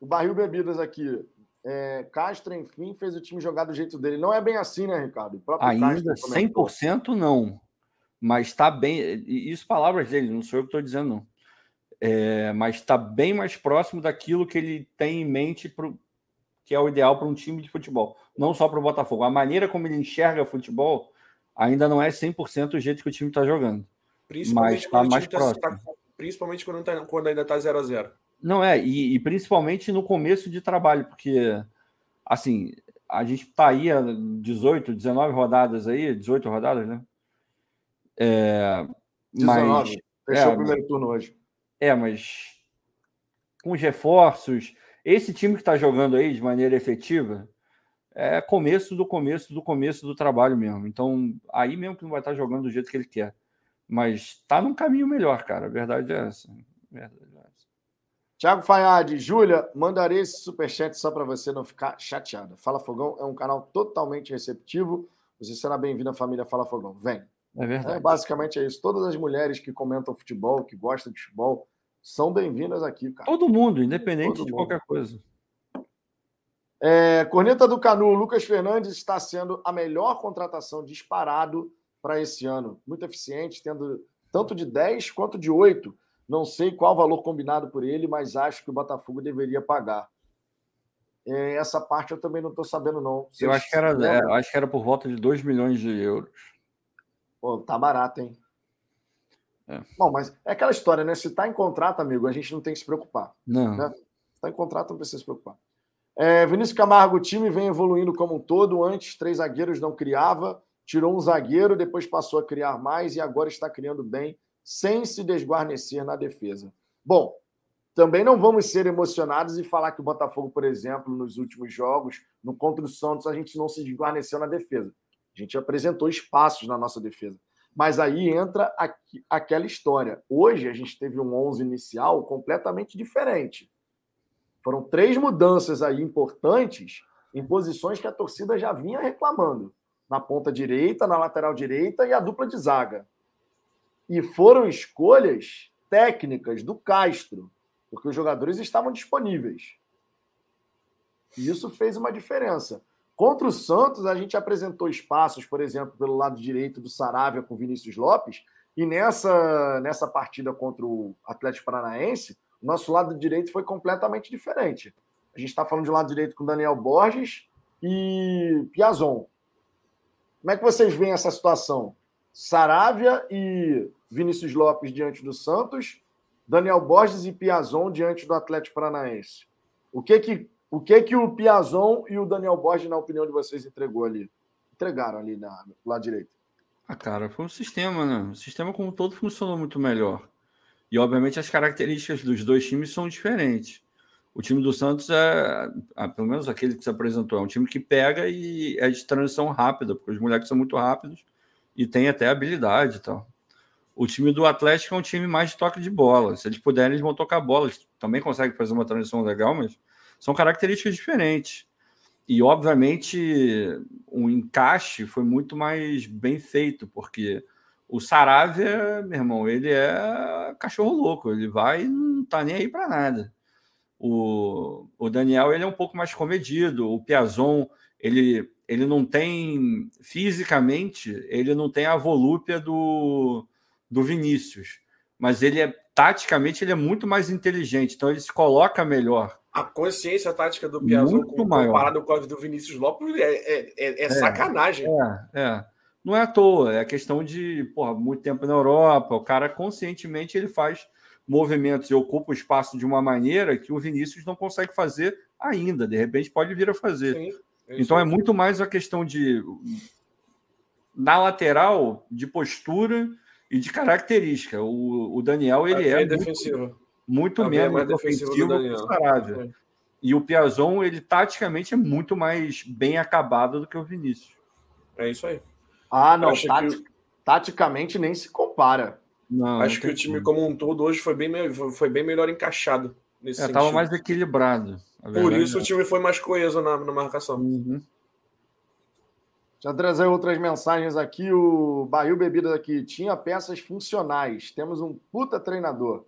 O Barril Bebidas aqui é, Castro, enfim, fez o time jogar do jeito dele. Não é bem assim, né, Ricardo? Ainda 100% não. Mas está bem. Isso, palavras dele, não sou eu que estou dizendo, não. É, mas está bem mais próximo daquilo que ele tem em mente, pro, que é o ideal para um time de futebol. Não só para o Botafogo. A maneira como ele enxerga futebol ainda não é 100% o jeito que o time está jogando. Principalmente mas está mais tá, próximo. Tá, principalmente quando, tá, quando ainda está 0 a 0 não é, e, e, principalmente no começo de trabalho, porque assim, a gente está aí há 18, 19 rodadas aí, 18 rodadas, né? É, 19. Mas, Fechou é, o primeiro turno hoje. É, mas com os reforços, esse time que está jogando aí de maneira efetiva, é começo do começo do começo do trabalho mesmo. Então, aí mesmo que não vai estar jogando do jeito que ele quer. Mas está num caminho melhor, cara. A verdade é essa. A verdade é essa. Tiago Fayad, Júlia, mandarei esse superchat só para você não ficar chateada. Fala Fogão é um canal totalmente receptivo. Você será bem-vindo à família Fala Fogão. Vem. É verdade. É, basicamente é isso. Todas as mulheres que comentam futebol, que gostam de futebol, são bem-vindas aqui, cara. Todo mundo, independente Todo de mundo. qualquer coisa. É, Corneta do Canu, Lucas Fernandes está sendo a melhor contratação disparado para esse ano. Muito eficiente, tendo tanto de 10 quanto de 8. Não sei qual valor combinado por ele, mas acho que o Botafogo deveria pagar. É, essa parte eu também não estou sabendo, não. Vocês eu acho que, era, é, acho que era por volta de 2 milhões de euros. Pô, tá barato, hein? É. Bom, mas é aquela história, né? Se está em contrato, amigo, a gente não tem que se preocupar. Não. Né? Se está em contrato, não precisa se preocupar. É, Vinícius Camargo, o time vem evoluindo como um todo. Antes, três zagueiros não criava, tirou um zagueiro, depois passou a criar mais e agora está criando bem, sem se desguarnecer na defesa. Bom, também não vamos ser emocionados e falar que o Botafogo, por exemplo, nos últimos jogos, no contra o Santos, a gente não se desguarneceu na defesa. A gente apresentou espaços na nossa defesa. Mas aí entra aqui, aquela história. Hoje a gente teve um 11 inicial completamente diferente. Foram três mudanças aí importantes em posições que a torcida já vinha reclamando. Na ponta direita, na lateral direita e a dupla de zaga. E foram escolhas técnicas do Castro, porque os jogadores estavam disponíveis. E isso fez uma diferença. Contra o Santos, a gente apresentou espaços, por exemplo, pelo lado direito do Saravia com Vinícius Lopes, e nessa, nessa partida contra o Atlético Paranaense, nosso lado direito foi completamente diferente. A gente está falando de lado direito com Daniel Borges e Piazon. Como é que vocês veem essa situação? Saravia e Vinícius Lopes diante do Santos, Daniel Borges e Piazon diante do Atlético Paranaense. O que que o que que o Piazon e o Daniel Borges, na opinião de vocês, entregou ali? Entregaram ali na lado direito. Ah, cara, foi um sistema, né? O sistema como todo funcionou muito melhor. E, obviamente, as características dos dois times são diferentes. O time do Santos é, ah, pelo menos aquele que se apresentou, é um time que pega e é de transição rápida, porque os moleques são muito rápidos e tem até habilidade e tal. O time do Atlético é um time mais de toque de bola. Se eles puderem, eles vão tocar bola. Eles também conseguem fazer uma transição legal, mas são características diferentes. E, obviamente, o encaixe foi muito mais bem feito, porque o Saravia, meu irmão, ele é cachorro louco, ele vai e não tá nem aí para nada. O, o Daniel, ele é um pouco mais comedido, o Piazon, ele, ele não tem, fisicamente, ele não tem a volúpia do, do Vinícius, mas ele é, taticamente, ele é muito mais inteligente, então ele se coloca melhor. A consciência tática do Piazon comparado com a do Vinícius Lopes é, é, é, é sacanagem. É, é não é à toa, é questão de porra, muito tempo na Europa. O cara conscientemente ele faz movimentos e ocupa o espaço de uma maneira que o Vinícius não consegue fazer ainda. De repente pode vir a fazer. Sim, é então é muito mais a questão de na lateral de postura e de característica. O, o Daniel ele é, é defensivo. muito, muito menos que o Saravia. É. E o Piazon, ele taticamente é muito mais bem acabado do que o Vinícius. É isso aí. Ah, não. Tati... Que... Taticamente nem se compara. Não, acho que o time como um todo hoje foi bem, foi bem melhor encaixado. Nesse é, mais equilibrado. Por isso é. o time foi mais coeso na, na marcação. Uhum. Já trazer outras mensagens aqui. O Barril Bebidas aqui. Tinha peças funcionais. Temos um puta treinador.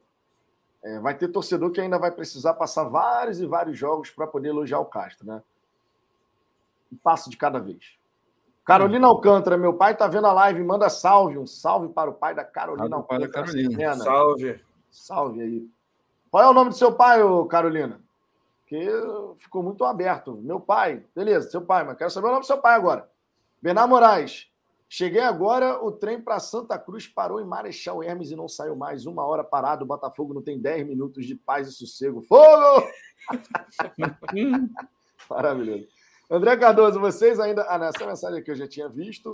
É, vai ter torcedor que ainda vai precisar passar vários e vários jogos para poder elogiar o Castro, né? Um passo de cada vez. Carolina Alcântara, meu pai tá vendo a live, manda salve, um salve para o pai da Carolina Alcântara. Pai da Carolina. Salve. Salve aí. Qual é o nome do seu pai, ô Carolina? Porque ficou muito aberto. Meu pai, beleza, seu pai, mas quero saber o nome do seu pai agora. Bernardo Moraes. Cheguei agora, o trem para Santa Cruz parou em Marechal Hermes e não saiu mais. Uma hora parado, o Botafogo não tem 10 minutos de paz e sossego. Fogo! Maravilhoso. André Cardoso, vocês ainda. Ah, nessa mensagem aqui eu já tinha visto.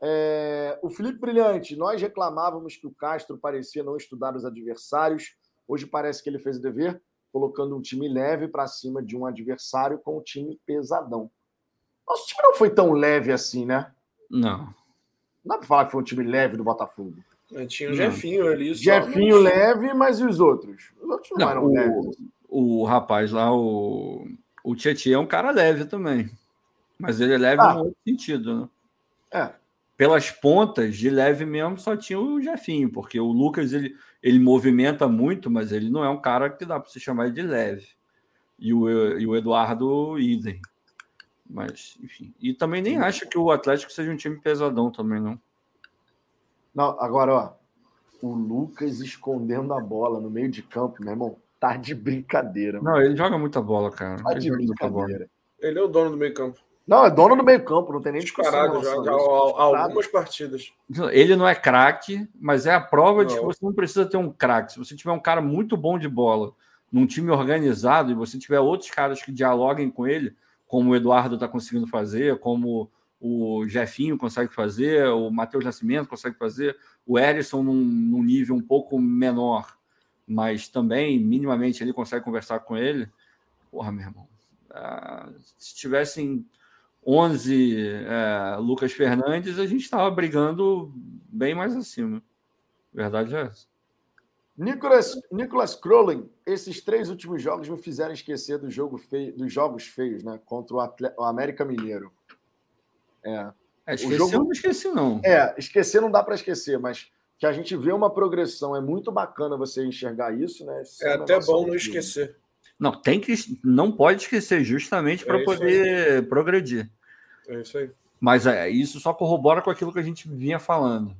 É... O Felipe Brilhante, nós reclamávamos que o Castro parecia não estudar os adversários. Hoje parece que ele fez o dever, colocando um time leve para cima de um adversário com um time pesadão. Nosso time não foi tão leve assim, né? Não. Não dá pra falar que foi um time leve do Botafogo. Tinha o Jefinho ali. Jefinho mas... leve, mas e os outros? Os outros não, não eram o, leves. O rapaz lá, o, o Tietchan é um cara leve também. Mas ele é leve ah. no outro sentido, né? É. Pelas pontas, de leve mesmo, só tinha o Jefinho, porque o Lucas ele, ele movimenta muito, mas ele não é um cara que dá para se chamar de leve. E o, e o Eduardo, idem. Mas, enfim. E também nem acho que o Atlético seja um time pesadão também, não. Não, agora, ó. O Lucas escondendo a bola no meio de campo, meu irmão, tá de brincadeira. Mano. Não, ele joga muita bola, cara. Tá ele de brincadeira. Ele é o dono do meio campo. Não, é dono do meio campo, não tem nem discussão. já, já, algumas partidas. Ele não é craque, mas é a prova não. de que você não precisa ter um craque. Se você tiver um cara muito bom de bola num time organizado e você tiver outros caras que dialoguem com ele, como o Eduardo está conseguindo fazer, como o Jefinho consegue fazer, o Matheus Nascimento consegue fazer, o Erisson num, num, nível um pouco menor, mas também minimamente ele consegue conversar com ele. Porra, meu irmão. Ah, se tivessem 11 é, Lucas Fernandes, a gente estava brigando bem mais acima. Verdade é essa. Nicolas, Nicolas Crowley, esses três últimos jogos me fizeram esquecer do jogo feio, dos jogos feios, né? Contra o, Atle o América Mineiro. É. é esqueci, jogo... eu não esqueci, não. É, esquecer não dá para esquecer, mas que a gente vê uma progressão. É muito bacana você enxergar isso, né? Esse é, é até bom não esquecer. Não, tem que. Não pode esquecer, justamente para é poder aí. progredir. É isso aí. Mas é, isso só corrobora com aquilo que a gente vinha falando.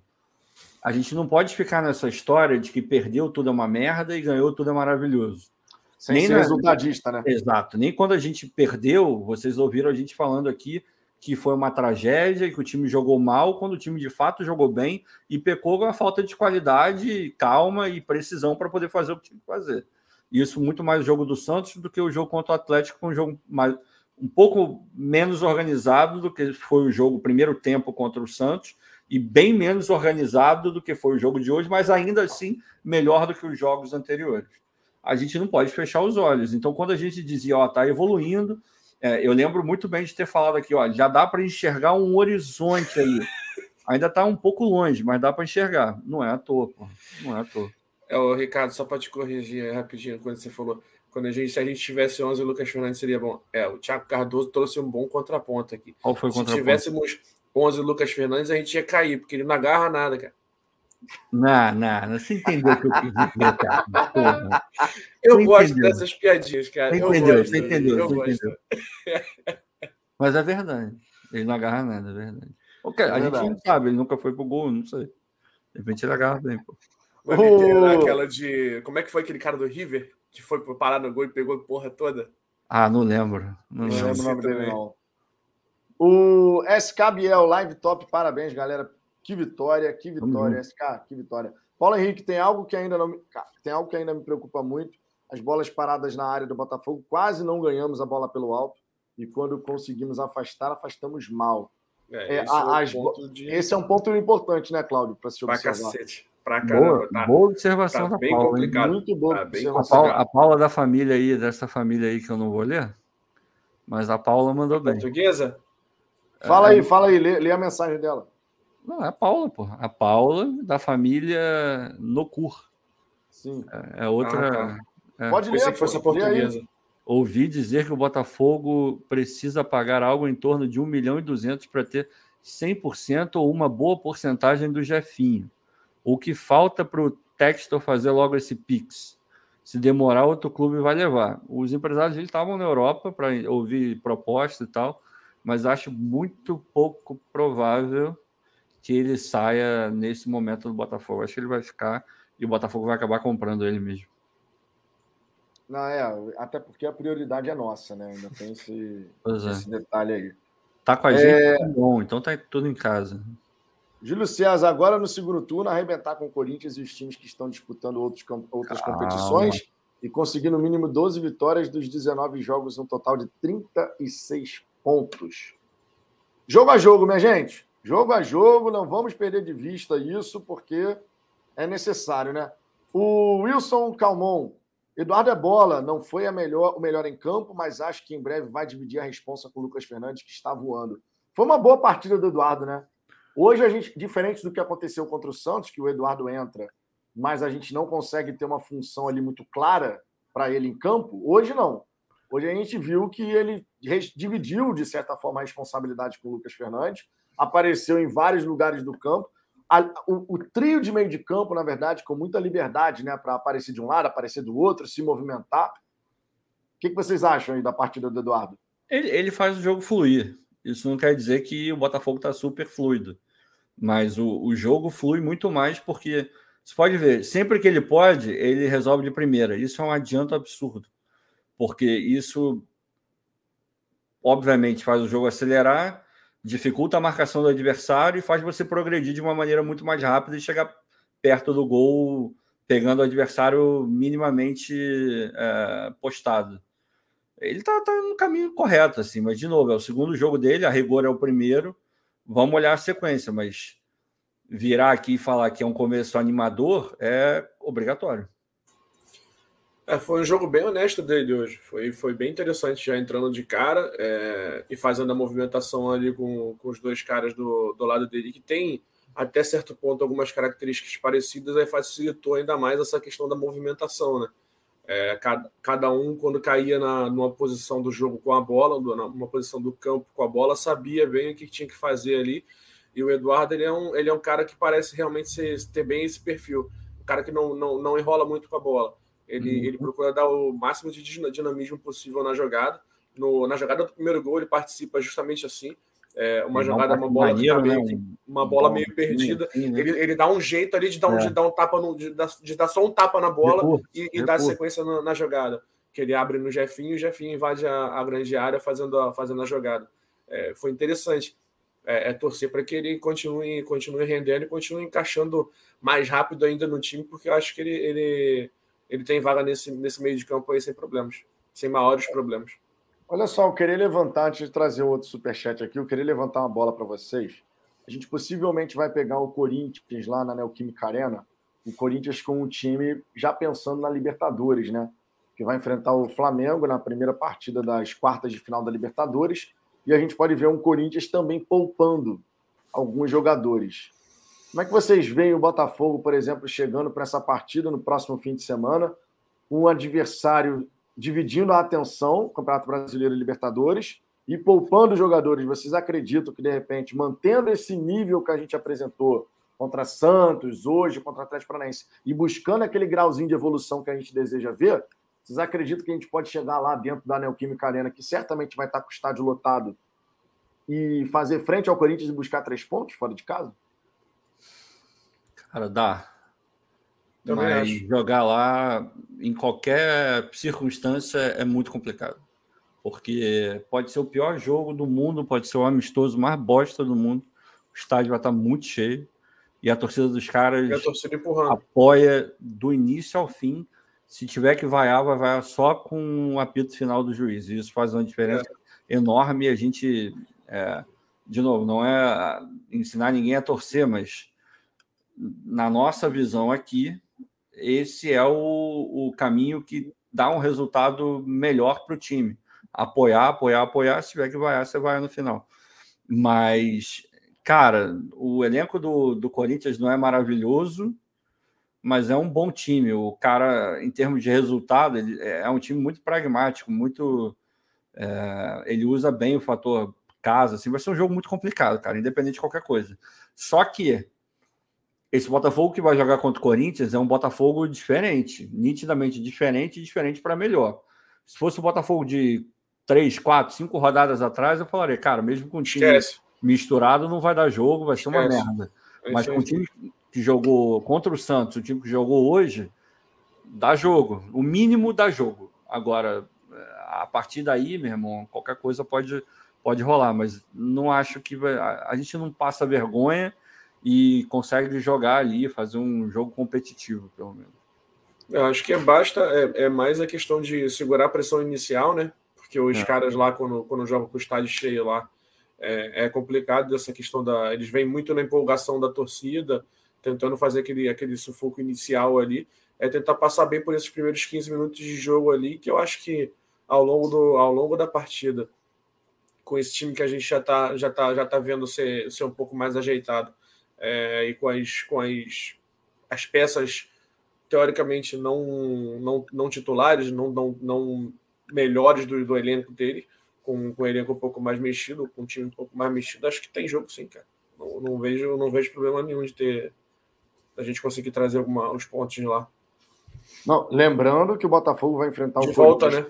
A gente não pode ficar nessa história de que perdeu tudo é uma merda e ganhou tudo é maravilhoso. Sem nem ser na... resultadista, né? Exato. Nem quando a gente perdeu, vocês ouviram a gente falando aqui que foi uma tragédia e que o time jogou mal, quando o time de fato jogou bem e pecou com a falta de qualidade, calma e precisão para poder fazer o que tinha que fazer. Isso muito mais o jogo do Santos do que o jogo contra o Atlético, um jogo mais, um pouco menos organizado do que foi o jogo primeiro tempo contra o Santos e bem menos organizado do que foi o jogo de hoje, mas ainda assim melhor do que os jogos anteriores. A gente não pode fechar os olhos. Então, quando a gente dizia, ó, tá evoluindo, é, eu lembro muito bem de ter falado aqui, ó, já dá para enxergar um horizonte aí. Ainda está um pouco longe, mas dá para enxergar. Não é à toa, pô. Não é à toa. É, o Ricardo, só para te corrigir rapidinho, quando você falou, quando a gente, se a gente tivesse 11, o Lucas Fernandes seria bom. É, o Thiago Cardoso trouxe um bom contraponto aqui. Qual foi o contraponto? Se tivéssemos 11 Lucas Fernandes, a gente ia cair, porque ele não agarra nada, cara. Não, não, você entendeu o que eu quis dizer, cara. Porra. Eu você gosto entendeu. dessas piadinhas, cara. Você entendeu, gosto, você entendeu, você entendeu. Mas é verdade. Ele não agarra nada, é verdade. Okay, é a verdade. gente não sabe, ele nunca foi pro gol, não sei. De repente ele agarra bem, pô. Mas oh. aquela de. Como é que foi aquele cara do River que foi parar no gol e pegou a porra toda? Ah, não lembro. Não, não lembro o nome dele, não. O SK Biel, live top, parabéns, galera. Que vitória, que vitória, uhum. SK, que vitória. Paulo Henrique, tem algo que ainda não me, tem algo que ainda me preocupa muito. As bolas paradas na área do Botafogo, quase não ganhamos a bola pelo alto. E quando conseguimos afastar, afastamos mal. É, é, esse, é um de... esse, é um ponto importante, né, Cláudio? Para se observar. Pra cacete. Pra caramba. Boa, tá, boa observação tá da bem Paula. Complicado. Muito boa. Tá bem a, Paula, a Paula da família aí, dessa família aí que eu não vou ler, mas a Paula mandou bem. Portuguesa? Fala aí, fala aí, lê, lê, a mensagem dela. Não, é a Paula, pô. A Paula da família Nocur. Sim. É, é outra. Ah, tá. é. Pode ler. Que fosse a portuguesa. Ouvi dizer que o Botafogo precisa pagar algo em torno de 1 milhão e 200 para ter 100% ou uma boa porcentagem do Jefinho. O que falta para o Textor fazer logo esse Pix? Se demorar, outro clube vai levar. Os empresários estavam na Europa para ouvir proposta e tal mas acho muito pouco provável que ele saia nesse momento do Botafogo. Acho que ele vai ficar e o Botafogo vai acabar comprando ele mesmo. Não, é, até porque a prioridade é nossa, né? Ainda tem esse, é. esse detalhe aí. Tá com a gente, é... tá bom, então tá tudo em casa. Júlio César, agora no segundo turno, arrebentar com o Corinthians e os times que estão disputando outros, outras Calma. competições e conseguir no mínimo 12 vitórias dos 19 jogos, um total de 36 pontos. Jogo a jogo, minha gente. Jogo a jogo, não vamos perder de vista isso, porque é necessário, né? O Wilson Calmon, Eduardo é bola, não foi a melhor, o melhor em campo, mas acho que em breve vai dividir a responsa com o Lucas Fernandes, que está voando. Foi uma boa partida do Eduardo, né? Hoje a gente, diferente do que aconteceu contra o Santos, que o Eduardo entra, mas a gente não consegue ter uma função ali muito clara para ele em campo, hoje não. Hoje a gente viu que ele dividiu, de certa forma, a responsabilidade com o Lucas Fernandes, apareceu em vários lugares do campo. O, o, trio de meio de campo, na verdade, com muita liberdade né, para aparecer de um lado, aparecer do outro, se movimentar. O que, que vocês acham aí da partida do Eduardo? Ele, ele faz o jogo fluir. Isso não quer dizer que o Botafogo está super fluido. Mas o, o jogo flui muito mais porque você pode ver, sempre que ele pode, ele resolve de primeira. Isso é um adianto absurdo. Porque isso, obviamente, faz o jogo acelerar dificulta a marcação do adversário e faz você progredir de uma maneira muito mais rápida e chegar perto do gol, pegando o adversário minimamente é, postado. Ele está tá no caminho correto, assim, mas de novo, é o segundo jogo dele, a rigor é o primeiro. Vamos olhar a sequência, mas virar aqui e falar que é um começo animador é obrigatório. É, foi um jogo bem honesto dele hoje. Foi, foi bem interessante já entrando de cara é, e fazendo a movimentação ali com, com os dois caras do, do lado dele, que tem até certo ponto algumas características parecidas, aí facilitou ainda mais essa questão da movimentação, né? É, cada, cada um, quando caía na, numa posição do jogo com a bola, numa posição do campo com a bola, sabia bem o que tinha que fazer ali. E o Eduardo ele é um, ele é um cara que parece realmente ser, ter bem esse perfil. Um cara que não, não, não enrola muito com a bola. Ele, uhum. ele procura dar o máximo de dinamismo possível na jogada. No, na jogada do primeiro gol, ele participa justamente assim. É, uma jogada, uma bola, maneiro, né? uma bola meio perdida. Assim, né? ele, ele dá um jeito ali de dar um, é. de dar um tapa, no, de, dar, de dar só um tapa na bola e, e dar sequência na, na, jogada. Que ele abre no Jefinho e o Jefinho invade a, a grande área fazendo a, fazendo a jogada. É, foi interessante. É, é torcer para que ele continue, continue rendendo e continue encaixando mais rápido ainda no time, porque eu acho que ele, ele ele tem vaga nesse, nesse meio de campo aí sem problemas, sem maiores problemas. Olha só, eu queria levantar, antes de trazer outro superchat aqui, eu queria levantar uma bola para vocês. A gente possivelmente vai pegar o Corinthians lá na Neoquímica Arena, o Corinthians com um time já pensando na Libertadores, né? Que vai enfrentar o Flamengo na primeira partida das quartas de final da Libertadores. E a gente pode ver um Corinthians também poupando alguns jogadores. Como é que vocês veem o Botafogo, por exemplo, chegando para essa partida no próximo fim de semana, um adversário dividindo a atenção, Campeonato Brasileiro e Libertadores, e poupando jogadores? Vocês acreditam que, de repente, mantendo esse nível que a gente apresentou contra Santos, hoje, contra Atlético Paranaense, e buscando aquele grauzinho de evolução que a gente deseja ver, vocês acreditam que a gente pode chegar lá dentro da Neoquímica Arena, que certamente vai estar com o estádio lotado, e fazer frente ao Corinthians e buscar três pontos fora de casa? Cara, dá. Também Mas acho. jogar lá em qualquer circunstância é muito complicado. Porque pode ser o pior jogo do mundo, pode ser o amistoso mais bosta do mundo. O estádio vai estar muito cheio. E a torcida dos caras torcida apoia do início ao fim. Se tiver que vaiar, vai vaiar só com o apito final do juiz. E isso faz uma diferença é. enorme. E a gente, é, de novo, não é ensinar ninguém a torcer, mas na nossa visão aqui, esse é o, o caminho que dá um resultado melhor para o time. Apoiar, apoiar, apoiar. Se tiver que vaiar, você vai no final. Mas, cara, o elenco do, do Corinthians não é maravilhoso, mas é um bom time. O cara, em termos de resultado, ele é um time muito pragmático, muito. É, ele usa bem o fator casa. Assim, vai ser um jogo muito complicado, cara, independente de qualquer coisa. Só que esse Botafogo que vai jogar contra o Corinthians é um Botafogo diferente, nitidamente diferente e diferente para melhor. Se fosse o Botafogo de três, quatro, cinco rodadas atrás, eu falaria, cara, mesmo com o time Esquece. misturado, não vai dar jogo, vai ser uma merda. Mas com o time que jogou contra o Santos, o time que jogou hoje, dá jogo. O mínimo dá jogo. Agora, a partir daí, meu irmão, qualquer coisa pode, pode rolar, mas não acho que vai, a, a gente não passa vergonha e consegue jogar ali, fazer um jogo competitivo, pelo menos. Eu acho que é basta, é, é, mais a questão de segurar a pressão inicial, né? Porque os é. caras lá, quando, quando jogam com o estádio cheio lá, é, é complicado essa questão da. Eles vêm muito na empolgação da torcida, tentando fazer aquele, aquele sufoco inicial ali. é tentar passar bem por esses primeiros 15 minutos de jogo ali, que eu acho que ao longo, do, ao longo da partida, com esse time que a gente já está já tá, já tá vendo ser, ser um pouco mais ajeitado, é, e com as, com as, as peças teoricamente não, não, não titulares, não, não, não melhores do, do elenco dele, com, com o elenco um pouco mais mexido, com um time um pouco mais mexido, acho que tem jogo sim, cara. Não, não vejo, não vejo problema nenhum de ter a gente conseguir trazer alguma, uns pontos de lá. Não, lembrando que o Botafogo vai enfrentar de o volta, né?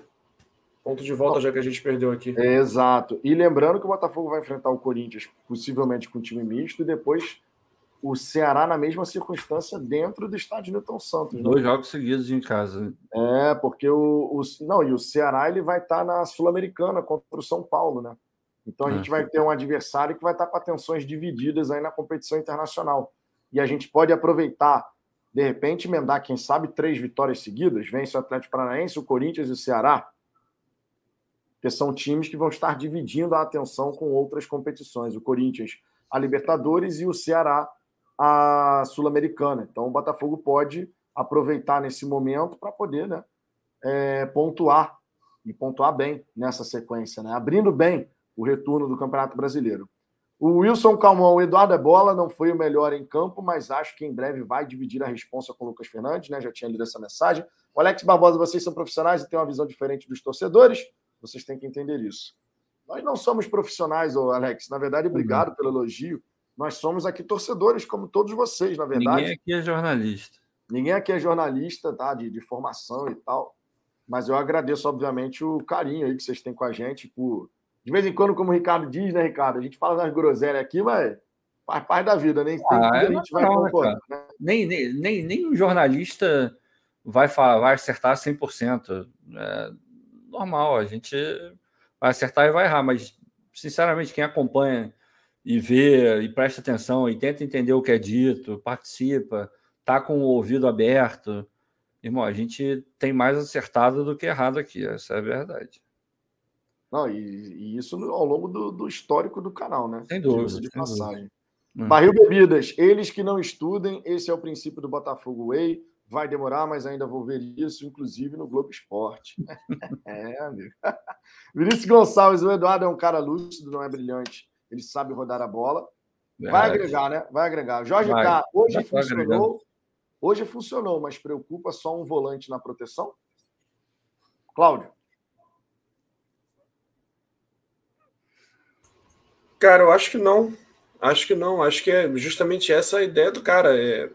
Ponto de volta, Não. já que a gente perdeu aqui. É, exato. E lembrando que o Botafogo vai enfrentar o Corinthians, possivelmente com time misto, e depois o Ceará na mesma circunstância dentro do estádio Newton Santos. Né? Dois jogos seguidos em casa. É, porque o, o, não, e o Ceará ele vai estar na Sul-Americana contra o São Paulo, né? Então a é. gente vai ter um adversário que vai estar com atenções divididas aí na competição internacional. E a gente pode aproveitar, de repente, emendar, quem sabe, três vitórias seguidas, vence o Atlético Paranaense, o Corinthians e o Ceará, que são times que vão estar dividindo a atenção com outras competições. O Corinthians, a Libertadores e o Ceará, a Sul-Americana. Então, o Botafogo pode aproveitar nesse momento para poder né, é, pontuar e pontuar bem nessa sequência, né? abrindo bem o retorno do Campeonato Brasileiro. O Wilson Calmon, o Eduardo é bola, não foi o melhor em campo, mas acho que em breve vai dividir a responsa com o Lucas Fernandes, né? Já tinha lido essa mensagem. O Alex Barbosa, vocês são profissionais e têm uma visão diferente dos torcedores. Vocês têm que entender isso. Nós não somos profissionais, Alex. Na verdade, obrigado uhum. pelo elogio. Nós somos aqui torcedores, como todos vocês, na verdade. Ninguém aqui é jornalista. Ninguém aqui é jornalista, tá? De, de formação e tal. Mas eu agradeço, obviamente, o carinho aí que vocês têm com a gente. Por... De vez em quando, como o Ricardo diz, né, Ricardo? A gente fala nas groselhas aqui, mas faz parte da vida, nem ah, é a gente vai concordar. Né? Nem, nem, nem, nem um jornalista vai, falar, vai acertar 100%. É normal, a gente vai acertar e vai errar, mas, sinceramente, quem acompanha e vê e presta atenção e tenta entender o que é dito, participa, tá com o ouvido aberto. Irmão, a gente tem mais acertado do que errado aqui, essa é a verdade. Não, e, e isso ao longo do, do, histórico do canal, né? Sem dúvida. De passagem. Dúvida. Barril Bebidas, eles que não estudem, esse é o princípio do Botafogo Way. Vai demorar, mas ainda vou ver isso, inclusive no Globo Esporte. é, amigo. Vinícius Gonçalves, o Eduardo é um cara lúcido, não é brilhante ele sabe rodar a bola. Vai agregar, né? Vai agregar. Jorge Vai. K, hoje funcionou. Hoje funcionou, mas preocupa só um volante na proteção? Cláudio. Cara, eu acho que não. Acho que não. Acho que é justamente essa a ideia do cara. É...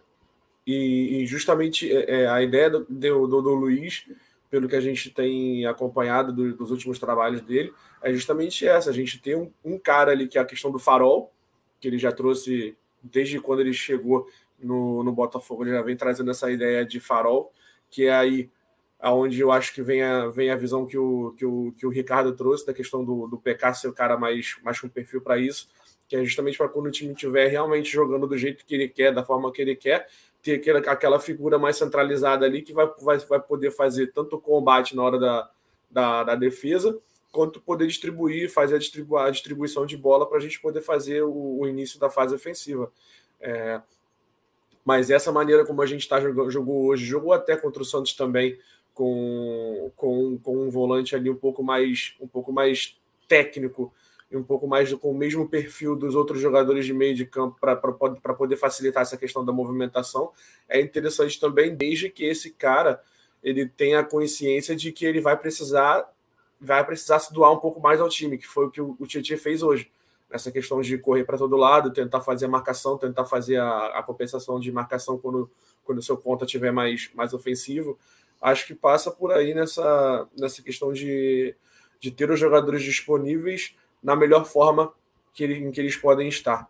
E, e justamente é, é a ideia do, do, do, Luiz, pelo que a gente tem acompanhado do, dos últimos trabalhos dele, é justamente essa. A gente tem um, um, cara ali que é a questão do farol, que ele já trouxe desde quando ele chegou no, no Botafogo, ele já vem trazendo essa ideia de farol, que é aí aonde eu acho que vem a, vem a visão que o, que, o, que o Ricardo trouxe da questão do, do PK ser o cara mais, mais com perfil para isso, que é justamente para quando o time estiver realmente jogando do jeito que ele quer, da forma que ele quer, ter aquela, aquela figura mais centralizada ali que vai, vai, vai poder fazer tanto o combate na hora da, da, da defesa, quanto poder distribuir, fazer a, distribu a distribuição de bola para a gente poder fazer o, o, início da fase ofensiva. É, mas essa maneira como a gente está jogando jogou hoje, jogou até contra o Santos também com, com, com um volante ali um pouco mais um pouco mais técnico e um pouco mais com o mesmo perfil dos outros jogadores de meio de campo para poder facilitar essa questão da movimentação. É interessante também, desde que esse cara ele tenha consciência de que ele vai precisar vai precisar se doar um pouco mais ao time, que foi o que o Tietchan fez hoje. Nessa questão de correr para todo lado, tentar fazer a marcação, tentar fazer a, a compensação de marcação quando, quando o seu ponta estiver mais, mais ofensivo. Acho que passa por aí nessa, nessa questão de, de ter os jogadores disponíveis na melhor forma que ele, em que eles podem estar.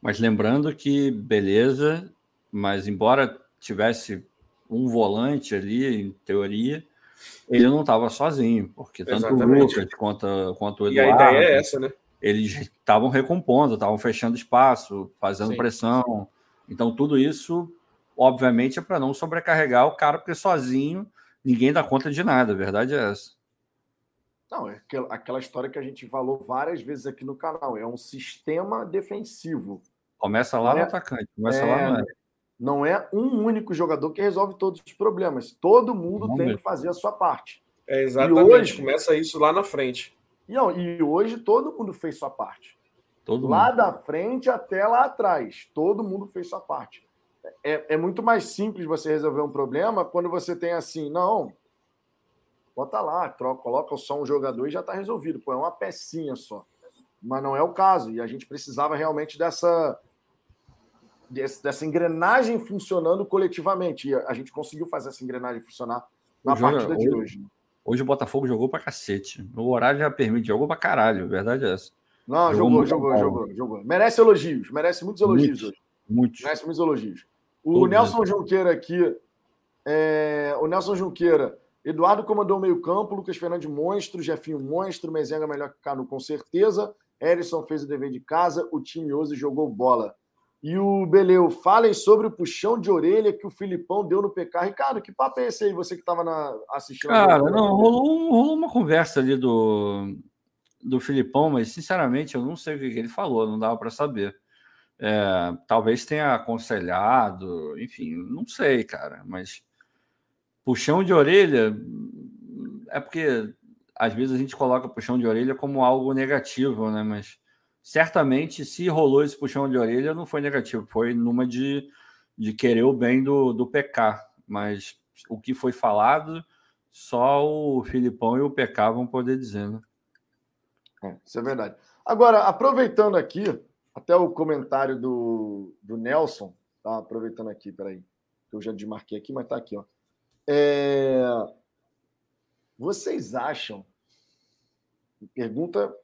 Mas lembrando que, beleza, mas embora tivesse um volante ali, em teoria, ele não estava sozinho, porque tanto Exatamente. o Lucas quanto, quanto o Eduardo. E a ideia é essa, né? Eles estavam recompondo, estavam fechando espaço, fazendo Sim. pressão. Então, tudo isso, obviamente, é para não sobrecarregar o cara, porque sozinho ninguém dá conta de nada, a verdade é essa. Não, é aquela história que a gente falou várias vezes aqui no canal. É um sistema defensivo. Começa lá é, no atacante, começa é, lá no. Não é um único jogador que resolve todos os problemas. Todo mundo Vamos tem ver. que fazer a sua parte. É exatamente. Hoje, Começa isso lá na frente. Não, e hoje todo mundo fez sua parte. Todo lá mundo. da frente até lá atrás. Todo mundo fez sua parte. É, é muito mais simples você resolver um problema quando você tem assim, não, bota lá, troca, coloca só um jogador e já está resolvido. Pô, é uma pecinha só. Mas não é o caso. E a gente precisava realmente dessa, dessa engrenagem funcionando coletivamente. E a gente conseguiu fazer essa engrenagem funcionar na partida de hoje. Hoje o Botafogo jogou pra cacete. O horário já permite, jogou pra caralho. A verdade é essa. Não, jogou, jogou, jogou, jogou, jogou. Merece elogios, merece muitos elogios muitos, hoje. Muitos. Merece muitos elogios. O Todos Nelson Junqueira aqui, é... o Nelson Junqueira, Eduardo comandou meio campo, Lucas Fernandes monstro, Jefinho monstro, Mezenga melhor que Cano com certeza, Erison fez o dever de casa, o time hoje jogou bola. E o Beleu, falem sobre o puxão de orelha que o Filipão deu no PK. Ricardo, que papo é esse aí, você que estava assistindo? Cara, não, rolou, rolou, uma conversa ali do, do Filipão, mas sinceramente eu não sei o que, que ele falou, não dava para saber. É, talvez tenha aconselhado, enfim, não sei, cara, mas puxão de orelha é porque às vezes a gente coloca puxão de orelha como algo negativo, né? Mas certamente, se rolou esse puxão de orelha, não foi negativo, foi numa de, de querer o bem do, do PK. Mas o que foi falado, só o Filipão e o PK vão poder dizer, né? É, isso é verdade. Agora, aproveitando aqui, até o comentário do, do Nelson, tá? Aproveitando aqui, peraí, eu já desmarquei aqui, mas tá aqui, ó. É... Vocês acham? Pergunta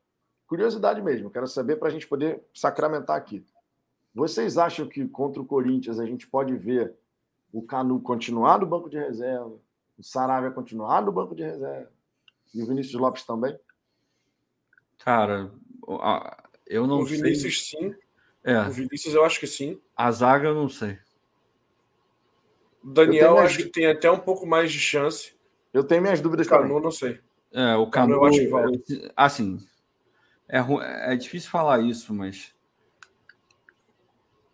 Curiosidade mesmo, quero saber para a gente poder sacramentar aqui. Vocês acham que contra o Corinthians a gente pode ver o Canu continuar no banco de reserva, o Saravia continuar no banco de reserva e o Vinícius Lopes também? Cara, eu não o sei. O Vinícius sim. É. O Vinícius eu acho que sim. A zaga eu não sei. O Daniel eu acho que tem até um pouco mais de chance. Eu tenho minhas dúvidas o Canu, também. não sei. É, o Canu, eu acho que vai. Assim, é, é difícil falar isso, mas.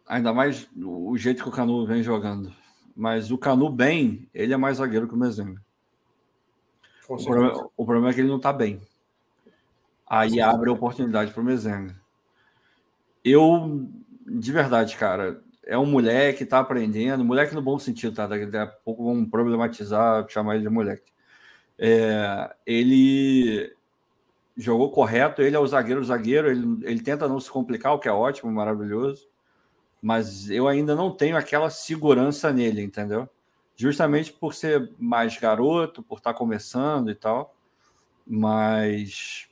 Ainda mais o jeito que o Canu vem jogando. Mas o Canu bem, ele é mais zagueiro que o Mezenga. O problema, o problema, é que ele não está bem. Aí abre a oportunidade para o Mezenga. Eu, de verdade, cara, é um moleque que está aprendendo, moleque no bom sentido, tá? Daqui a pouco vamos problematizar, chamar ele de moleque. É, ele jogou correto, ele é o zagueiro, o zagueiro, ele, ele tenta não se complicar, o que é ótimo, maravilhoso, mas eu ainda não tenho aquela segurança nele, entendeu? Justamente por ser mais garoto, por estar começando e tal, mas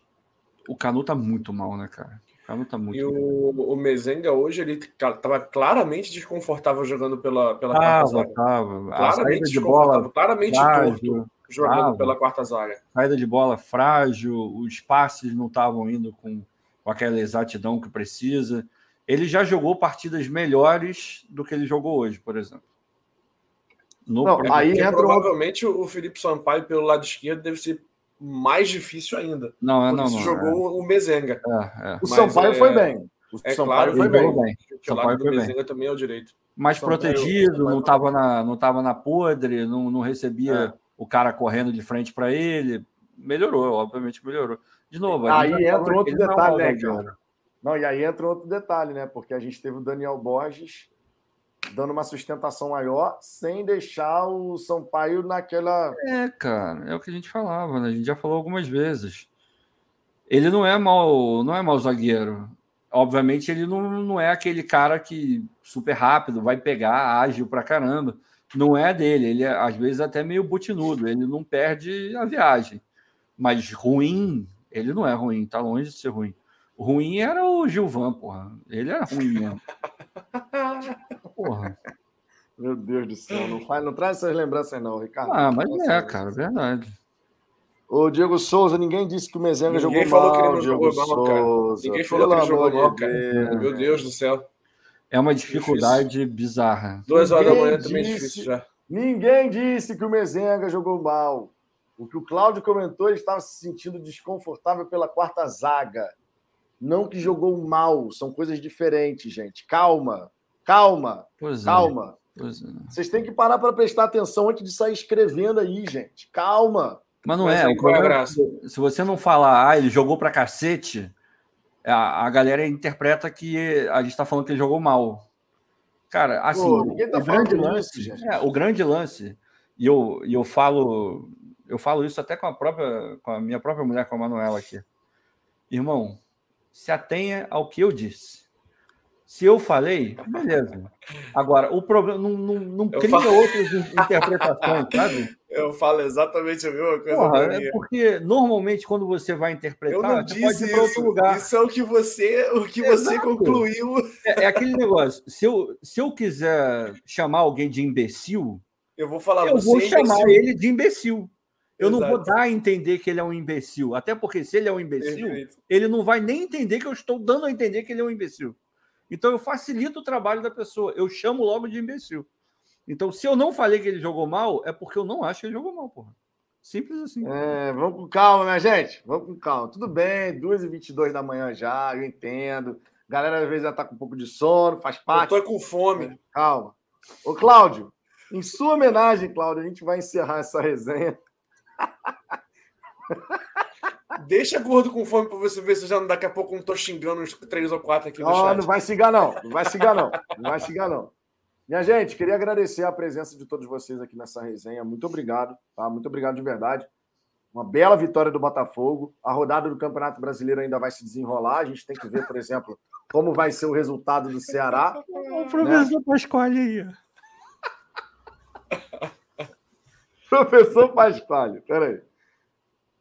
o Canu tá muito mal, né, cara? Tá muito E o, o Mezenga hoje, ele tava claramente desconfortável jogando pela, pela tava, tava. Claramente de bola, claramente torto jogando pela quarta zaga. Saída de bola frágil, os passes não estavam indo com, com aquela exatidão que precisa. Ele já jogou partidas melhores do que ele jogou hoje, por exemplo. No não, aí entra provavelmente o Felipe Sampaio pelo lado esquerdo deve ser mais difícil ainda. Não, é não, não. jogou é. o Mezenga. É, é. O Sampaio é, foi bem. O é Sampaio claro, foi bem. bem. O lado do Mezenga bem. também é o direito. Mais Sampaio, protegido, não estava na, não tava na podre, não, não recebia é o cara correndo de frente para ele. Melhorou, obviamente melhorou. De novo, aí entra outro detalhe, né, cara? Não, e aí entra outro detalhe, né? Porque a gente teve o Daniel Borges dando uma sustentação maior, sem deixar o Sampaio naquela. É, cara, é o que a gente falava, né? A gente já falou algumas vezes. Ele não é mal, não é mal zagueiro. Obviamente, ele não, não é aquele cara que super rápido, vai pegar, ágil pra caramba não é dele. Ele é, às vezes, até meio butinudo. Ele não perde a viagem. Mas ruim, ele não é ruim. Tá longe de ser ruim. Ruim era o Gilvan, porra. Ele era ruim mesmo. Porra. Meu Deus do céu. Não, faz, não traz essas lembranças, não, Ricardo. Ah, mas é, cara, verdade. Ô, Diego Souza, ninguém disse que o Mezenga jogou falou mal, que ele não Diego jogou mal, Souza. Ninguém falou que ele jogou mal, cara. Meu Deus do céu. É uma dificuldade difícil. bizarra. Duas horas da manhã também é difícil já. Ninguém disse que o Mezenga jogou mal. O que o Cláudio comentou, ele estava se sentindo desconfortável pela quarta zaga. Não que jogou mal, são coisas diferentes, gente. Calma, calma, pois é. calma. É. É. Vocês têm que parar para prestar atenção antes de sair escrevendo aí, gente. Calma. Mas não Mas é. O problema, é se você não falar, ah, ele jogou para cacete, a, a galera interpreta que a gente está falando que ele jogou mal. Cara, assim, Pô, tá o grande lance, isso, é, o grande lance, e eu, e eu falo, eu falo isso até com a própria, com a minha própria mulher, com a Manuela aqui. Irmão, se atenha ao que eu disse. Se eu falei, beleza. Agora, o problema não, não, não cria falo... outras interpretações, sabe? Eu falo exatamente a mesma coisa. Porra, é porque normalmente quando você vai interpretar, você pode ir para outro lugar. Isso é o que você, o que você concluiu. É, é, aquele negócio. Se eu, se eu quiser chamar alguém de imbecil, eu vou falar. Eu vou é chamar ele de imbecil. Eu Exato. não vou dar a entender que ele é um imbecil. Até porque se ele é um imbecil, Perfeito. ele não vai nem entender que eu estou dando a entender que ele é um imbecil. Então eu facilito o trabalho da pessoa, eu chamo logo de imbecil. Então, se eu não falei que ele jogou mal, é porque eu não acho que ele jogou mal, porra. Simples assim. É, vamos com calma, minha gente. Vamos com calma. Tudo bem, 2h22 da manhã já, eu entendo. Galera, às vezes já tá com um pouco de sono, faz parte. Eu tô com fome. Calma. Ô, Cláudio, em sua homenagem, Cláudio, a gente vai encerrar essa resenha. Deixa gordo com fome para você ver se já daqui a pouco não tô xingando uns três ou quatro aqui no oh, chat. Não vai xingar, não. Não vai xingar, não. Não vai xingar, não. Minha gente, queria agradecer a presença de todos vocês aqui nessa resenha. Muito obrigado, tá? Muito obrigado de verdade. Uma bela vitória do Botafogo. A rodada do Campeonato Brasileiro ainda vai se desenrolar. A gente tem que ver, por exemplo, como vai ser o resultado do Ceará. O professor né? Pasquale aí. Professor Pasquale, peraí.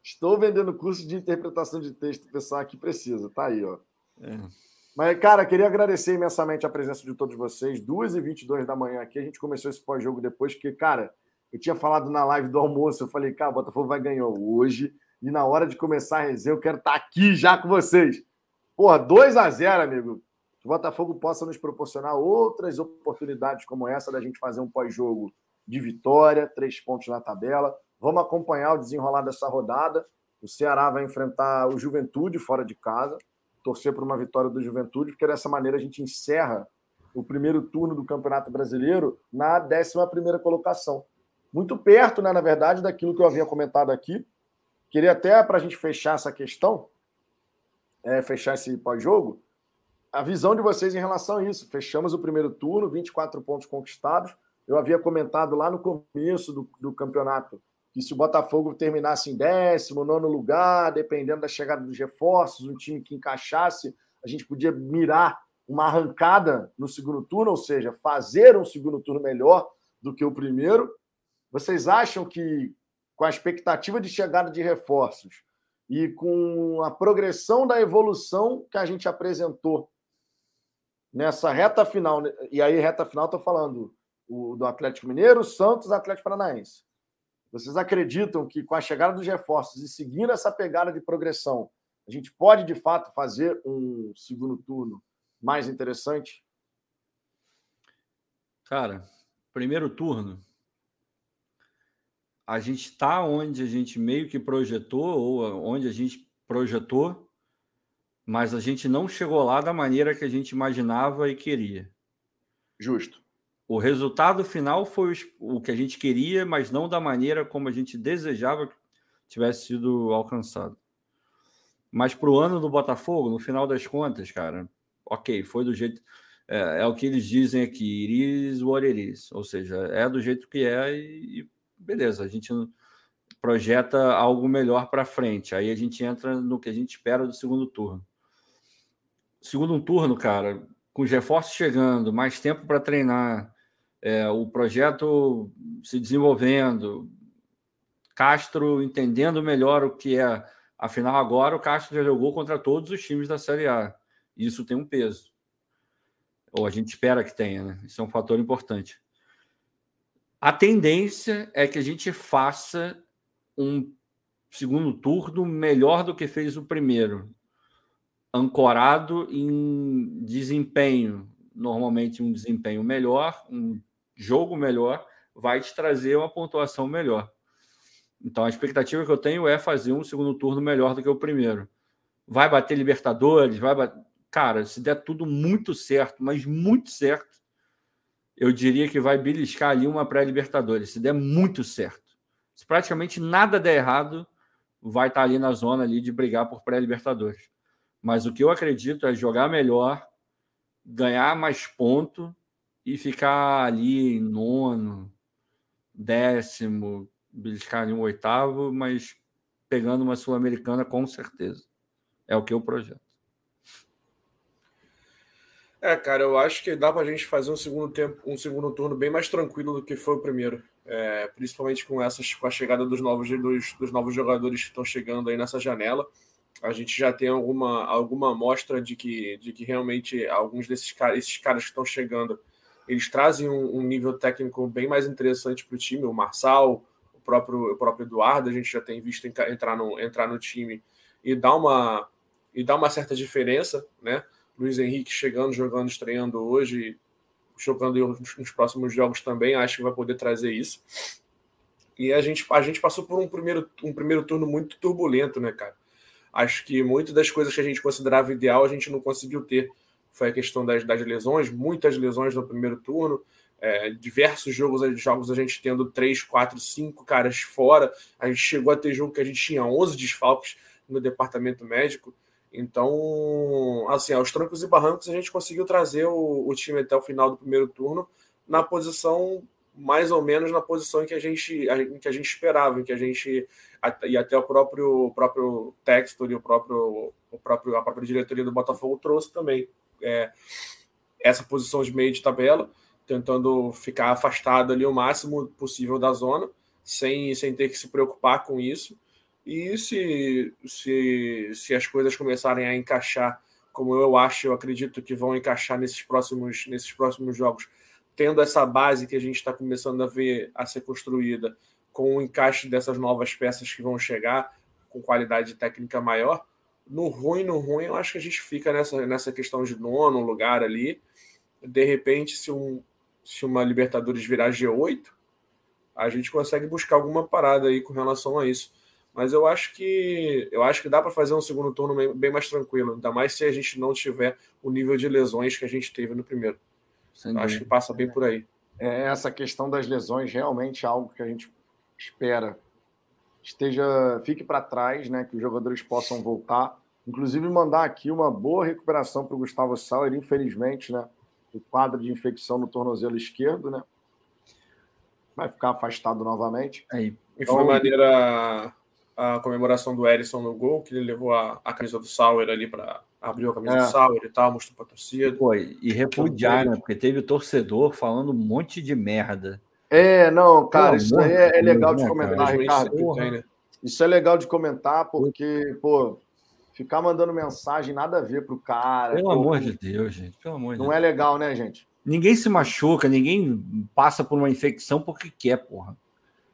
Estou vendendo curso de interpretação de texto, o pessoal aqui precisa, tá aí, ó. É. Mas, cara, queria agradecer imensamente a presença de todos vocês. 2h22 da manhã aqui, a gente começou esse pós-jogo depois, que, cara, eu tinha falado na live do almoço, eu falei, cara, o Botafogo vai ganhar hoje, e na hora de começar a resenha, eu quero estar tá aqui já com vocês. Porra, 2 a 0 amigo. Que o Botafogo possa nos proporcionar outras oportunidades como essa da gente fazer um pós-jogo de vitória, três pontos na tabela. Vamos acompanhar o desenrolar dessa rodada. O Ceará vai enfrentar o Juventude fora de casa, torcer por uma vitória do Juventude, porque dessa maneira a gente encerra o primeiro turno do Campeonato Brasileiro na 11 colocação. Muito perto, né, na verdade, daquilo que eu havia comentado aqui. Queria até, para a gente fechar essa questão, é, fechar esse pós-jogo, a visão de vocês em relação a isso. Fechamos o primeiro turno, 24 pontos conquistados. Eu havia comentado lá no começo do, do campeonato que se o Botafogo terminasse em décimo, nono lugar, dependendo da chegada dos reforços, um time que encaixasse, a gente podia mirar uma arrancada no segundo turno, ou seja, fazer um segundo turno melhor do que o primeiro. Vocês acham que, com a expectativa de chegada de reforços e com a progressão da evolução que a gente apresentou nessa reta final, e aí reta final estou falando do Atlético Mineiro, Santos, Atlético Paranaense vocês acreditam que com a chegada dos reforços e seguindo essa pegada de progressão, a gente pode de fato fazer um segundo turno mais interessante? Cara, primeiro turno, a gente está onde a gente meio que projetou, ou onde a gente projetou, mas a gente não chegou lá da maneira que a gente imaginava e queria. Justo. O resultado final foi o que a gente queria, mas não da maneira como a gente desejava que tivesse sido alcançado. Mas para o ano do Botafogo, no final das contas, cara, ok, foi do jeito. É, é, o que eles dizem aqui, iris what it is. Ou seja, é do jeito que é e, e beleza, a gente projeta algo melhor para frente. Aí a gente entra no que a gente espera do segundo turno. Segundo turno, cara, com os reforços chegando, mais tempo para treinar, é, o projeto se desenvolvendo, Castro entendendo melhor o que é. Afinal, agora o Castro já jogou contra todos os times da Série A. Isso tem um peso. Ou a gente espera que tenha, né? Isso é um fator importante. A tendência é que a gente faça um segundo turno melhor do que fez o primeiro, ancorado em desempenho, normalmente um desempenho melhor, um jogo melhor, vai te trazer uma pontuação melhor. Então a expectativa que eu tenho é fazer um segundo turno melhor do que o primeiro. Vai bater Libertadores, vai bater. Cara, se der tudo muito certo, mas muito certo, eu diria que vai beliscar ali uma pré-Libertadores, se der muito certo. Se praticamente nada der errado, vai estar ali na zona ali de brigar por pré-Libertadores. Mas o que eu acredito é jogar melhor, ganhar mais ponto e ficar ali em nono, décimo, beliscar ali um oitavo, mas pegando uma Sul-Americana com certeza. É o que eu projeto. É, cara, eu acho que dá para a gente fazer um segundo tempo, um segundo turno bem mais tranquilo do que foi o primeiro. É, principalmente com essas, com a chegada dos novos, dos, dos novos jogadores que estão chegando aí nessa janela. A gente já tem alguma, alguma amostra de que, de que realmente alguns desses caras, esses caras que estão chegando, eles trazem um, um nível técnico bem mais interessante para o time. O Marçal, o próprio, o próprio Eduardo, a gente já tem visto entrar no, entrar no time e dar uma, e dar uma certa diferença, né? Luiz Henrique chegando, jogando, estreando hoje, jogando nos próximos jogos também, acho que vai poder trazer isso. E a gente, a gente passou por um primeiro, um primeiro turno muito turbulento, né, cara? Acho que muitas das coisas que a gente considerava ideal a gente não conseguiu ter. Foi a questão das, das lesões, muitas lesões no primeiro turno, é, diversos jogos, jogos a gente tendo três, quatro, cinco caras fora. A gente chegou a ter jogo que a gente tinha 11 desfalques no departamento médico. Então, assim, aos trancos e barrancos, a gente conseguiu trazer o, o, time até o final do primeiro turno na posição, mais ou menos na posição em que a gente, em que a gente esperava, em que a gente, e até o próprio, próprio Textor e o próprio, o próprio, a própria diretoria do Botafogo trouxe também é, essa posição de meio de tabela, tentando ficar afastado ali o máximo possível da zona, sem, sem ter que se preocupar com isso. E se, se, se as coisas começarem a encaixar, como eu acho, eu acredito que vão encaixar nesses próximos, nesses próximos jogos, tendo essa base que a gente está começando a ver a ser construída, com o encaixe dessas novas peças que vão chegar com qualidade técnica maior, no ruim, no ruim, eu acho que a gente fica nessa, nessa questão de nono lugar ali. De repente, se, um, se uma Libertadores virar G8, a gente consegue buscar alguma parada aí com relação a isso. Mas eu acho que eu acho que dá para fazer um segundo turno bem, bem, mais tranquilo, ainda mais se a gente não tiver o nível de lesões que a gente teve no primeiro. Acho que passa bem por aí. É, essa questão das lesões realmente é algo que a gente espera esteja fique para trás, né, que os jogadores possam voltar. Inclusive mandar aqui uma boa recuperação para o Gustavo Sauer, infelizmente, né, o quadro de infecção no tornozelo esquerdo, né, vai ficar afastado novamente. Aí. E foi então, maneira a comemoração do Erisson no gol, que ele levou a, a camisa do Sauer ali para abrir a camisa é. do Sauer e tal, mostrou para a torcida. Pô, e repudiar, né? Porque teve torcedor falando um monte de merda. É, não, cara, pô, isso aí é, é legal de comentar, cara, Ricardo. Né? Isso é legal de comentar, porque, pô, ficar mandando mensagem nada a ver pro cara. Pelo pô, amor de Deus, gente. Pelo amor não de é Deus. legal, né, gente? Ninguém se machuca, ninguém passa por uma infecção porque quer, porra.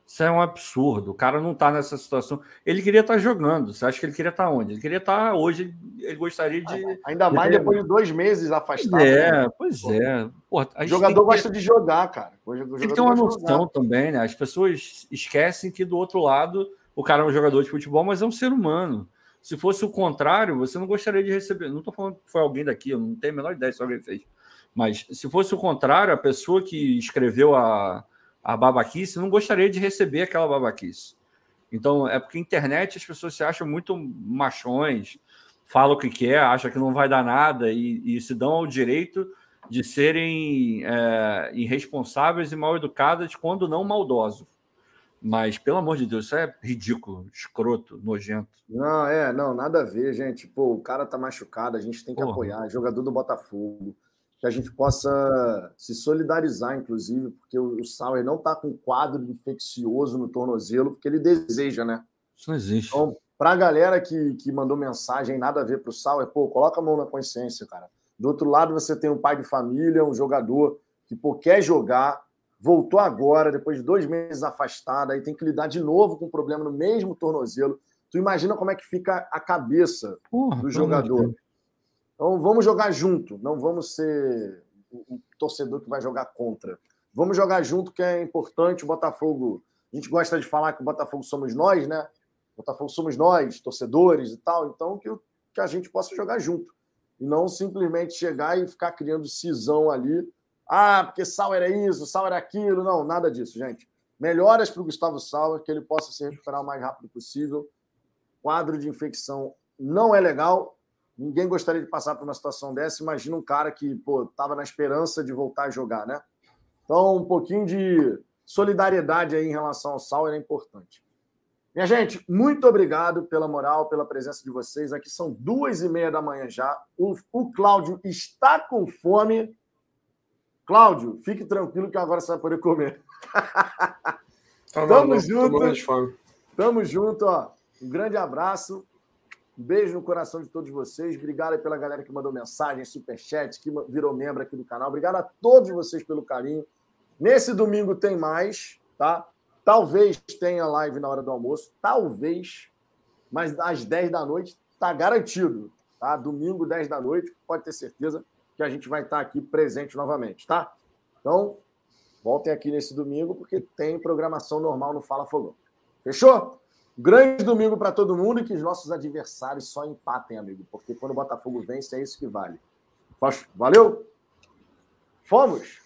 Isso é um absurdo. O cara não está nessa situação. Ele queria estar tá jogando. Você acha que ele queria estar tá onde? Ele queria estar tá hoje. Ele gostaria de. Ainda mais de... depois de dois meses afastado. É, né? pois é. Porra, o jogador gosta de jogar, cara. O tem que ter uma noção também, né? As pessoas esquecem que do outro lado o cara é um jogador de futebol, mas é um ser humano. Se fosse o contrário, você não gostaria de receber. Não estou falando que foi alguém daqui, eu não tenho a menor ideia se alguém fez. Mas se fosse o contrário, a pessoa que escreveu a a babaquice, não gostaria de receber aquela babaquice. Então, é porque internet as pessoas se acham muito machões, falam o que quer, acham que não vai dar nada e, e se dão ao direito de serem é, irresponsáveis e mal educadas, quando não maldosos. Mas, pelo amor de Deus, isso é ridículo, escroto, nojento. Não, é, não, nada a ver, gente. Pô, o cara tá machucado, a gente tem que Porra. apoiar. Jogador do Botafogo que a gente possa se solidarizar, inclusive, porque o, Sauer não está com quadro infeccioso no tornozelo, porque ele deseja, né? Isso não existe. Então, para a galera que, que mandou mensagem, nada a ver para o Sauer, pô, coloca a mão na consciência, cara. Do outro lado, você tem um pai de família, um jogador que pô, quer jogar, voltou agora, depois de dois meses afastado, aí tem que lidar de novo com o problema no mesmo tornozelo. Tu imagina como é que fica a cabeça Porra, do jogador. Então vamos jogar junto, não vamos ser o torcedor que vai jogar contra. Vamos jogar junto, que é importante. O Botafogo, a gente gosta de falar que o Botafogo somos nós, né? O Botafogo somos nós, torcedores e tal. Então que, que a gente possa jogar junto e não simplesmente chegar e ficar criando cisão ali Ah, porque Sal era isso, Sal era aquilo. Não, nada disso, gente. Melhoras para o Gustavo Sauer, que ele possa se recuperar o mais rápido possível. Quadro de infecção não é legal. Ninguém gostaria de passar por uma situação dessa. Imagina um cara que estava na esperança de voltar a jogar, né? Então, um pouquinho de solidariedade aí em relação ao Sauer é importante. Minha gente, muito obrigado pela moral, pela presença de vocês. Aqui são duas e meia da manhã já. O, o Cláudio está com fome. Cláudio, fique tranquilo que agora você vai poder comer. Tá Tamo junto. Tamo junto, ó. Um grande abraço. Um beijo no coração de todos vocês. Obrigado pela galera que mandou mensagem, superchat, que virou membro aqui do canal. Obrigado a todos vocês pelo carinho. Nesse domingo tem mais, tá? Talvez tenha live na hora do almoço, talvez, mas às 10 da noite tá garantido, tá? Domingo, 10 da noite, pode ter certeza que a gente vai estar aqui presente novamente, tá? Então, voltem aqui nesse domingo, porque tem programação normal no Fala Fogão. Fechou? Grande domingo para todo mundo e que os nossos adversários só empatem, amigo, porque quando o Botafogo vence é isso que vale. Valeu? Fomos!